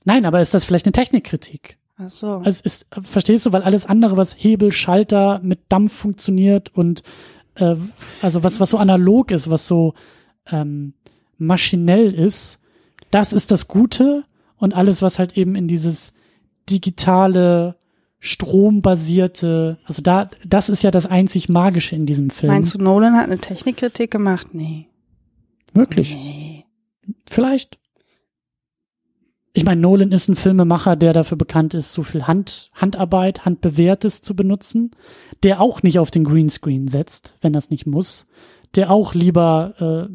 Nein, aber ist das vielleicht eine Technikkritik? Ach so. Also ist, verstehst du, weil alles andere, was Hebel, Schalter mit Dampf funktioniert und äh, also was, was so analog ist, was so ähm, maschinell ist, das ist das Gute und alles, was halt eben in dieses digitale, strombasierte, also da, das ist ja das einzig Magische in diesem Film. Meinst du, Nolan hat eine Technikkritik gemacht? Nee. Möglich. Nee. Vielleicht. Ich meine, Nolan ist ein Filmemacher, der dafür bekannt ist, so viel Hand, Handarbeit, Handbewährtes zu benutzen, der auch nicht auf den Greenscreen setzt, wenn das nicht muss, der auch lieber äh,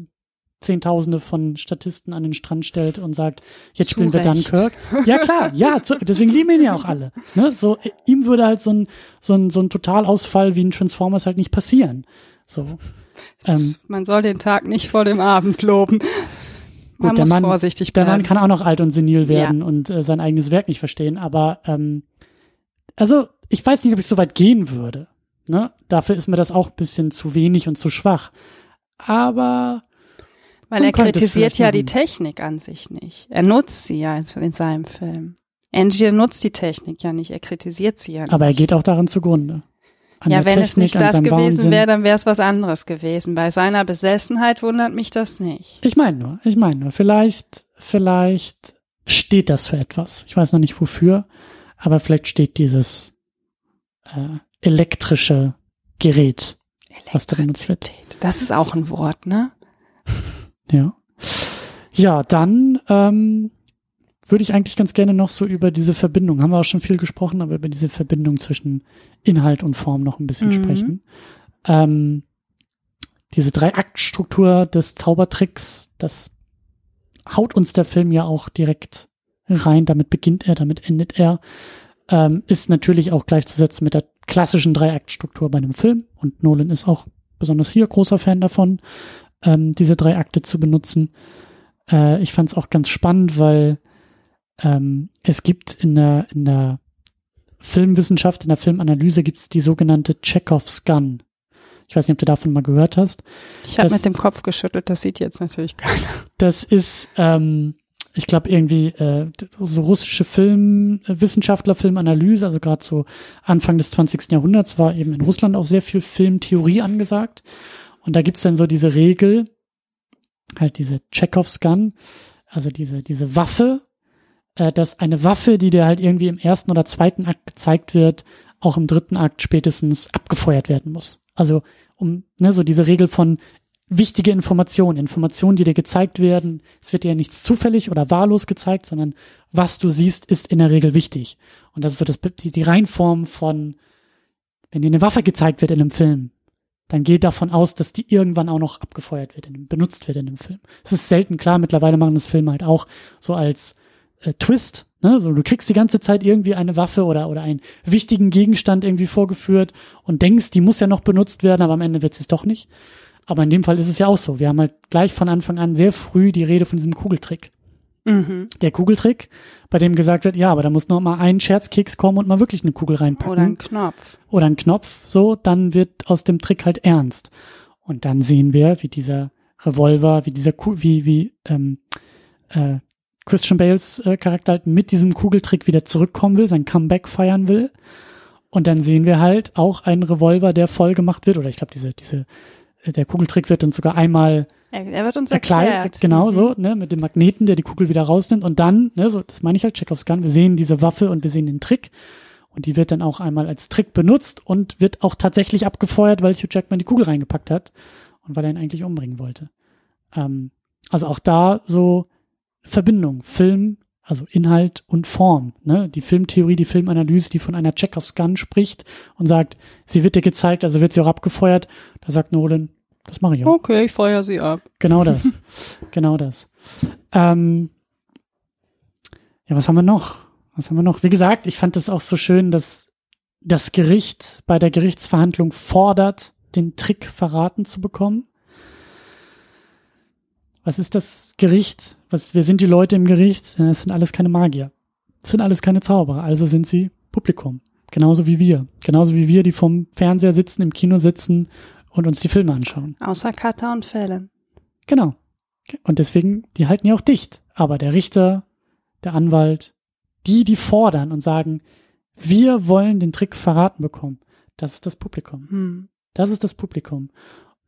Zehntausende von Statisten an den Strand stellt und sagt, jetzt spielen wir Dunkirk. Ja klar, ja, zu, deswegen lieben ihn ja auch alle. Ne? So, ihm würde halt so ein, so ein, so ein Totalausfall wie ein Transformers halt nicht passieren. So. Ähm, man soll den Tag nicht vor dem Abend loben. Man gut, muss Mann, vorsichtig bleiben. Der Mann kann auch noch alt und senil werden ja. und äh, sein eigenes Werk nicht verstehen, aber ähm, also ich weiß nicht, ob ich so weit gehen würde. Ne? Dafür ist mir das auch ein bisschen zu wenig und zu schwach. Aber weil er kritisiert ja die Technik an sich nicht. Er nutzt sie ja in seinem Film. Angie nutzt die Technik ja nicht, er kritisiert sie ja nicht. Aber er geht auch daran zugrunde. An ja, wenn Technik, es nicht das gewesen wäre, dann wäre es was anderes gewesen. Bei seiner Besessenheit wundert mich das nicht. Ich meine nur, ich meine nur, vielleicht, vielleicht steht das für etwas. Ich weiß noch nicht wofür, aber vielleicht steht dieses äh, elektrische Gerät, was da benutzt wird. Das ist auch ein Wort, ne? Ja. Ja, dann ähm, würde ich eigentlich ganz gerne noch so über diese Verbindung, haben wir auch schon viel gesprochen, aber über diese Verbindung zwischen Inhalt und Form noch ein bisschen mhm. sprechen. Ähm, diese Drei-Akt-Struktur des Zaubertricks, das haut uns der Film ja auch direkt rein. Damit beginnt er, damit endet er. Ähm, ist natürlich auch gleichzusetzen mit der klassischen Drei-Akt-Struktur bei einem Film. Und Nolan ist auch besonders hier großer Fan davon ähm, diese drei Akte zu benutzen. Äh, ich fand es auch ganz spannend, weil ähm, es gibt in der, in der Filmwissenschaft, in der Filmanalyse gibt es die sogenannte Chekhovs Gun. Ich weiß nicht, ob du davon mal gehört hast. Ich habe mit dem Kopf geschüttelt, das sieht jetzt natürlich keiner. Das ist, ähm, ich glaube, irgendwie äh, so russische Filmwissenschaftler, Filmanalyse, also gerade so Anfang des 20. Jahrhunderts war eben in Russland auch sehr viel Filmtheorie angesagt. Und da gibt's dann so diese Regel, halt diese Chekhovs Gun, also diese, diese Waffe, äh, dass eine Waffe, die dir halt irgendwie im ersten oder zweiten Akt gezeigt wird, auch im dritten Akt spätestens abgefeuert werden muss. Also um, ne, so diese Regel von wichtige Informationen, Informationen, die dir gezeigt werden. Es wird dir ja nichts zufällig oder wahllos gezeigt, sondern was du siehst, ist in der Regel wichtig. Und das ist so das, die, die Reihenform von, wenn dir eine Waffe gezeigt wird in einem Film, dann geht davon aus, dass die irgendwann auch noch abgefeuert wird, in, benutzt wird in dem Film. Es ist selten klar, mittlerweile machen das Filme halt auch so als äh, Twist, Ne, so, du kriegst die ganze Zeit irgendwie eine Waffe oder, oder einen wichtigen Gegenstand irgendwie vorgeführt und denkst, die muss ja noch benutzt werden, aber am Ende wird es doch nicht. Aber in dem Fall ist es ja auch so. Wir haben halt gleich von Anfang an sehr früh die Rede von diesem Kugeltrick. Mhm. Der Kugeltrick, bei dem gesagt wird, ja, aber da muss noch mal ein Scherzkeks kommen und mal wirklich eine Kugel reinpacken. Oder ein Knopf. Oder ein Knopf, so, dann wird aus dem Trick halt ernst. Und dann sehen wir, wie dieser Revolver, wie dieser, Ku wie, wie, ähm, äh, Christian Bales äh, Charakter halt mit diesem Kugeltrick wieder zurückkommen will, sein Comeback feiern will. Und dann sehen wir halt auch einen Revolver, der voll gemacht wird. Oder ich glaube, diese, diese, äh, der Kugeltrick wird dann sogar einmal er, wird uns erklärt. erklärt. Genau mhm. so, ne, mit dem Magneten, der die Kugel wieder rausnimmt. Und dann, ne, so, das meine ich halt, check aufs Gun. Wir sehen diese Waffe und wir sehen den Trick. Und die wird dann auch einmal als Trick benutzt und wird auch tatsächlich abgefeuert, weil Hugh Jackman die Kugel reingepackt hat und weil er ihn eigentlich umbringen wollte. Ähm, also auch da so Verbindung, Film, also Inhalt und Form. Ne? Die Filmtheorie, die Filmanalyse, die von einer Chekhovs Gun spricht und sagt, sie wird dir gezeigt, also wird sie auch abgefeuert. Da sagt Nolan, das mache ich auch. Okay, ich feuer sie ab. Genau das. genau das. Ähm, ja, was haben wir noch? Was haben wir noch? Wie gesagt, ich fand es auch so schön, dass das Gericht bei der Gerichtsverhandlung fordert, den Trick verraten zu bekommen. Was ist das Gericht? Was, wir sind die Leute im Gericht? Es sind alles keine Magier. Es sind alles keine Zauberer. Also sind sie Publikum. Genauso wie wir. Genauso wie wir, die vom Fernseher sitzen, im Kino sitzen und uns die Filme anschauen. Außer Cutter und Fällen. Genau. Und deswegen, die halten ja auch dicht. Aber der Richter, der Anwalt, die, die fordern und sagen, wir wollen den Trick verraten bekommen. Das ist das Publikum. Hm. Das ist das Publikum.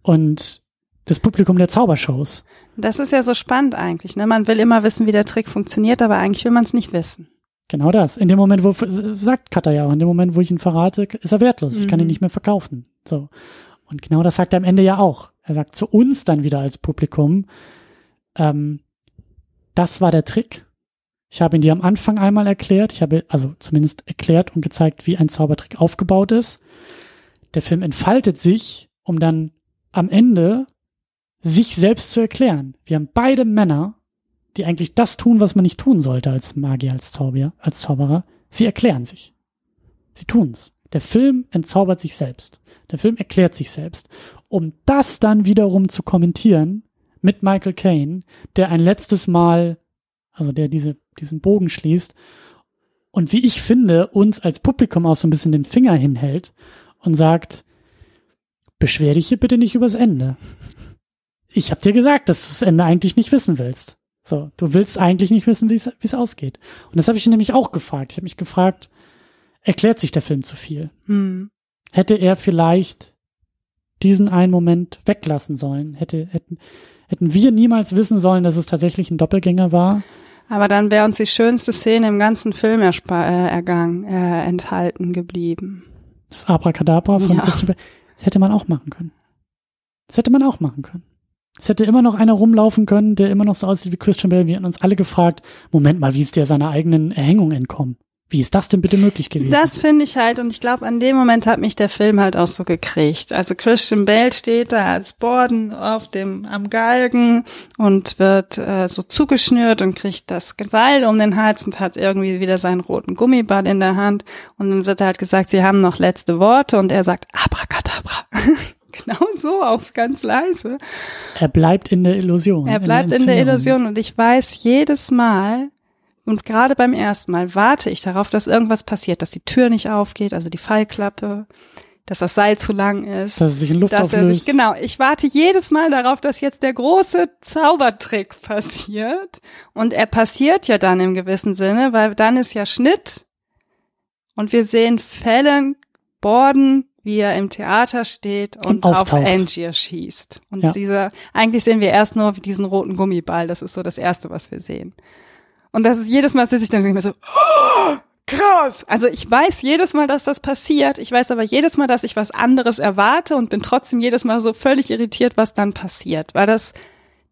Und das Publikum der Zaubershows. Das ist ja so spannend eigentlich. Ne? Man will immer wissen, wie der Trick funktioniert, aber eigentlich will man es nicht wissen. Genau das. In dem Moment, wo, sagt Cutter ja auch, in dem Moment, wo ich ihn verrate, ist er wertlos. Ich kann ihn mhm. nicht mehr verkaufen. So. Und genau das sagt er am Ende ja auch. Er sagt zu uns dann wieder als Publikum, ähm, das war der Trick. Ich habe ihn dir am Anfang einmal erklärt. Ich habe also zumindest erklärt und gezeigt, wie ein Zaubertrick aufgebaut ist. Der Film entfaltet sich, um dann am Ende sich selbst zu erklären. Wir haben beide Männer, die eigentlich das tun, was man nicht tun sollte als Magier, als Zauberer, als Zauberer. Sie erklären sich. Sie tun's. Der Film entzaubert sich selbst. Der Film erklärt sich selbst. Um das dann wiederum zu kommentieren mit Michael Caine, der ein letztes Mal, also der diese, diesen Bogen schließt und wie ich finde, uns als Publikum auch so ein bisschen den Finger hinhält und sagt, beschwer dich hier bitte nicht übers Ende ich habe dir gesagt, dass du das Ende eigentlich nicht wissen willst. So, du willst eigentlich nicht wissen, wie es ausgeht. Und das habe ich nämlich auch gefragt. Ich habe mich gefragt, erklärt sich der Film zu viel? Hm. Hätte er vielleicht diesen einen Moment weglassen sollen? Hätte, hätten, hätten wir niemals wissen sollen, dass es tatsächlich ein Doppelgänger war? Aber dann wäre uns die schönste Szene im ganzen Film äh, ergangen, äh, enthalten geblieben. Das Abracadabra von ja. Das hätte man auch machen können. Das hätte man auch machen können. Es hätte immer noch einer rumlaufen können, der immer noch so aussieht wie Christian Bale. Wir hatten uns alle gefragt, Moment mal, wie ist der seiner eigenen Erhängung entkommen? Wie ist das denn bitte möglich gewesen? Das finde ich halt, und ich glaube, an dem Moment hat mich der Film halt auch so gekriegt. Also Christian Bale steht da als Borden auf dem, am Galgen und wird äh, so zugeschnürt und kriegt das Seil um den Hals und hat irgendwie wieder seinen roten Gummiball in der Hand. Und dann wird halt gesagt, sie haben noch letzte Worte und er sagt Abracadabra. Genau so, auf ganz leise. Er bleibt in der Illusion. Er bleibt in der, in der Illusion und ich weiß jedes Mal, und gerade beim ersten Mal warte ich darauf, dass irgendwas passiert, dass die Tür nicht aufgeht, also die Fallklappe, dass das Seil zu lang ist, dass er sich in Luft dass auflöst. er sich genau. Ich warte jedes Mal darauf, dass jetzt der große Zaubertrick passiert und er passiert ja dann im gewissen Sinne, weil dann ist ja Schnitt und wir sehen Fällen, Borden, wie er im Theater steht und, und auf Angier schießt. Und ja. dieser, eigentlich sehen wir erst nur diesen roten Gummiball. Das ist so das Erste, was wir sehen. Und das ist jedes Mal, dass ich dann denke so, oh, krass. Also ich weiß jedes Mal, dass das passiert. Ich weiß aber jedes Mal, dass ich was anderes erwarte und bin trotzdem jedes Mal so völlig irritiert, was dann passiert. Weil das,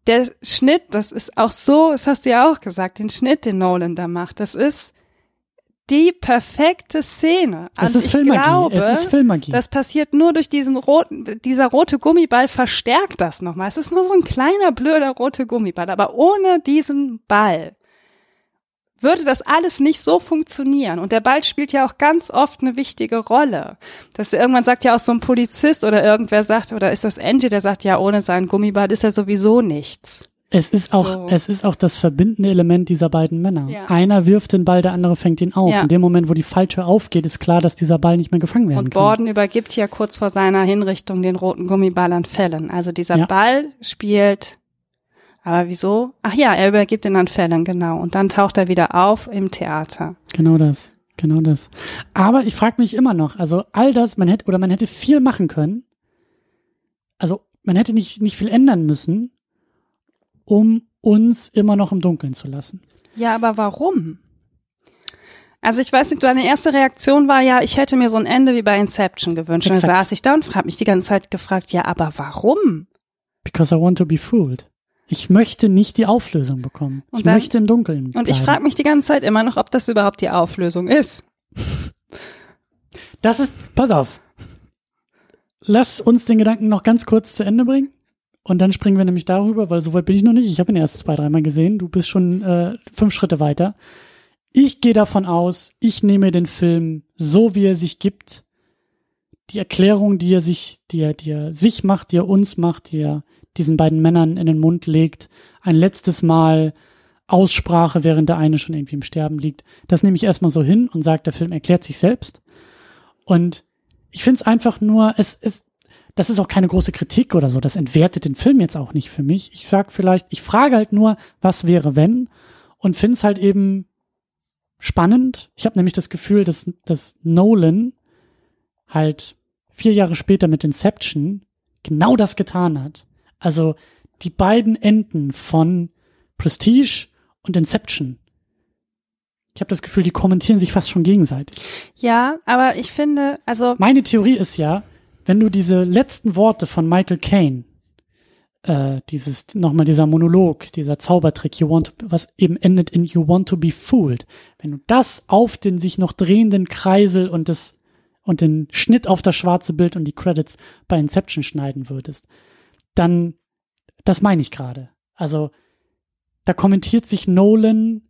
der Schnitt, das ist auch so, das hast du ja auch gesagt, den Schnitt, den Nolan da macht, das ist, die perfekte Szene. Also es ist Filmmagie. Glaube, es ist Filmmagie. Das passiert nur durch diesen roten, dieser rote Gummiball verstärkt das nochmal. Es ist nur so ein kleiner blöder roter Gummiball, aber ohne diesen Ball würde das alles nicht so funktionieren. Und der Ball spielt ja auch ganz oft eine wichtige Rolle. Dass irgendwann sagt ja auch so ein Polizist oder irgendwer sagt, oder ist das Angie, der sagt, ja, ohne seinen Gummiball ist er sowieso nichts. Es ist auch, so. es ist auch das verbindende Element dieser beiden Männer. Ja. Einer wirft den Ball, der andere fängt ihn auf. Ja. In dem Moment, wo die Falltür aufgeht, ist klar, dass dieser Ball nicht mehr gefangen werden Und kann. Und Borden übergibt ja kurz vor seiner Hinrichtung den roten Gummiball an Fällen. Also dieser ja. Ball spielt, aber wieso? Ach ja, er übergibt ihn an Fällen, genau. Und dann taucht er wieder auf im Theater. Genau das, genau das. Aber ich frage mich immer noch, also all das, man hätte, oder man hätte viel machen können. Also man hätte nicht, nicht viel ändern müssen um uns immer noch im Dunkeln zu lassen. Ja, aber warum? Also ich weiß nicht, deine erste Reaktion war ja, ich hätte mir so ein Ende wie bei Inception gewünscht. Exakt. Und dann saß ich da und habe mich die ganze Zeit gefragt, ja, aber warum? Because I want to be fooled. Ich möchte nicht die Auflösung bekommen. Und ich dann, möchte im Dunkeln. Bleiben. Und ich frage mich die ganze Zeit immer noch, ob das überhaupt die Auflösung ist. Das ist, pass auf. Lass uns den Gedanken noch ganz kurz zu Ende bringen. Und dann springen wir nämlich darüber, weil soweit bin ich noch nicht. Ich habe ihn erst zwei, dreimal gesehen. Du bist schon äh, fünf Schritte weiter. Ich gehe davon aus, ich nehme den Film so, wie er sich gibt. Die Erklärung, die er sich, die er, die er sich macht, die er uns macht, die er diesen beiden Männern in den Mund legt, ein letztes Mal Aussprache, während der eine schon irgendwie im Sterben liegt. Das nehme ich erstmal so hin und sage, der Film erklärt sich selbst. Und ich finde es einfach nur, es, es, das ist auch keine große Kritik oder so. Das entwertet den Film jetzt auch nicht für mich. Ich sag vielleicht, ich frage halt nur, was wäre wenn und finde es halt eben spannend. Ich habe nämlich das Gefühl, dass, dass Nolan halt vier Jahre später mit Inception genau das getan hat. Also die beiden Enden von Prestige und Inception. Ich habe das Gefühl, die kommentieren sich fast schon gegenseitig. Ja, aber ich finde, also. Meine Theorie ist ja, wenn du diese letzten Worte von Michael Caine, äh, dieses, nochmal dieser Monolog, dieser Zaubertrick, you want to, was eben endet in you want to be fooled, wenn du das auf den sich noch drehenden Kreisel und das, und den Schnitt auf das schwarze Bild und die Credits bei Inception schneiden würdest, dann, das meine ich gerade. Also, da kommentiert sich Nolan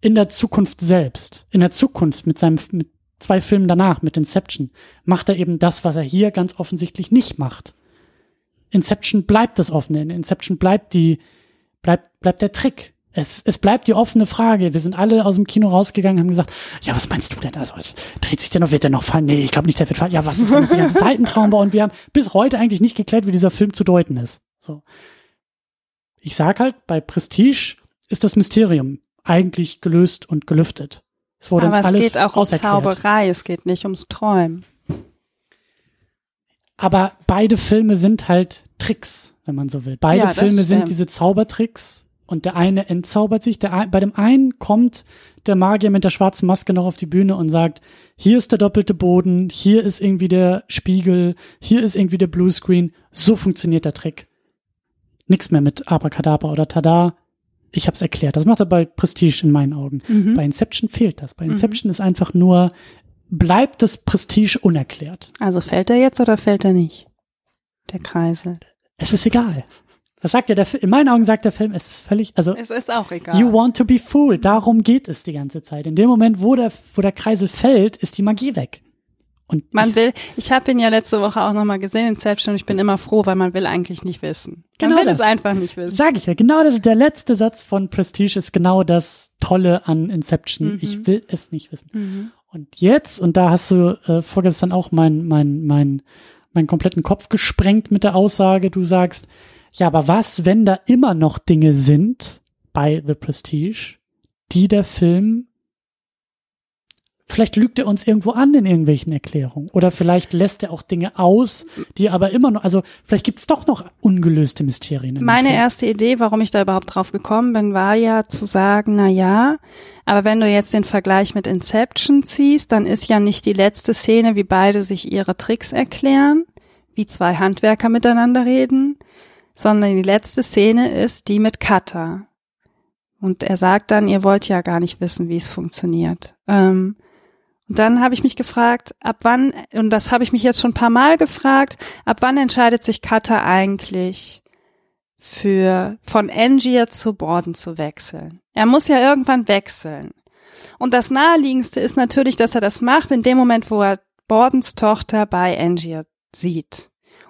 in der Zukunft selbst, in der Zukunft mit seinem, mit zwei Filmen danach mit Inception macht er eben das, was er hier ganz offensichtlich nicht macht. Inception bleibt das offene. In Inception bleibt die, bleibt, bleibt der Trick. Es, es bleibt die offene Frage. Wir sind alle aus dem Kino rausgegangen, haben gesagt, ja, was meinst du denn? Also, dreht sich der noch, wird der noch fallen? Nee, ich glaube nicht, der wird fallen. Ja, was ist, wenn das die ganze Zeit ein Traum war? Und wir haben bis heute eigentlich nicht geklärt, wie dieser Film zu deuten ist. So. Ich sag halt, bei Prestige ist das Mysterium eigentlich gelöst und gelüftet. Es wurde Aber uns alles es geht auch um Zauberei, es geht nicht ums Träumen. Aber beide Filme sind halt Tricks, wenn man so will. Beide ja, Filme sind diese Zaubertricks und der eine entzaubert sich. Der, bei dem einen kommt der Magier mit der schwarzen Maske noch auf die Bühne und sagt, hier ist der doppelte Boden, hier ist irgendwie der Spiegel, hier ist irgendwie der Bluescreen. So funktioniert der Trick. Nix mehr mit Abracadabra oder Tada, ich habe es erklärt. Das macht er bei Prestige in meinen Augen. Mhm. Bei Inception fehlt das. Bei mhm. Inception mhm. ist einfach nur, bleibt das Prestige unerklärt. Also fällt er jetzt oder fällt er nicht? Der Kreisel. Es ist egal. Was sagt er? Der, in meinen Augen sagt der Film, es ist völlig, also. Es ist auch egal. You want to be fooled. Darum geht es die ganze Zeit. In dem Moment, wo der, wo der Kreisel fällt, ist die Magie weg. Und man ich, will, ich habe ihn ja letzte Woche auch nochmal gesehen in Selbst und ich bin immer froh, weil man will eigentlich nicht wissen. Man genau will das. es einfach nicht wissen. Sag ich ja, genau das, der letzte Satz von Prestige ist genau das Tolle an Inception. Mhm. Ich will es nicht wissen. Mhm. Und jetzt, und da hast du äh, vorgestern auch mein, mein, mein, meinen kompletten Kopf gesprengt mit der Aussage, du sagst, ja, aber was, wenn da immer noch Dinge sind bei The Prestige, die der Film Vielleicht lügt er uns irgendwo an in irgendwelchen Erklärungen. Oder vielleicht lässt er auch Dinge aus, die aber immer noch, also vielleicht gibt's doch noch ungelöste Mysterien. Meine erste Idee, warum ich da überhaupt drauf gekommen bin, war ja zu sagen, na ja, aber wenn du jetzt den Vergleich mit Inception ziehst, dann ist ja nicht die letzte Szene, wie beide sich ihre Tricks erklären, wie zwei Handwerker miteinander reden, sondern die letzte Szene ist die mit Kata. Und er sagt dann, ihr wollt ja gar nicht wissen, wie es funktioniert. Ähm, und dann habe ich mich gefragt, ab wann, und das habe ich mich jetzt schon ein paar Mal gefragt, ab wann entscheidet sich Kata eigentlich für von Angier zu Borden zu wechseln? Er muss ja irgendwann wechseln. Und das naheliegendste ist natürlich, dass er das macht in dem Moment, wo er Bordens Tochter bei Angier sieht.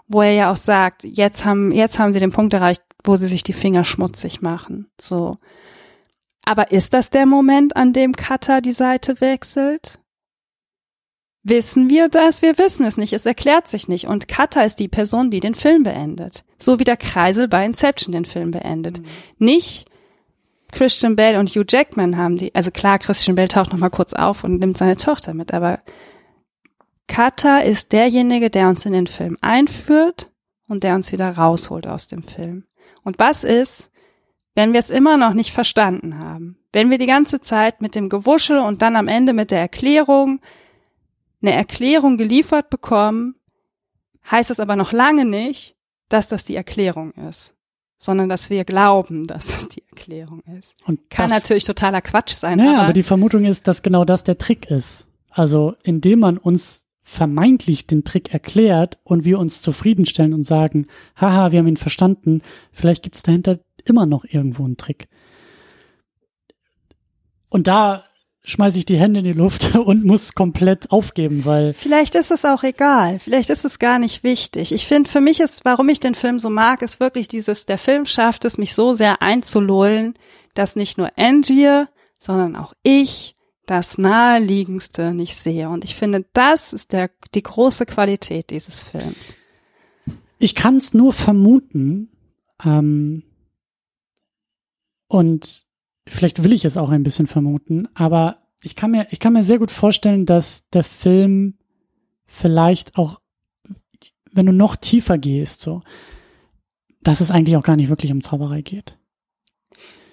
Wo er ja auch sagt, jetzt haben, jetzt haben sie den Punkt erreicht, wo sie sich die Finger schmutzig machen. So. Aber ist das der Moment, an dem Cutter die Seite wechselt? Wissen wir das? Wir wissen es nicht. Es erklärt sich nicht. Und Cutter ist die Person, die den Film beendet. So wie der Kreisel bei Inception den Film beendet. Mhm. Nicht Christian Bale und Hugh Jackman haben die, also klar, Christian Bale taucht nochmal kurz auf und nimmt seine Tochter mit, aber Cutter ist derjenige, der uns in den Film einführt und der uns wieder rausholt aus dem Film. Und was ist, wenn wir es immer noch nicht verstanden haben? Wenn wir die ganze Zeit mit dem Gewuschel und dann am Ende mit der Erklärung eine Erklärung geliefert bekommen, heißt es aber noch lange nicht, dass das die Erklärung ist, sondern dass wir glauben, dass das die Erklärung ist. Und Kann das, natürlich totaler Quatsch sein. Naja, aber, aber die Vermutung ist, dass genau das der Trick ist. Also indem man uns vermeintlich den Trick erklärt und wir uns zufriedenstellen und sagen, haha, wir haben ihn verstanden, vielleicht gibt es dahinter immer noch irgendwo einen Trick. Und da schmeiße ich die Hände in die Luft und muss komplett aufgeben, weil. Vielleicht ist es auch egal. Vielleicht ist es gar nicht wichtig. Ich finde, für mich ist, warum ich den Film so mag, ist wirklich dieses, der Film schafft es, mich so sehr einzulullen, dass nicht nur Angier, sondern auch ich das naheliegendste nicht sehe. Und ich finde, das ist der, die große Qualität dieses Films. Ich kann es nur vermuten, ähm, und vielleicht will ich es auch ein bisschen vermuten, aber ich kann mir, ich kann mir sehr gut vorstellen, dass der Film vielleicht auch, wenn du noch tiefer gehst, so, dass es eigentlich auch gar nicht wirklich um Zauberei geht.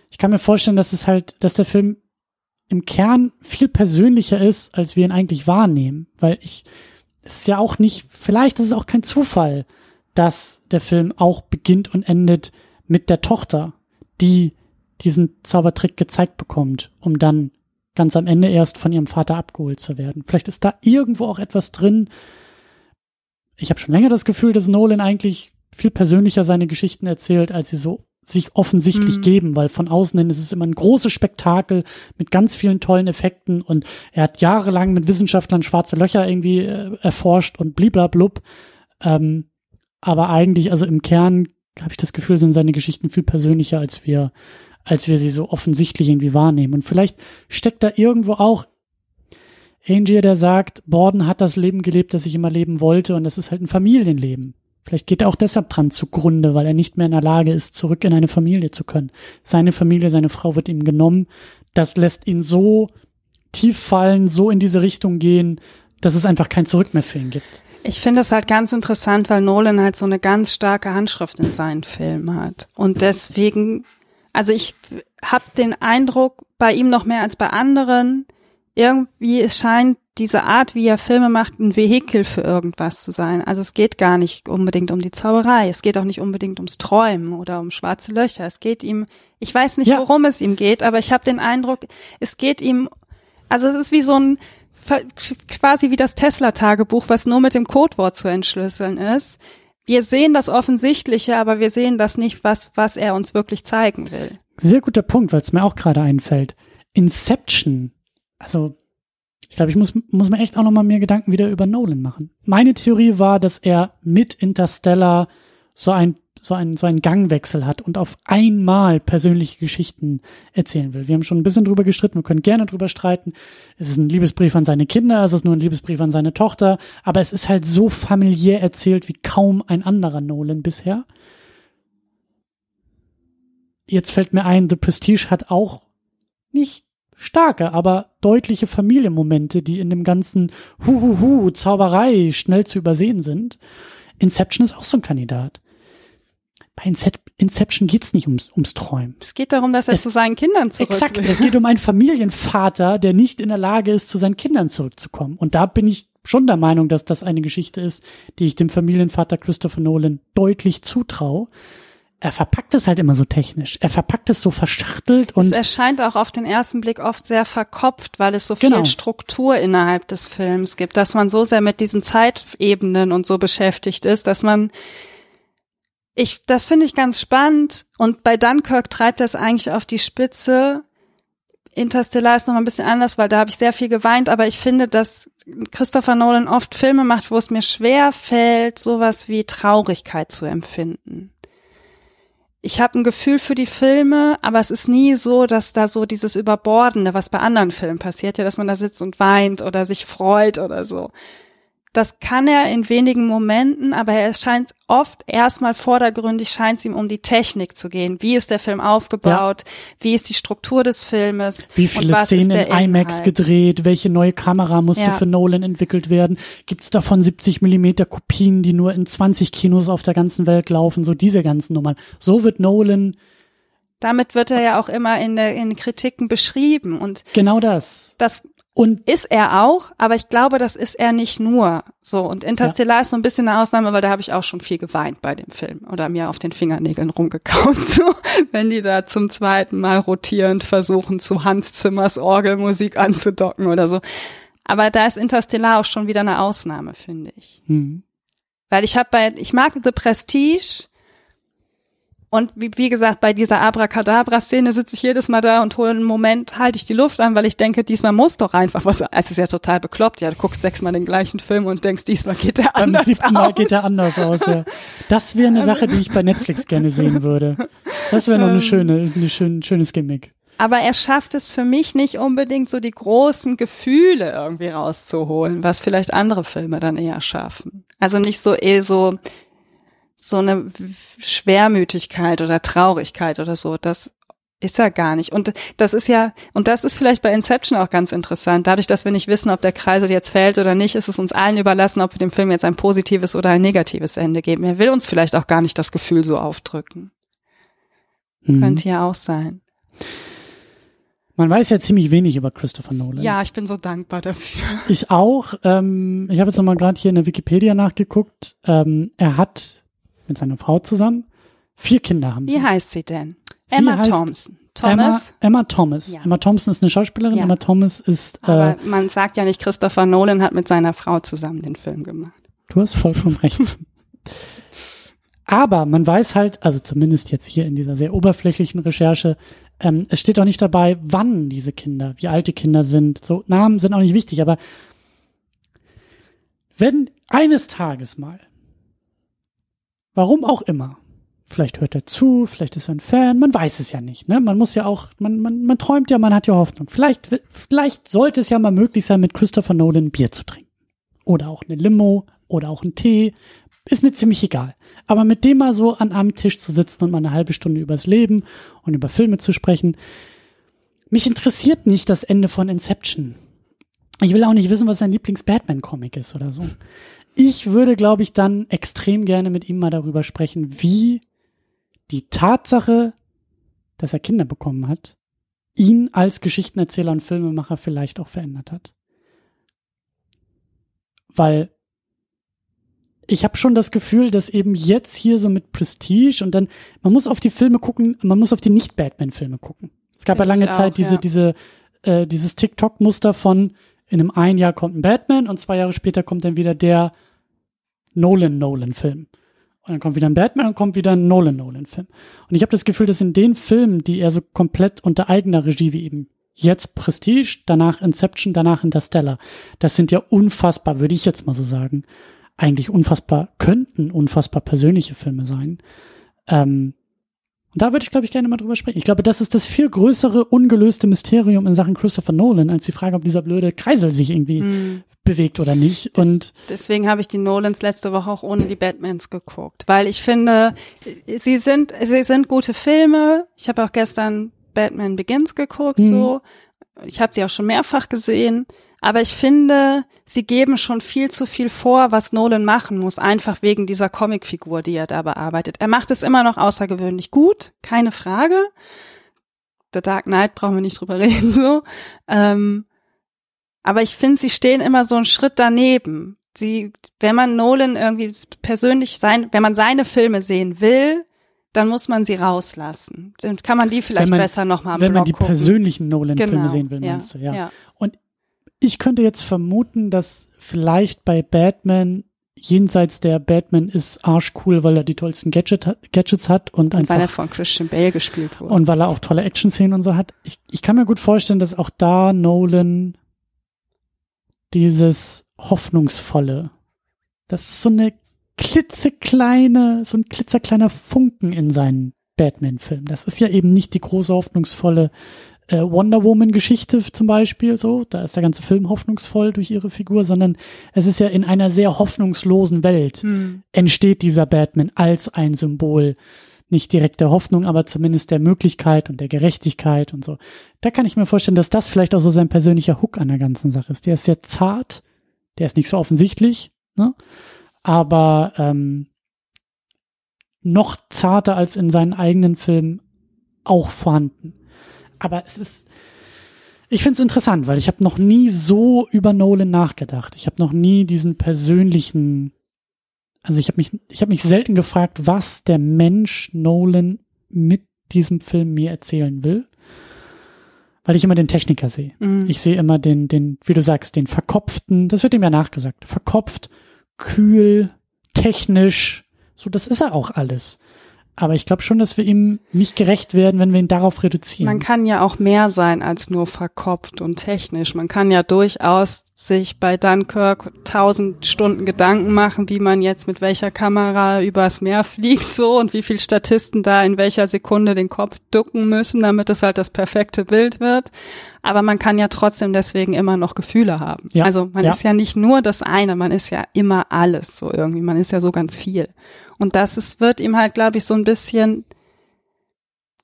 Ich kann mir vorstellen, dass es halt, dass der Film im Kern viel persönlicher ist, als wir ihn eigentlich wahrnehmen. Weil ich, es ist ja auch nicht, vielleicht ist es auch kein Zufall, dass der Film auch beginnt und endet mit der Tochter, die diesen Zaubertrick gezeigt bekommt, um dann ganz am Ende erst von ihrem Vater abgeholt zu werden. Vielleicht ist da irgendwo auch etwas drin. Ich habe schon länger das Gefühl, dass Nolan eigentlich viel persönlicher seine Geschichten erzählt, als sie so sich offensichtlich mhm. geben, weil von außen hin ist es immer ein großes Spektakel mit ganz vielen tollen Effekten und er hat jahrelang mit Wissenschaftlern schwarze Löcher irgendwie äh, erforscht und bliblablub. Ähm, aber eigentlich, also im Kern habe ich das Gefühl, sind seine Geschichten viel persönlicher, als wir, als wir sie so offensichtlich irgendwie wahrnehmen. Und vielleicht steckt da irgendwo auch Angier, der sagt, Borden hat das Leben gelebt, das ich immer leben wollte und das ist halt ein Familienleben. Vielleicht geht er auch deshalb dran zugrunde, weil er nicht mehr in der Lage ist, zurück in eine Familie zu können. Seine Familie, seine Frau wird ihm genommen. Das lässt ihn so tief fallen, so in diese Richtung gehen, dass es einfach kein Zurück mehr für ihn gibt. Ich finde es halt ganz interessant, weil Nolan halt so eine ganz starke Handschrift in seinen Filmen hat. Und deswegen, also ich habe den Eindruck, bei ihm noch mehr als bei anderen, irgendwie es scheint diese Art, wie er Filme macht, ein Vehikel für irgendwas zu sein. Also es geht gar nicht unbedingt um die Zauberei. Es geht auch nicht unbedingt ums Träumen oder um schwarze Löcher. Es geht ihm, ich weiß nicht, ja. worum es ihm geht, aber ich habe den Eindruck, es geht ihm, also es ist wie so ein, quasi wie das Tesla-Tagebuch, was nur mit dem Codewort zu entschlüsseln ist. Wir sehen das Offensichtliche, aber wir sehen das nicht, was, was er uns wirklich zeigen will. Sehr guter Punkt, weil es mir auch gerade einfällt. Inception, also ich glaube, ich muss, muss mir echt auch nochmal mehr Gedanken wieder über Nolan machen. Meine Theorie war, dass er mit Interstellar so ein so einen, so einen Gangwechsel hat und auf einmal persönliche Geschichten erzählen will. Wir haben schon ein bisschen drüber gestritten, wir können gerne drüber streiten. Es ist ein Liebesbrief an seine Kinder, es ist nur ein Liebesbrief an seine Tochter, aber es ist halt so familiär erzählt wie kaum ein anderer Nolan bisher. Jetzt fällt mir ein, The Prestige hat auch nicht starke, aber deutliche Familienmomente, die in dem ganzen Huhuhu Zauberei schnell zu übersehen sind. Inception ist auch so ein Kandidat. Bei Inception geht's nicht ums, ums Träumen. Es geht darum, dass er es, zu seinen Kindern zurück Exakt, will. es geht um einen Familienvater, der nicht in der Lage ist, zu seinen Kindern zurückzukommen. Und da bin ich schon der Meinung, dass das eine Geschichte ist, die ich dem Familienvater Christopher Nolan deutlich zutraue er verpackt es halt immer so technisch. Er verpackt es so verschachtelt und. Es erscheint auch auf den ersten Blick oft sehr verkopft, weil es so genau. viel Struktur innerhalb des Films gibt, dass man so sehr mit diesen Zeitebenen und so beschäftigt ist, dass man ich, das finde ich ganz spannend und bei Dunkirk treibt das eigentlich auf die Spitze. Interstellar ist noch mal ein bisschen anders, weil da habe ich sehr viel geweint, aber ich finde, dass Christopher Nolan oft Filme macht, wo es mir schwer fällt, sowas wie Traurigkeit zu empfinden. Ich habe ein Gefühl für die Filme, aber es ist nie so, dass da so dieses Überbordende, was bei anderen Filmen passiert, ja, dass man da sitzt und weint oder sich freut oder so. Das kann er in wenigen Momenten, aber er scheint oft erstmal vordergründig scheint es ihm um die Technik zu gehen. Wie ist der Film aufgebaut? Ja. Wie ist die Struktur des Filmes? Wie viele Szenen in IMAX gedreht? Welche neue Kamera musste ja. für Nolan entwickelt werden? Gibt es davon 70 Millimeter Kopien, die nur in 20 Kinos auf der ganzen Welt laufen? So diese ganzen Nummern. So wird Nolan damit wird er ja auch immer in, in Kritiken beschrieben und genau das. Das und ist er auch, aber ich glaube, das ist er nicht nur. So, und Interstellar ja. ist so ein bisschen eine Ausnahme, weil da habe ich auch schon viel geweint bei dem Film oder mir auf den Fingernägeln rumgekaut, so, wenn die da zum zweiten Mal rotierend versuchen, zu Hans Zimmers Orgelmusik anzudocken oder so. Aber da ist Interstellar auch schon wieder eine Ausnahme, finde ich. Mhm. Weil ich habe bei, ich mag The Prestige, und wie, wie gesagt, bei dieser Abracadabra-Szene sitze ich jedes Mal da und hole einen Moment, halte ich die Luft an, weil ich denke, diesmal muss doch einfach was. Es ist ja total bekloppt, ja. Du guckst sechsmal den gleichen Film und denkst, diesmal geht der anders aus. Beim siebten Mal geht der anders aus, ja. Das wäre eine Sache, die ich bei Netflix gerne sehen würde. Das wäre noch eine ähm. schöne, eine schön, schönes Gimmick. Aber er schafft es für mich nicht unbedingt so die großen Gefühle irgendwie rauszuholen, was vielleicht andere Filme dann eher schaffen. Also nicht so eh so, so eine Schwermütigkeit oder Traurigkeit oder so. Das ist er gar nicht. Und das ist ja, und das ist vielleicht bei Inception auch ganz interessant. Dadurch, dass wir nicht wissen, ob der Kreisel jetzt fällt oder nicht, ist es uns allen überlassen, ob wir dem Film jetzt ein positives oder ein negatives Ende geben. Er will uns vielleicht auch gar nicht das Gefühl so aufdrücken. Mhm. Könnte ja auch sein. Man weiß ja ziemlich wenig über Christopher Nolan. Ja, ich bin so dankbar dafür. Ich auch. Ähm, ich habe jetzt nochmal gerade hier in der Wikipedia nachgeguckt. Ähm, er hat mit seiner Frau zusammen. Vier Kinder haben sie. Wie heißt sie denn? Sie Emma Thompson. Thomas? Emma, Emma Thomas. Ja. Emma Thompson ist eine Schauspielerin. Ja. Emma Thomas ist. Äh, Aber man sagt ja nicht, Christopher Nolan hat mit seiner Frau zusammen den Film gemacht. Du hast vollkommen recht. Aber man weiß halt, also zumindest jetzt hier in dieser sehr oberflächlichen Recherche, ähm, es steht auch nicht dabei, wann diese Kinder, wie alte Kinder sind. So Namen sind auch nicht wichtig, aber wenn eines Tages mal Warum auch immer. Vielleicht hört er zu, vielleicht ist er ein Fan, man weiß es ja nicht. Ne? Man muss ja auch, man, man, man träumt ja, man hat ja Hoffnung. Vielleicht, vielleicht sollte es ja mal möglich sein, mit Christopher Nolan Bier zu trinken. Oder auch eine Limo oder auch einen Tee. Ist mir ziemlich egal. Aber mit dem mal so an einem Tisch zu sitzen und mal eine halbe Stunde übers Leben und über Filme zu sprechen. Mich interessiert nicht das Ende von Inception. Ich will auch nicht wissen, was sein Lieblings-Batman-Comic ist oder so ich würde, glaube ich, dann extrem gerne mit ihm mal darüber sprechen, wie die Tatsache, dass er Kinder bekommen hat, ihn als Geschichtenerzähler und Filmemacher vielleicht auch verändert hat. Weil ich habe schon das Gefühl, dass eben jetzt hier so mit Prestige und dann, man muss auf die Filme gucken, man muss auf die Nicht-Batman-Filme gucken. Es gab ja lange Zeit auch, diese, ja. diese, äh, dieses TikTok-Muster von in einem ein Jahr kommt ein Batman und zwei Jahre später kommt dann wieder der Nolan-Nolan-Film. Und dann kommt wieder ein Batman und kommt wieder ein Nolan-Nolan-Film. Und ich habe das Gefühl, dass in den Filmen, die er so komplett unter eigener Regie wie eben jetzt Prestige, danach Inception, danach Interstellar, das sind ja unfassbar, würde ich jetzt mal so sagen, eigentlich unfassbar, könnten unfassbar persönliche Filme sein. Ähm, und da würde ich, glaube ich, gerne mal drüber sprechen. Ich glaube, das ist das viel größere, ungelöste Mysterium in Sachen Christopher Nolan, als die Frage, ob dieser blöde Kreisel sich irgendwie mm bewegt oder nicht. Das, und deswegen habe ich die Nolans letzte Woche auch ohne die Batmans geguckt, weil ich finde, sie sind sie sind gute Filme. Ich habe auch gestern Batman Begins geguckt, mhm. so. Ich habe sie auch schon mehrfach gesehen, aber ich finde, sie geben schon viel zu viel vor, was Nolan machen muss, einfach wegen dieser Comicfigur, die er da bearbeitet. Er macht es immer noch außergewöhnlich gut, keine Frage. The Dark Knight brauchen wir nicht drüber reden, so. Ähm, aber ich finde, sie stehen immer so einen Schritt daneben. Sie, wenn man Nolan irgendwie persönlich sein, wenn man seine Filme sehen will, dann muss man sie rauslassen. Dann kann man die vielleicht man, besser nochmal Wenn Blog man die gucken. persönlichen Nolan-Filme genau. sehen will, meinst ja, du, ja. ja. Und ich könnte jetzt vermuten, dass vielleicht bei Batman jenseits der Batman ist arschcool, weil er die tollsten Gadget, Gadgets hat und, und einfach. Weil er von Christian Bale gespielt wurde. Und weil er auch tolle Action-Szenen und so hat. Ich, ich kann mir gut vorstellen, dass auch da Nolan dieses hoffnungsvolle, das ist so eine klitzekleine, so ein klitzekleiner Funken in seinen Batman-Filmen. Das ist ja eben nicht die große hoffnungsvolle äh, Wonder Woman-Geschichte zum Beispiel, so, da ist der ganze Film hoffnungsvoll durch ihre Figur, sondern es ist ja in einer sehr hoffnungslosen Welt hm. entsteht dieser Batman als ein Symbol nicht direkt der Hoffnung, aber zumindest der Möglichkeit und der Gerechtigkeit und so. Da kann ich mir vorstellen, dass das vielleicht auch so sein persönlicher Hook an der ganzen Sache ist. Der ist sehr zart, der ist nicht so offensichtlich, ne? aber ähm, noch zarter als in seinen eigenen Filmen auch vorhanden aber es ist, ich finde es interessant, weil ich habe noch nie so über Nolan nachgedacht. Ich habe noch nie diesen persönlichen, also ich habe mich, ich habe mich selten gefragt, was der Mensch Nolan mit diesem Film mir erzählen will, weil ich immer den Techniker sehe. Mhm. Ich sehe immer den, den, wie du sagst, den verkopften. Das wird ihm ja nachgesagt, verkopft, kühl, technisch. So, das ist er auch alles. Aber ich glaube schon, dass wir ihm nicht gerecht werden, wenn wir ihn darauf reduzieren. Man kann ja auch mehr sein als nur verkopft und technisch. Man kann ja durchaus sich bei Dunkirk tausend Stunden Gedanken machen, wie man jetzt mit welcher Kamera übers Meer fliegt so und wie viel Statisten da in welcher Sekunde den Kopf ducken müssen, damit es halt das perfekte Bild wird. Aber man kann ja trotzdem deswegen immer noch Gefühle haben. Ja. Also man ja. ist ja nicht nur das eine, man ist ja immer alles so irgendwie. Man ist ja so ganz viel. Und das ist, wird ihm halt, glaube ich, so ein bisschen,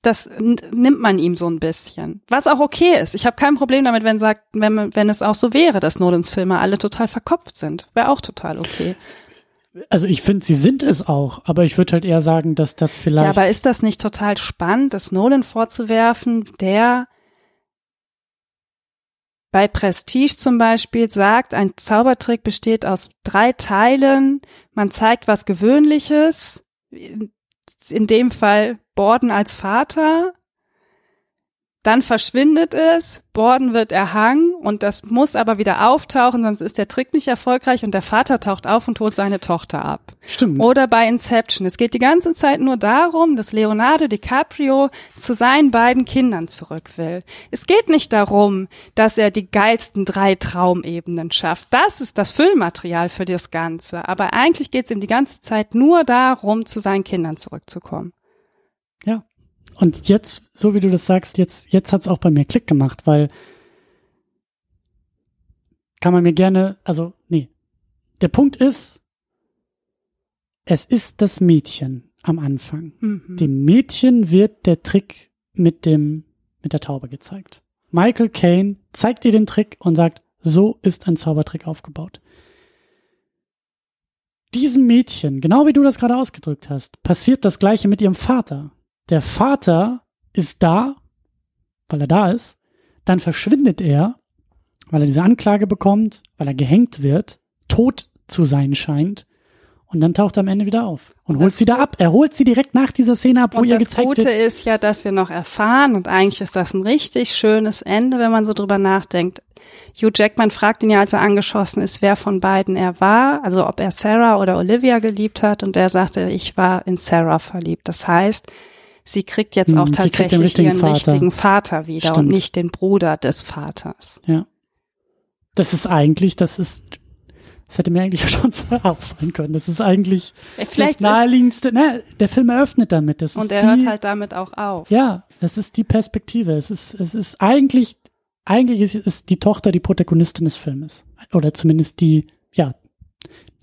das nimmt man ihm so ein bisschen. Was auch okay ist. Ich habe kein Problem damit, wenn sagt, wenn, wenn es auch so wäre, dass Nolans Filme alle total verkopft sind. Wäre auch total okay. Also ich finde, sie sind es auch, aber ich würde halt eher sagen, dass das vielleicht. Ja, aber ist das nicht total spannend, das Nolan vorzuwerfen, der bei Prestige zum Beispiel sagt, ein Zaubertrick besteht aus drei Teilen. Man zeigt was Gewöhnliches, in dem Fall Borden als Vater. Dann verschwindet es, Borden wird erhangen und das muss aber wieder auftauchen, sonst ist der Trick nicht erfolgreich und der Vater taucht auf und holt seine Tochter ab. Stimmt. Oder bei Inception. Es geht die ganze Zeit nur darum, dass Leonardo DiCaprio zu seinen beiden Kindern zurück will. Es geht nicht darum, dass er die geilsten drei Traumebenen schafft. Das ist das Füllmaterial für das Ganze. Aber eigentlich geht es ihm die ganze Zeit nur darum, zu seinen Kindern zurückzukommen. Ja. Und jetzt, so wie du das sagst, jetzt, jetzt hat's auch bei mir Klick gemacht, weil kann man mir gerne, also, nee. Der Punkt ist, es ist das Mädchen am Anfang. Mhm. Dem Mädchen wird der Trick mit dem, mit der Taube gezeigt. Michael Caine zeigt ihr den Trick und sagt, so ist ein Zaubertrick aufgebaut. Diesem Mädchen, genau wie du das gerade ausgedrückt hast, passiert das gleiche mit ihrem Vater der Vater ist da, weil er da ist, dann verschwindet er, weil er diese Anklage bekommt, weil er gehängt wird, tot zu sein scheint. Und dann taucht er am Ende wieder auf und holt sie da ab. Er holt sie direkt nach dieser Szene ab, wo ihr gezeigt wird. Das Gute ist ja, dass wir noch erfahren, und eigentlich ist das ein richtig schönes Ende, wenn man so drüber nachdenkt. Hugh Jackman fragt ihn ja, als er angeschossen ist, wer von beiden er war, also ob er Sarah oder Olivia geliebt hat, und er sagte, ich war in Sarah verliebt. Das heißt, sie kriegt jetzt auch hm, tatsächlich richtigen ihren Vater. richtigen Vater wieder Stimmt. und nicht den Bruder des Vaters. Ja. Das ist eigentlich, das ist, das hätte mir eigentlich schon vorher auffallen können. Das ist eigentlich Vielleicht das naheliegendste, ne, der Film eröffnet damit. Das und er die, hört halt damit auch auf. Ja, es ist die Perspektive. Es ist, es ist eigentlich, eigentlich ist, ist die Tochter die Protagonistin des Filmes. Oder zumindest die, ja,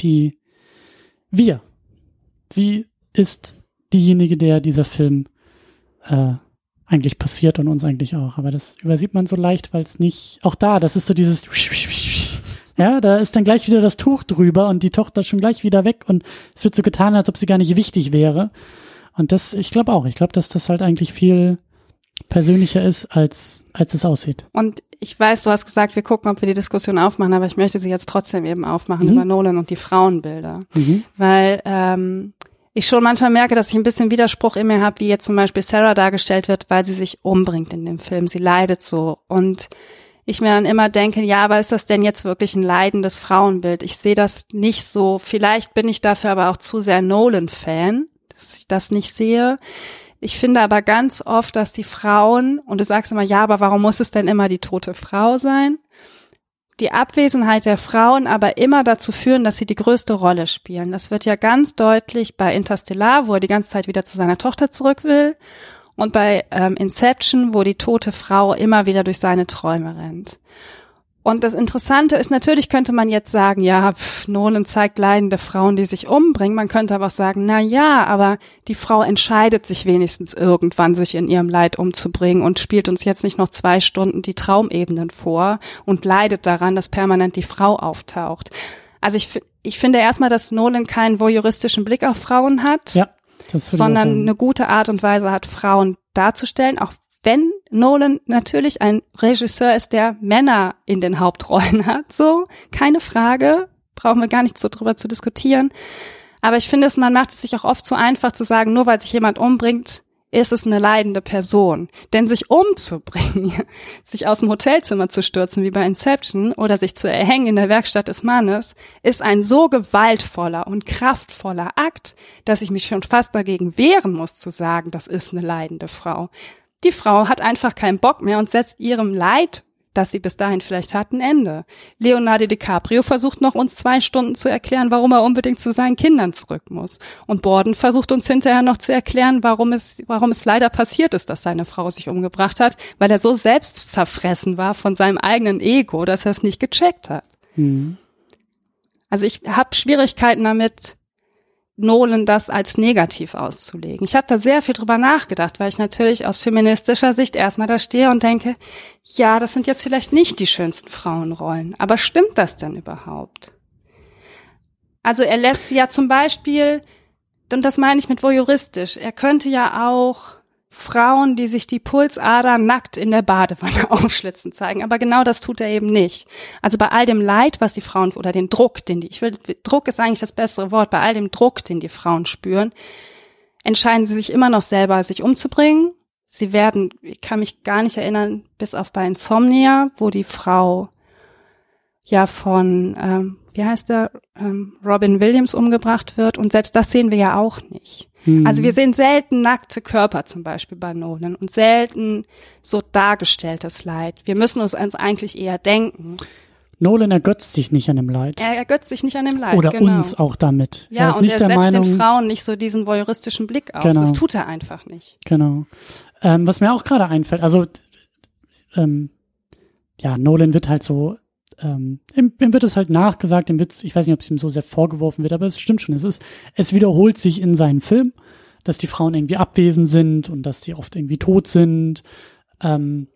die, wir. Sie ist diejenige, der dieser Film äh, eigentlich passiert und uns eigentlich auch. Aber das übersieht man so leicht, weil es nicht, auch da, das ist so dieses, ja, da ist dann gleich wieder das Tuch drüber und die Tochter schon gleich wieder weg und es wird so getan, als ob sie gar nicht wichtig wäre. Und das, ich glaube auch, ich glaube, dass das halt eigentlich viel persönlicher ist, als, als es aussieht. Und ich weiß, du hast gesagt, wir gucken, ob wir die Diskussion aufmachen, aber ich möchte sie jetzt trotzdem eben aufmachen mhm. über Nolan und die Frauenbilder. Mhm. Weil ähm, ich schon manchmal merke, dass ich ein bisschen Widerspruch in mir habe, wie jetzt zum Beispiel Sarah dargestellt wird, weil sie sich umbringt in dem Film. Sie leidet so. Und ich mir dann immer denke, ja, aber ist das denn jetzt wirklich ein leidendes Frauenbild? Ich sehe das nicht so. Vielleicht bin ich dafür aber auch zu sehr Nolan-Fan, dass ich das nicht sehe. Ich finde aber ganz oft, dass die Frauen, und du sagst immer, ja, aber warum muss es denn immer die tote Frau sein? Die Abwesenheit der Frauen aber immer dazu führen, dass sie die größte Rolle spielen. Das wird ja ganz deutlich bei Interstellar, wo er die ganze Zeit wieder zu seiner Tochter zurück will und bei ähm, Inception, wo die tote Frau immer wieder durch seine Träume rennt. Und das Interessante ist, natürlich könnte man jetzt sagen, ja, pff, Nolan zeigt leidende Frauen, die sich umbringen. Man könnte aber auch sagen, na ja, aber die Frau entscheidet sich wenigstens irgendwann, sich in ihrem Leid umzubringen und spielt uns jetzt nicht noch zwei Stunden die Traumebenen vor und leidet daran, dass permanent die Frau auftaucht. Also ich, ich finde erstmal, dass Nolan keinen voyeuristischen Blick auf Frauen hat. Ja sondern eine gute Art und Weise hat, Frauen darzustellen, auch wenn Nolan natürlich ein Regisseur ist, der Männer in den Hauptrollen hat, so, keine Frage, brauchen wir gar nicht so drüber zu diskutieren. Aber ich finde, man macht es sich auch oft zu einfach zu sagen, nur weil sich jemand umbringt, ist es eine leidende Person. Denn sich umzubringen, sich aus dem Hotelzimmer zu stürzen wie bei Inception oder sich zu erhängen in der Werkstatt des Mannes, ist ein so gewaltvoller und kraftvoller Akt, dass ich mich schon fast dagegen wehren muss zu sagen, das ist eine leidende Frau. Die Frau hat einfach keinen Bock mehr und setzt ihrem Leid das sie bis dahin vielleicht hat, ein Ende. Leonardo DiCaprio versucht noch uns zwei Stunden zu erklären, warum er unbedingt zu seinen Kindern zurück muss. Und Borden versucht uns hinterher noch zu erklären, warum es, warum es leider passiert ist, dass seine Frau sich umgebracht hat, weil er so selbst zerfressen war von seinem eigenen Ego, dass er es nicht gecheckt hat. Mhm. Also ich habe Schwierigkeiten damit, Nolan das als negativ auszulegen. Ich habe da sehr viel drüber nachgedacht, weil ich natürlich aus feministischer Sicht erstmal da stehe und denke, ja, das sind jetzt vielleicht nicht die schönsten Frauenrollen, aber stimmt das denn überhaupt? Also er lässt sie ja zum Beispiel, und das meine ich mit voyeuristisch, er könnte ja auch Frauen, die sich die Pulsader nackt in der Badewanne aufschlitzen zeigen. Aber genau das tut er eben nicht. Also bei all dem Leid, was die Frauen oder den Druck, den die, ich will, Druck ist eigentlich das bessere Wort, bei all dem Druck, den die Frauen spüren, entscheiden sie sich immer noch selber, sich umzubringen. Sie werden, ich kann mich gar nicht erinnern, bis auf bei Insomnia, wo die Frau ja von, ähm, wie heißt der, ähm, Robin Williams umgebracht wird. Und selbst das sehen wir ja auch nicht. Mhm. Also wir sehen selten nackte Körper zum Beispiel bei Nolan und selten so dargestelltes Leid. Wir müssen uns eigentlich eher denken. Nolan ergötzt sich nicht an dem Leid. Er ergötzt sich nicht an dem Leid. Oder genau. uns auch damit. Ja, er ist und nicht er setzt Meinung, den Frauen nicht so diesen voyeuristischen Blick auf. Genau. Das tut er einfach nicht. Genau. Ähm, was mir auch gerade einfällt, also ähm, ja, Nolan wird halt so ähm, ihm, wird es halt nachgesagt, ihm wird, ich weiß nicht, ob es ihm so sehr vorgeworfen wird, aber es stimmt schon. Es ist, es wiederholt sich in seinen Filmen, dass die Frauen irgendwie abwesend sind und dass die oft irgendwie tot sind. Ähm,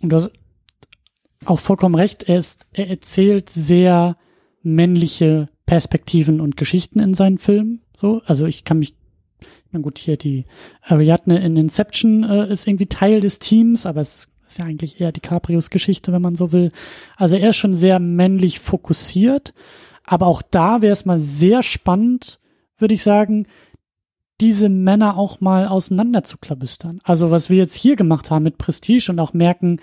und du hast auch vollkommen recht, er, ist, er erzählt sehr männliche Perspektiven und Geschichten in seinen Filmen. So, also ich kann mich, na gut, hier die Ariadne in Inception äh, ist irgendwie Teil des Teams, aber es ist ja eigentlich eher DiCaprios Geschichte, wenn man so will. Also er ist schon sehr männlich fokussiert. Aber auch da wäre es mal sehr spannend, würde ich sagen, diese Männer auch mal auseinander zu klabüstern. Also was wir jetzt hier gemacht haben mit Prestige und auch merken,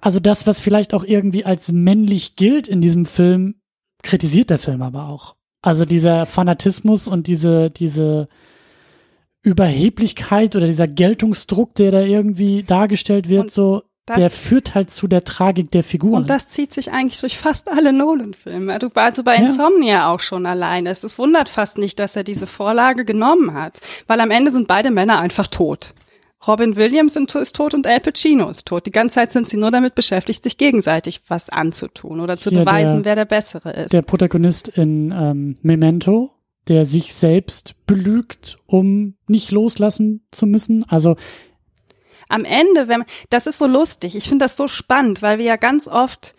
also das, was vielleicht auch irgendwie als männlich gilt in diesem Film, kritisiert der Film aber auch. Also dieser Fanatismus und diese, diese, Überheblichkeit oder dieser Geltungsdruck, der da irgendwie dargestellt wird, und so, der führt halt zu der Tragik der Figuren. Und das zieht sich eigentlich durch fast alle Nolan-Filme. Also bei Insomnia ja. auch schon alleine. Es wundert fast nicht, dass er diese Vorlage genommen hat, weil am Ende sind beide Männer einfach tot. Robin Williams ist tot und Al Pacino ist tot. Die ganze Zeit sind sie nur damit beschäftigt, sich gegenseitig was anzutun oder zu Hier beweisen, der, wer der Bessere ist. Der Protagonist in ähm, Memento, der sich selbst belügt, um nicht loslassen zu müssen. Also am Ende, wenn das ist so lustig, ich finde das so spannend, weil wir ja ganz oft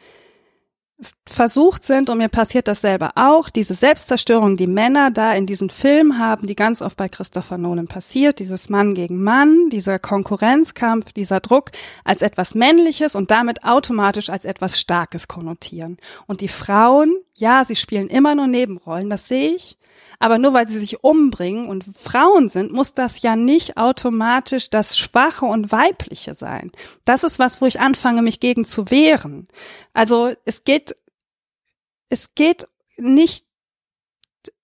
versucht sind, und mir passiert das selber auch, diese Selbstzerstörung, die Männer da in diesen Film haben, die ganz oft bei Christopher Nolan passiert, dieses Mann gegen Mann, dieser Konkurrenzkampf, dieser Druck als etwas Männliches und damit automatisch als etwas Starkes konnotieren. Und die Frauen, ja, sie spielen immer nur Nebenrollen, das sehe ich, aber nur weil sie sich umbringen und Frauen sind, muss das ja nicht automatisch das Schwache und Weibliche sein. Das ist was, wo ich anfange, mich gegen zu wehren. Also es geht, es geht nicht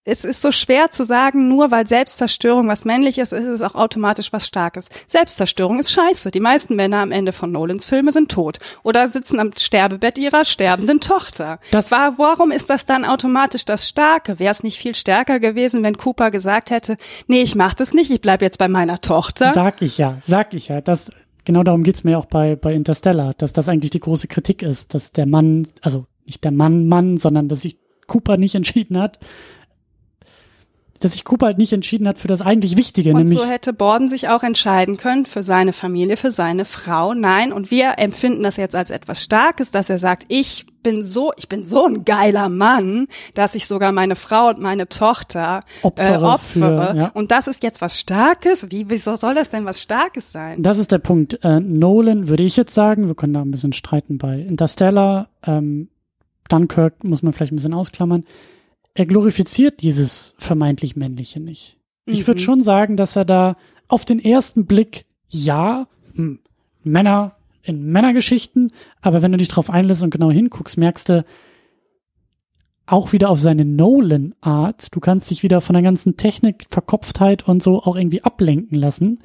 es ist so schwer zu sagen, nur weil Selbstzerstörung was männliches ist, ist es auch automatisch was Starkes. Selbstzerstörung ist scheiße. Die meisten Männer am Ende von Nolans Filme sind tot oder sitzen am Sterbebett ihrer sterbenden Tochter. Das war, warum ist das dann automatisch das Starke? Wäre es nicht viel stärker gewesen, wenn Cooper gesagt hätte, nee, ich mach das nicht, ich bleib jetzt bei meiner Tochter? Sag ich ja, sag ich ja. Das, genau darum geht's mir auch bei, bei Interstellar, dass das eigentlich die große Kritik ist, dass der Mann, also nicht der Mann Mann, sondern dass sich Cooper nicht entschieden hat, dass sich Cooper halt nicht entschieden hat für das eigentlich Wichtige. Und nämlich so hätte Borden sich auch entscheiden können für seine Familie, für seine Frau. Nein, und wir empfinden das jetzt als etwas Starkes, dass er sagt, ich bin so, ich bin so ein geiler Mann, dass ich sogar meine Frau und meine Tochter opfere. Äh, opfere. Für, ja. Und das ist jetzt was Starkes? Wie, wieso soll das denn was Starkes sein? Das ist der Punkt. Äh, Nolan würde ich jetzt sagen, wir können da ein bisschen streiten bei Interstellar, ähm, Dunkirk muss man vielleicht ein bisschen ausklammern er glorifiziert dieses vermeintlich Männliche nicht. Mhm. Ich würde schon sagen, dass er da auf den ersten Blick, ja, hm, Männer in Männergeschichten, aber wenn du dich drauf einlässt und genau hinguckst, merkst du auch wieder auf seine Nolan-Art, du kannst dich wieder von der ganzen Technik, Verkopftheit und so auch irgendwie ablenken lassen.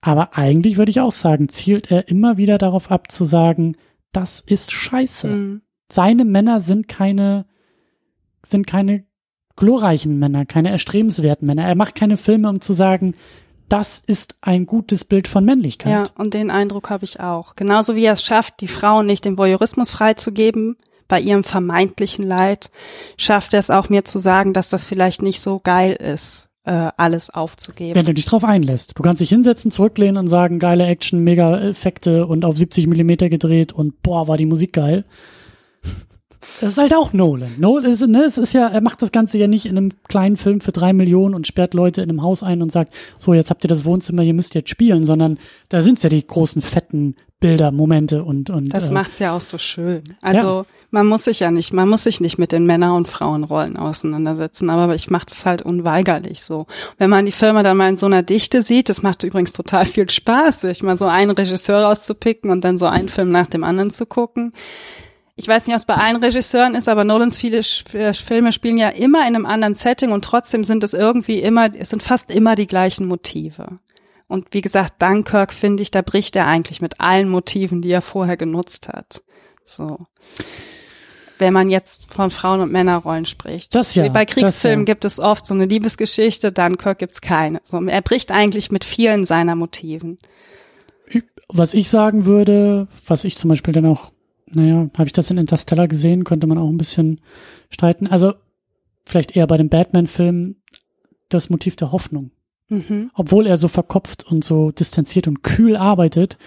Aber eigentlich würde ich auch sagen, zielt er immer wieder darauf ab zu sagen, das ist scheiße. Mhm. Seine Männer sind keine sind keine glorreichen Männer, keine erstrebenswerten Männer. Er macht keine Filme, um zu sagen, das ist ein gutes Bild von Männlichkeit. Ja, und den Eindruck habe ich auch. Genauso wie er es schafft, die Frauen nicht dem Voyeurismus freizugeben, bei ihrem vermeintlichen Leid, schafft er es auch mir zu sagen, dass das vielleicht nicht so geil ist, äh, alles aufzugeben. Wenn du dich drauf einlässt. Du kannst dich hinsetzen, zurücklehnen und sagen, geile Action, mega Effekte und auf 70 Millimeter gedreht und boah, war die Musik geil. Das ist halt auch Nolan. Nolan ist, ne, es ist ja, er macht das Ganze ja nicht in einem kleinen Film für drei Millionen und sperrt Leute in einem Haus ein und sagt, so, jetzt habt ihr das Wohnzimmer, ihr müsst jetzt spielen, sondern da sind's ja die großen, fetten Bilder, Momente und, und. Das äh, macht's ja auch so schön. Also, ja. man muss sich ja nicht, man muss sich nicht mit den Männer- und Frauenrollen auseinandersetzen, aber ich mache das halt unweigerlich so. Wenn man die Filme dann mal in so einer Dichte sieht, das macht übrigens total viel Spaß, sich mal so einen Regisseur rauszupicken und dann so einen Film nach dem anderen zu gucken ich weiß nicht, was bei allen Regisseuren ist, aber Nolans viele äh, Filme spielen ja immer in einem anderen Setting und trotzdem sind es irgendwie immer, es sind fast immer die gleichen Motive. Und wie gesagt, Dunkirk finde ich, da bricht er eigentlich mit allen Motiven, die er vorher genutzt hat. So. Wenn man jetzt von Frauen- und Männerrollen spricht. Das ja. Bei Kriegsfilmen ja. gibt es oft so eine Liebesgeschichte, Dunkirk gibt's keine. So, er bricht eigentlich mit vielen seiner Motiven. Was ich sagen würde, was ich zum Beispiel dann auch naja, habe ich das in Interstellar gesehen, könnte man auch ein bisschen streiten. Also vielleicht eher bei dem Batman-Film das Motiv der Hoffnung. Mhm. Obwohl er so verkopft und so distanziert und kühl arbeitet,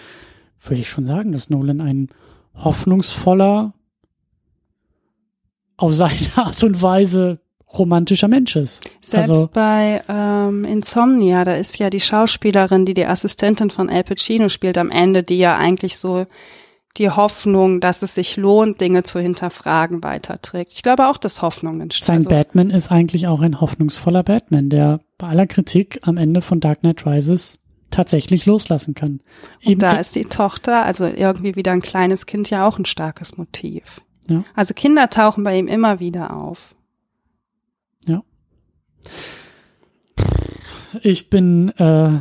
würde ich schon sagen, dass Nolan ein hoffnungsvoller, auf seine Art und Weise romantischer Mensch ist. Selbst also, bei ähm, Insomnia, da ist ja die Schauspielerin, die die Assistentin von Al Pacino spielt am Ende, die ja eigentlich so die Hoffnung, dass es sich lohnt, Dinge zu hinterfragen, weiterträgt. Ich glaube auch, dass Hoffnung entsteht. Sein also, Batman ist eigentlich auch ein hoffnungsvoller Batman, der bei aller Kritik am Ende von Dark Knight Rises tatsächlich loslassen kann. Und Eben da ist die Tochter, also irgendwie wieder ein kleines Kind, ja auch ein starkes Motiv. Ja. Also Kinder tauchen bei ihm immer wieder auf. Ja. Ich bin äh,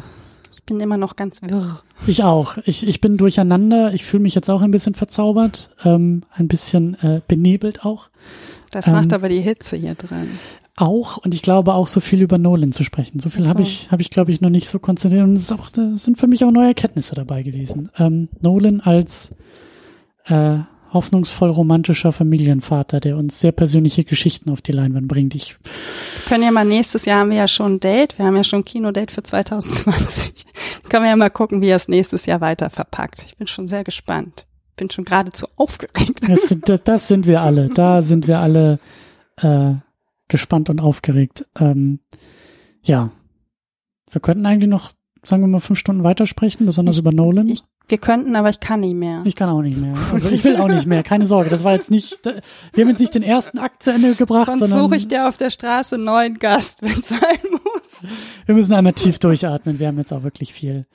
ich bin immer noch ganz wirr. Ich auch. Ich, ich bin durcheinander. Ich fühle mich jetzt auch ein bisschen verzaubert, ähm, ein bisschen äh, benebelt auch. Das ähm, macht aber die Hitze hier dran. Auch und ich glaube auch so viel über Nolan zu sprechen. So viel habe ich, habe ich glaube ich noch nicht so konzentriert und es ist auch, das sind für mich auch neue Erkenntnisse dabei gewesen. Ähm, Nolan als äh, hoffnungsvoll romantischer Familienvater, der uns sehr persönliche Geschichten auf die Leinwand bringt. Ich können ja mal nächstes Jahr haben wir ja schon ein Date, wir haben ja schon ein Kinodate für 2020. können wir ja mal gucken, wie er es nächstes Jahr weiter verpackt. Ich bin schon sehr gespannt. bin schon geradezu aufgeregt. Das, das, das, sind wir alle. Da sind wir alle äh, gespannt und aufgeregt. Ähm, ja. Wir könnten eigentlich noch, sagen wir mal, fünf Stunden weitersprechen, besonders ich, über Nolan. Ich, wir könnten, aber ich kann nicht mehr. Ich kann auch nicht mehr. Also ich will auch nicht mehr. Keine Sorge. Das war jetzt nicht, wir haben jetzt nicht den ersten Akt zu Ende gebracht, Sonst sondern. suche ich dir auf der Straße einen neuen Gast, wenn es sein muss. Wir müssen einmal tief durchatmen. Wir haben jetzt auch wirklich viel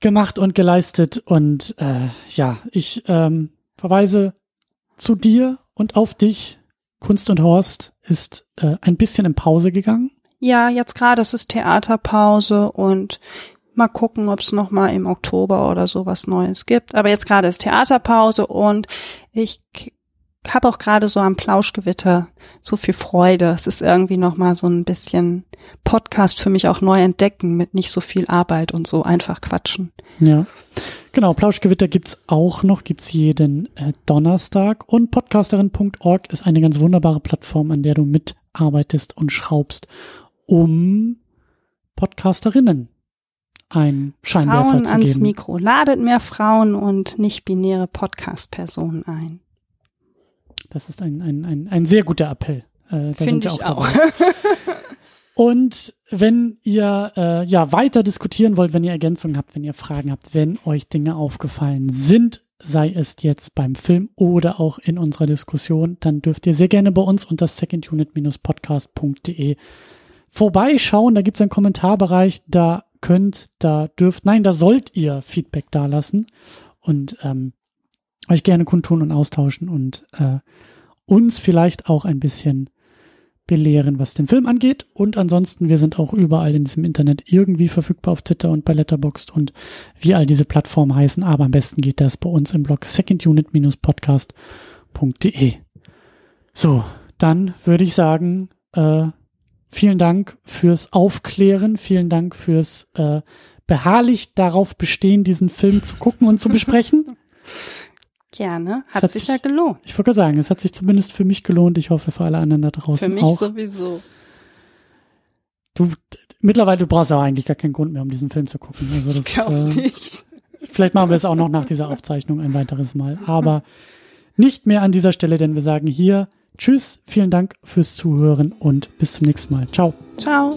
gemacht und geleistet. Und äh, ja, ich ähm, verweise zu dir und auf dich. Kunst und Horst ist äh, ein bisschen in Pause gegangen. Ja, jetzt gerade ist es Theaterpause und mal gucken, ob es noch mal im Oktober oder so was Neues gibt. Aber jetzt gerade ist Theaterpause und ich habe auch gerade so am Plauschgewitter so viel Freude. Es ist irgendwie noch mal so ein bisschen Podcast für mich auch neu entdecken mit nicht so viel Arbeit und so einfach quatschen. Ja. Genau, Plauschgewitter gibt's auch noch, gibt's jeden äh, Donnerstag und podcasterin.org ist eine ganz wunderbare Plattform, an der du mitarbeitest und schraubst, um Podcasterinnen ein Scheinwerfer Frauen zu ans geben. Mikro. Ladet mehr Frauen und nicht-binäre Podcast-Personen ein. Das ist ein, ein, ein, ein sehr guter Appell. Äh, Finde ich auch. auch. Und wenn ihr äh, ja weiter diskutieren wollt, wenn ihr Ergänzungen habt, wenn ihr Fragen habt, wenn euch Dinge aufgefallen sind, sei es jetzt beim Film oder auch in unserer Diskussion, dann dürft ihr sehr gerne bei uns unter secondunit-podcast.de vorbeischauen. Da gibt's einen Kommentarbereich, da könnt, da dürft, nein, da sollt ihr Feedback dalassen und ähm, euch gerne kundtun und austauschen und äh, uns vielleicht auch ein bisschen belehren, was den Film angeht. Und ansonsten, wir sind auch überall in diesem Internet irgendwie verfügbar auf Twitter und bei Letterboxd und wie all diese Plattformen heißen. Aber am besten geht das bei uns im Blog secondunit-podcast.de. So, dann würde ich sagen, äh, vielen Dank fürs Aufklären, vielen Dank fürs äh, beharrlich darauf bestehen, diesen Film zu gucken und zu besprechen. Gerne. Hat, hat sich ja gelohnt. Ich wollte sagen, es hat sich zumindest für mich gelohnt. Ich hoffe für alle anderen da draußen auch. Für mich auch. sowieso. Du, mittlerweile, du brauchst auch eigentlich gar keinen Grund mehr, um diesen Film zu gucken. Also das, ich glaube äh, nicht. Vielleicht machen wir es auch noch nach dieser Aufzeichnung ein weiteres Mal. Aber nicht mehr an dieser Stelle, denn wir sagen hier Tschüss, vielen Dank fürs Zuhören und bis zum nächsten Mal. Ciao. Ciao.